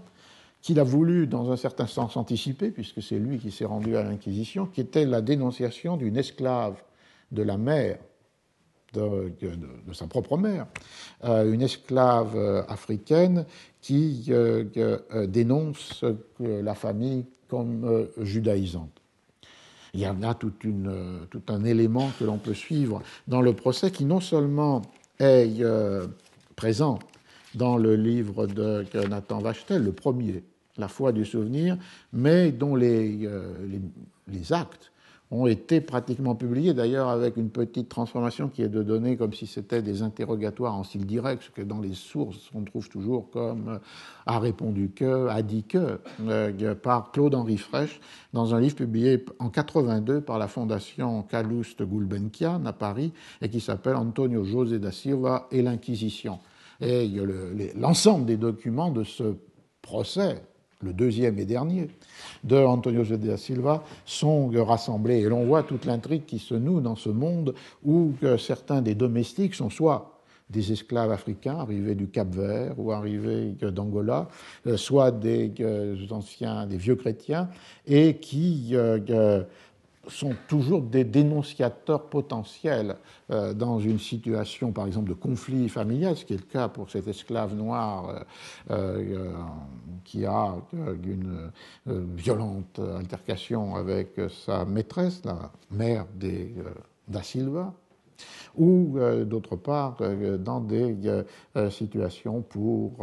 qu'il a voulu, dans un certain sens, anticiper, puisque c'est lui qui s'est rendu à l'Inquisition, qui était la dénonciation d'une esclave de la mère, de, sa propre mère, euh, une esclave euh, africaine qui euh, dénonce la famille comme judaïsante. Il y a là tout un élément que l'on peut suivre dans le procès qui non seulement est présent dans le livre de Nathan Vachtel, le premier, La foi du souvenir, mais dont les, les, actes ont été pratiquement publiés, d'ailleurs avec une petite transformation qui est de donner comme si c'était des interrogatoires en style direct, ce que dans les sources on trouve toujours comme euh, a répondu que, a dit que, euh, par Claude-Henri Fraîche, dans un livre publié en 82 par la fondation Calouste Gulbenkian à Paris et qui s'appelle Antonio José da Silva et l'Inquisition. Et l'ensemble des documents de ce procès, le deuxième et dernier, de Antonio da Silva, sont rassemblés. Et l'on voit toute l'intrigue qui se noue dans ce monde où certains des domestiques sont soit des esclaves africains arrivés du Cap-Vert ou arrivés d'Angola, euh, soit des euh, anciens, des vieux chrétiens, et qui euh, sont toujours des dénonciateurs potentiels euh, dans une situation, par exemple, de conflit familial, ce qui est le cas pour cet esclave noir euh, euh, qui a une violente altercation avec sa maîtresse, la mère des, da Silva, ou d'autre part dans des situations pour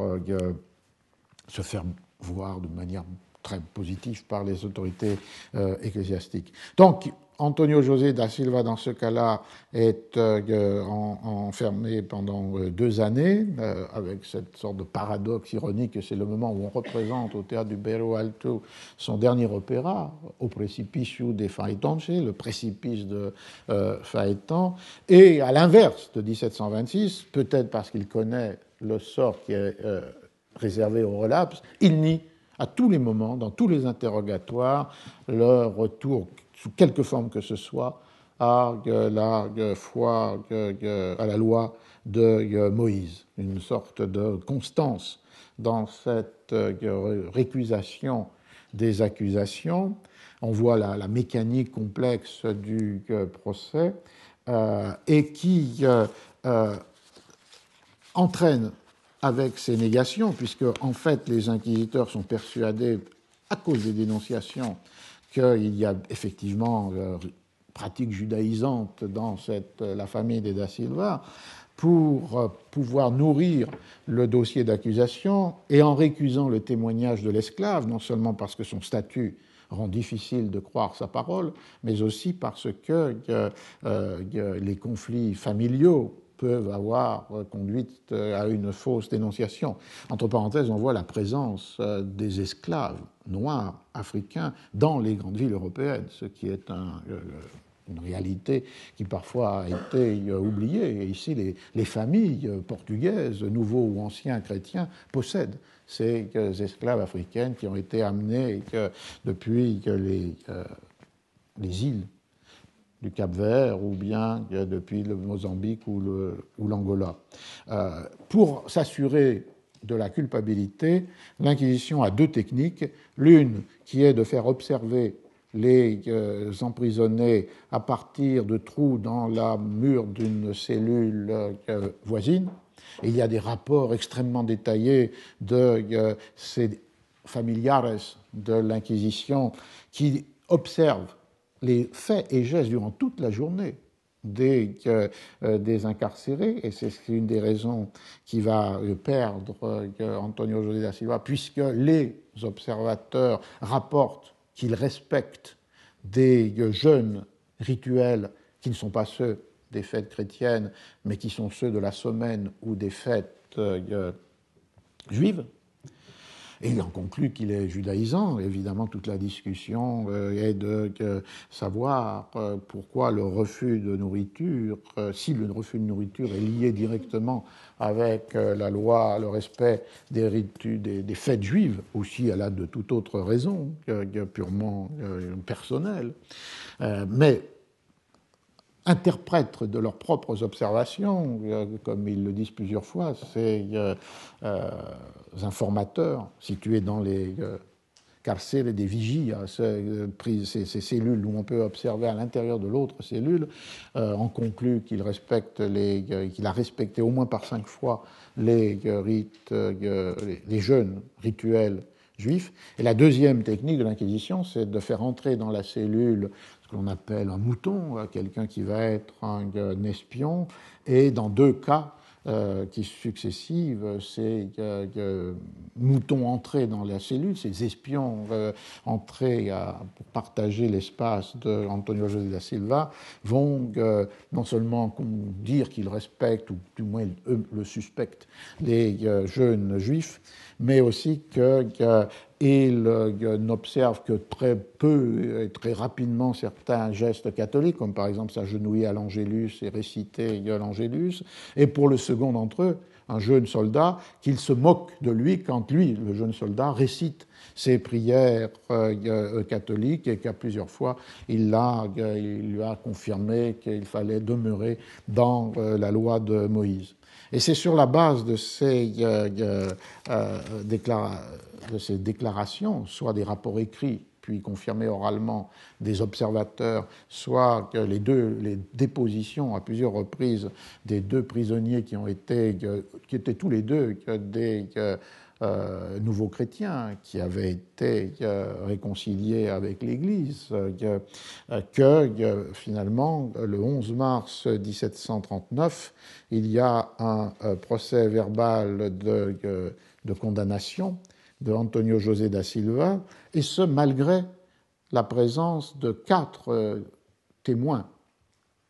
se faire voir de manière très positif par les autorités euh, ecclésiastiques. Donc, Antonio José da Silva, dans ce cas-là, est euh, enfermé pendant euh, deux années, avec cette sorte de paradoxe ironique que c'est le moment où on représente au théâtre du Bero Alto son dernier opéra, au Precipicio de Faetonce, le précipice de Faeton, et à l'inverse de 1726, peut-être parce qu'il connaît le sort qui est réservé au relapse, il nie à tous les moments, dans tous les interrogatoires, le retour, sous quelque forme que ce soit, à la foi, à la loi de Moïse, une sorte de constance dans cette récusation des accusations. On voit la, mécanique complexe du procès euh, et qui euh, euh, entraîne avec ces négations, puisque en fait les inquisiteurs sont persuadés, à cause des dénonciations, qu'il y a effectivement euh, pratique judaïsante dans euh, la famille des Da Silva, pour euh, pouvoir nourrir le dossier d'accusation et en récusant le témoignage de l'esclave, non seulement parce que son statut rend difficile de croire sa parole, mais aussi parce que les conflits familiaux peuvent avoir conduit euh, à une fausse dénonciation. Entre parenthèses, on voit la présence euh, des esclaves noirs africains dans les grandes villes européennes, ce qui est euh, une réalité qui parfois a été oubliée. Ici, les, familles portugaises, nouveaux ou anciens chrétiens, possèdent ces esclaves africaines qui ont été amenés depuis les, les îles du Cap-Vert ou bien depuis le Mozambique ou l'Angola. Euh, pour s'assurer de la culpabilité, l'Inquisition a deux techniques. L'une qui est de faire observer les euh, emprisonnés à partir de trous dans la mur d'une cellule euh, voisine. Il y a des rapports extrêmement détaillés de ces familiares de l'Inquisition qui observent les faits et gestes durant toute la journée des, euh, des incarcérés, et c'est une des raisons qui va perdre euh, Antonio José da Silva, puisque les observateurs rapportent qu'ils respectent des jeunes rituels qui ne sont pas ceux des fêtes chrétiennes, mais qui sont ceux de la semaine ou des fêtes euh, juives. Et il en conclut qu'il est judaïsant. Évidemment, toute la discussion est de savoir pourquoi le refus de nourriture, si le refus de nourriture est lié directement avec la loi, le respect des, des, fêtes juives, aussi à la de toute autre raison, purement personnelle. mais interprètent de leurs propres observations, euh, comme ils le disent plusieurs fois, ces euh, euh, informateurs situés dans les carcères des vigies, hein, ces, cellules où on peut observer à l'intérieur de l'autre cellule, on conclut qu'il respecte a respecté au moins par cinq fois les rites, les jeunes rituels juifs. Et la deuxième technique de l'Inquisition, c'est de faire entrer dans la cellule ce qu'on appelle un mouton, euh, quelqu'un qui va être un, espion, et dans deux cas euh, qui successifs, ces euh, moutons entrés dans la cellule, ces espions entrés pour partager l'espace d'Antonio José da Silva, vont non seulement dire qu'ils respectent, ou du moins eux le suspectent, les jeunes juifs, mais aussi qu'il n'observe que très peu et très rapidement certains gestes catholiques, comme par exemple s'agenouiller à l'Angélus et réciter l'Angélus, et pour le second d'entre eux, un jeune soldat, qu'il se moque de lui quand lui, le jeune soldat, récite ses prières euh, catholiques et qu'à plusieurs fois il, a, il lui a confirmé qu'il fallait demeurer dans euh, la loi de Moïse. Et c'est sur la base de ces, euh, euh, euh, de ces déclarations, soit des rapports écrits puis confirmés oralement des observateurs, soit les deux les dépositions à plusieurs reprises des deux prisonniers qui ont été qui étaient tous les deux des euh, nouveaux chrétiens qui avaient été euh, réconciliés avec l'Église, euh, que finalement, le 11 mars 1739, il y a un procès verbal de, de condamnation de Antonio José da Silva, et ce malgré la présence de quatre témoins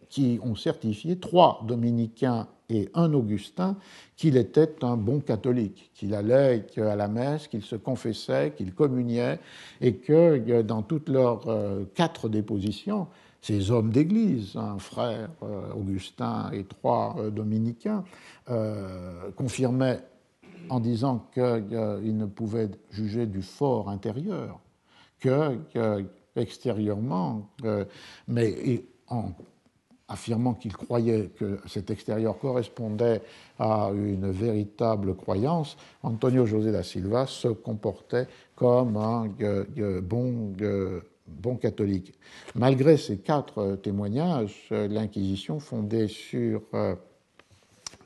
qui ont certifié, trois dominicains et un Augustin, qu'il était un bon catholique, qu'il allait à la messe, qu'il se confessait, qu'il communiait, et que dans toutes leurs euh, quatre dépositions, ces hommes d'église, un frère euh, Augustin et trois euh, dominicains, confirmaient en disant qu'ils ne pouvaient juger du fort intérieur que, extérieurement, mais en affirmant qu'il croyait que cet extérieur correspondait à une véritable croyance, Antonio José da Silva se comportait comme un bon, bon catholique. Malgré ces quatre témoignages, l'Inquisition fondée sur, euh,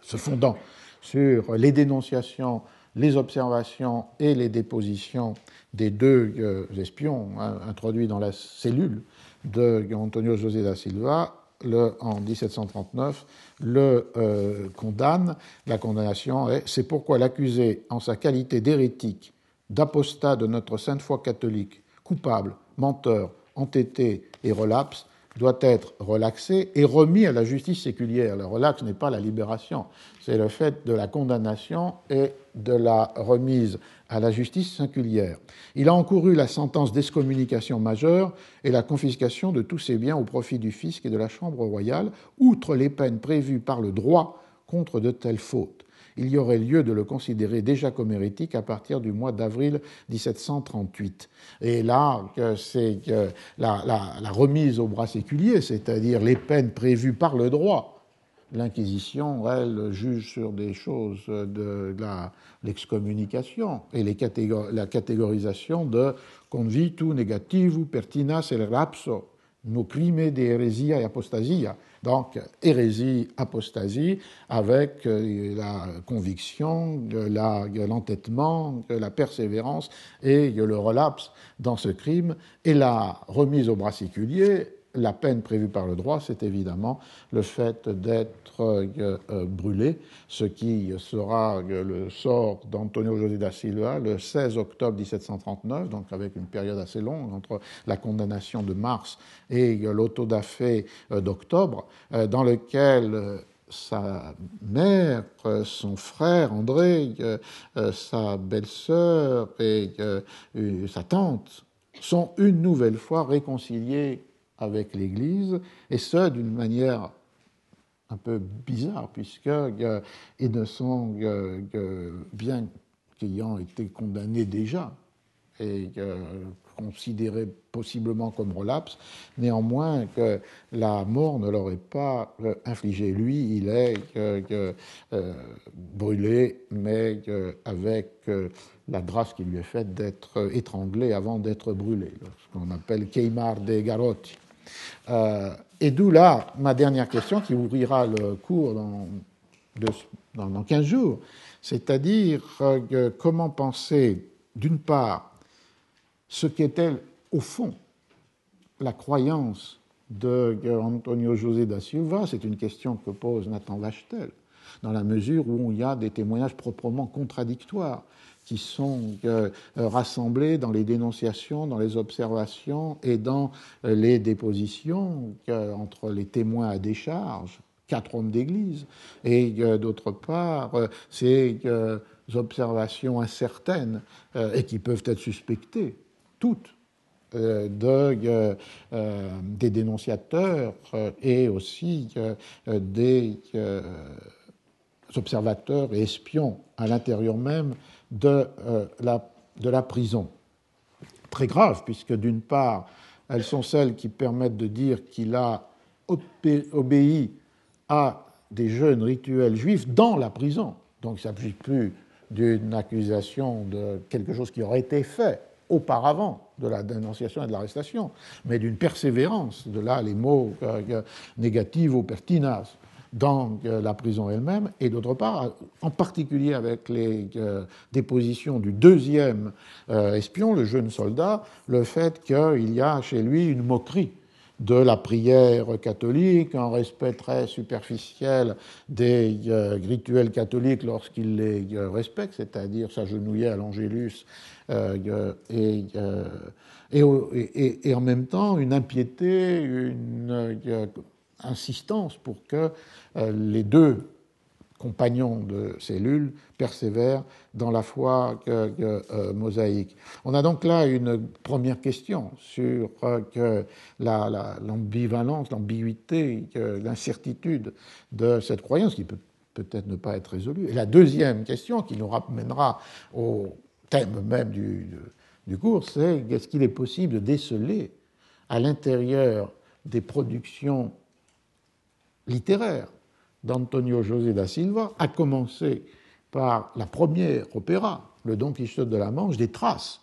se fondant sur les dénonciations, les observations et les dépositions des deux euh, espions hein, introduits dans la cellule de Antonio José da Silva, le, en 1739, le euh, condamne. La condamnation est c'est pourquoi l'accusé, en sa qualité d'hérétique, d'apostat de notre sainte foi catholique, coupable, menteur, entêté et relapse, doit être relaxé et remis à la justice séculière. Le relax n'est pas la libération, c'est le fait de la condamnation et de la remise à la justice singulière. Il a encouru la sentence d'excommunication majeure et la confiscation de tous ses biens au profit du fisc et de la Chambre royale, outre les peines prévues par le droit contre de telles fautes. Il y aurait lieu de le considérer déjà comme hérétique à partir du mois d'avril 1738. Et là, c'est la, la remise au bras séculier, c'est-à-dire les peines prévues par le droit, l'Inquisition, elle, juge sur des choses de l'excommunication et les la catégorisation de convitu, negativu, pertinas et rapso, no crime de hérésia et apostasia. Donc, hérésie, apostasie, avec euh, la conviction, l'entêtement, la persévérance et le relapse dans ce crime et la remise au bras séculier la peine prévue par le droit, c'est évidemment le fait d'être euh, euh, brûlé, ce qui sera euh, le sort d'Antonio José da Silva le 16 octobre 1739, donc avec une période assez longue entre la condamnation de mars et l'autodafé d'octobre, dans lequel sa mère, son frère André, sa belle-sœur et sa tante sont une nouvelle fois réconciliés avec l'Église, et ce d'une manière un peu bizarre, puisqu'ils ne sont, bien qu'ayant été condamnés déjà, et considérés possiblement comme relapse, néanmoins que la mort ne l'aurait pas euh, infligé. Lui, il est euh, brûlé, mais avec euh, la grâce qui lui est faite d'être étranglé avant d'être brûlé, ce qu'on appelle Keimar de Garotti. Et d'où là ma dernière question qui ouvrira le cours dans, 15 jours, c'est-à-dire comment penser, d'une part, ce qu'était au fond la croyance de Antonio José da Silva, c'est une question que pose Nathan Vachtel, dans la mesure où il y a des témoignages proprement contradictoires qui sont euh, rassemblés dans les dénonciations, dans les observations et dans euh, les dépositions entre les témoins à décharge, quatre hommes d'église, et euh, d'autre part, ces observations incertaines et qui peuvent être suspectées toutes euh, de, euh, euh, des dénonciateurs et aussi des observateurs et espions à l'intérieur même de, la, de la prison. Très grave, puisque d'une part, elles sont celles qui permettent de dire qu'il a obéi à des jeunes rituels juifs dans la prison. Donc il ne s'agit plus d'une accusation de quelque chose qui aurait été fait auparavant de la dénonciation et de l'arrestation, mais d'une persévérance, de là les mots euh, négatifs ou pertinaces dans euh, la prison elle-même, et d'autre part, en particulier avec les euh, dépositions du deuxième espion, le jeune soldat, le fait qu'il y a chez lui une moquerie de la prière catholique, un respect très superficiel des rituels catholiques lorsqu'il les respecte, c'est-à-dire s'agenouiller à l'Angélus euh, et, euh, et, et, en même temps une impiété, une insistance pour que euh, les compagnons de cellule persévèrent dans la foi mosaïque. On a donc là une première question sur l'ambivalence, l'ambiguïté, l'incertitude de cette croyance qui peut peut-être ne pas être résolue. Et la deuxième question qui nous ramènera au thème même du, du cours, c'est est-ce qu'il est possible de déceler à l'intérieur des productions littéraires d'Antonio José da Silva, à commencer par la première opéra, le Don Quichotte de la Manche, des traces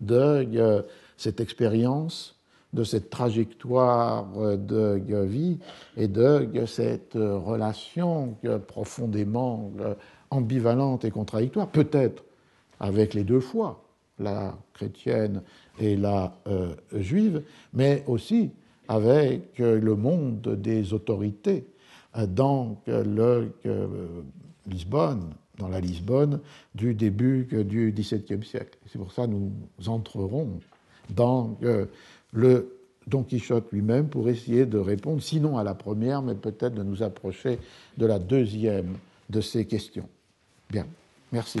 de euh, cette expérience, de cette trajectoire de vie et de cette relation profondément euh, ambivalente et contradictoire, peut-être avec les deux foi, la chrétienne et la euh, juive, mais aussi avec euh, le monde des autorités euh, dans le Lisbonne, dans la Lisbonne du début du XVIIe siècle. C'est pour ça que nous entrerons dans le Don Quichotte lui-même pour essayer de répondre, sinon à la première, mais peut-être de nous approcher de la deuxième de ces questions. Bien, merci.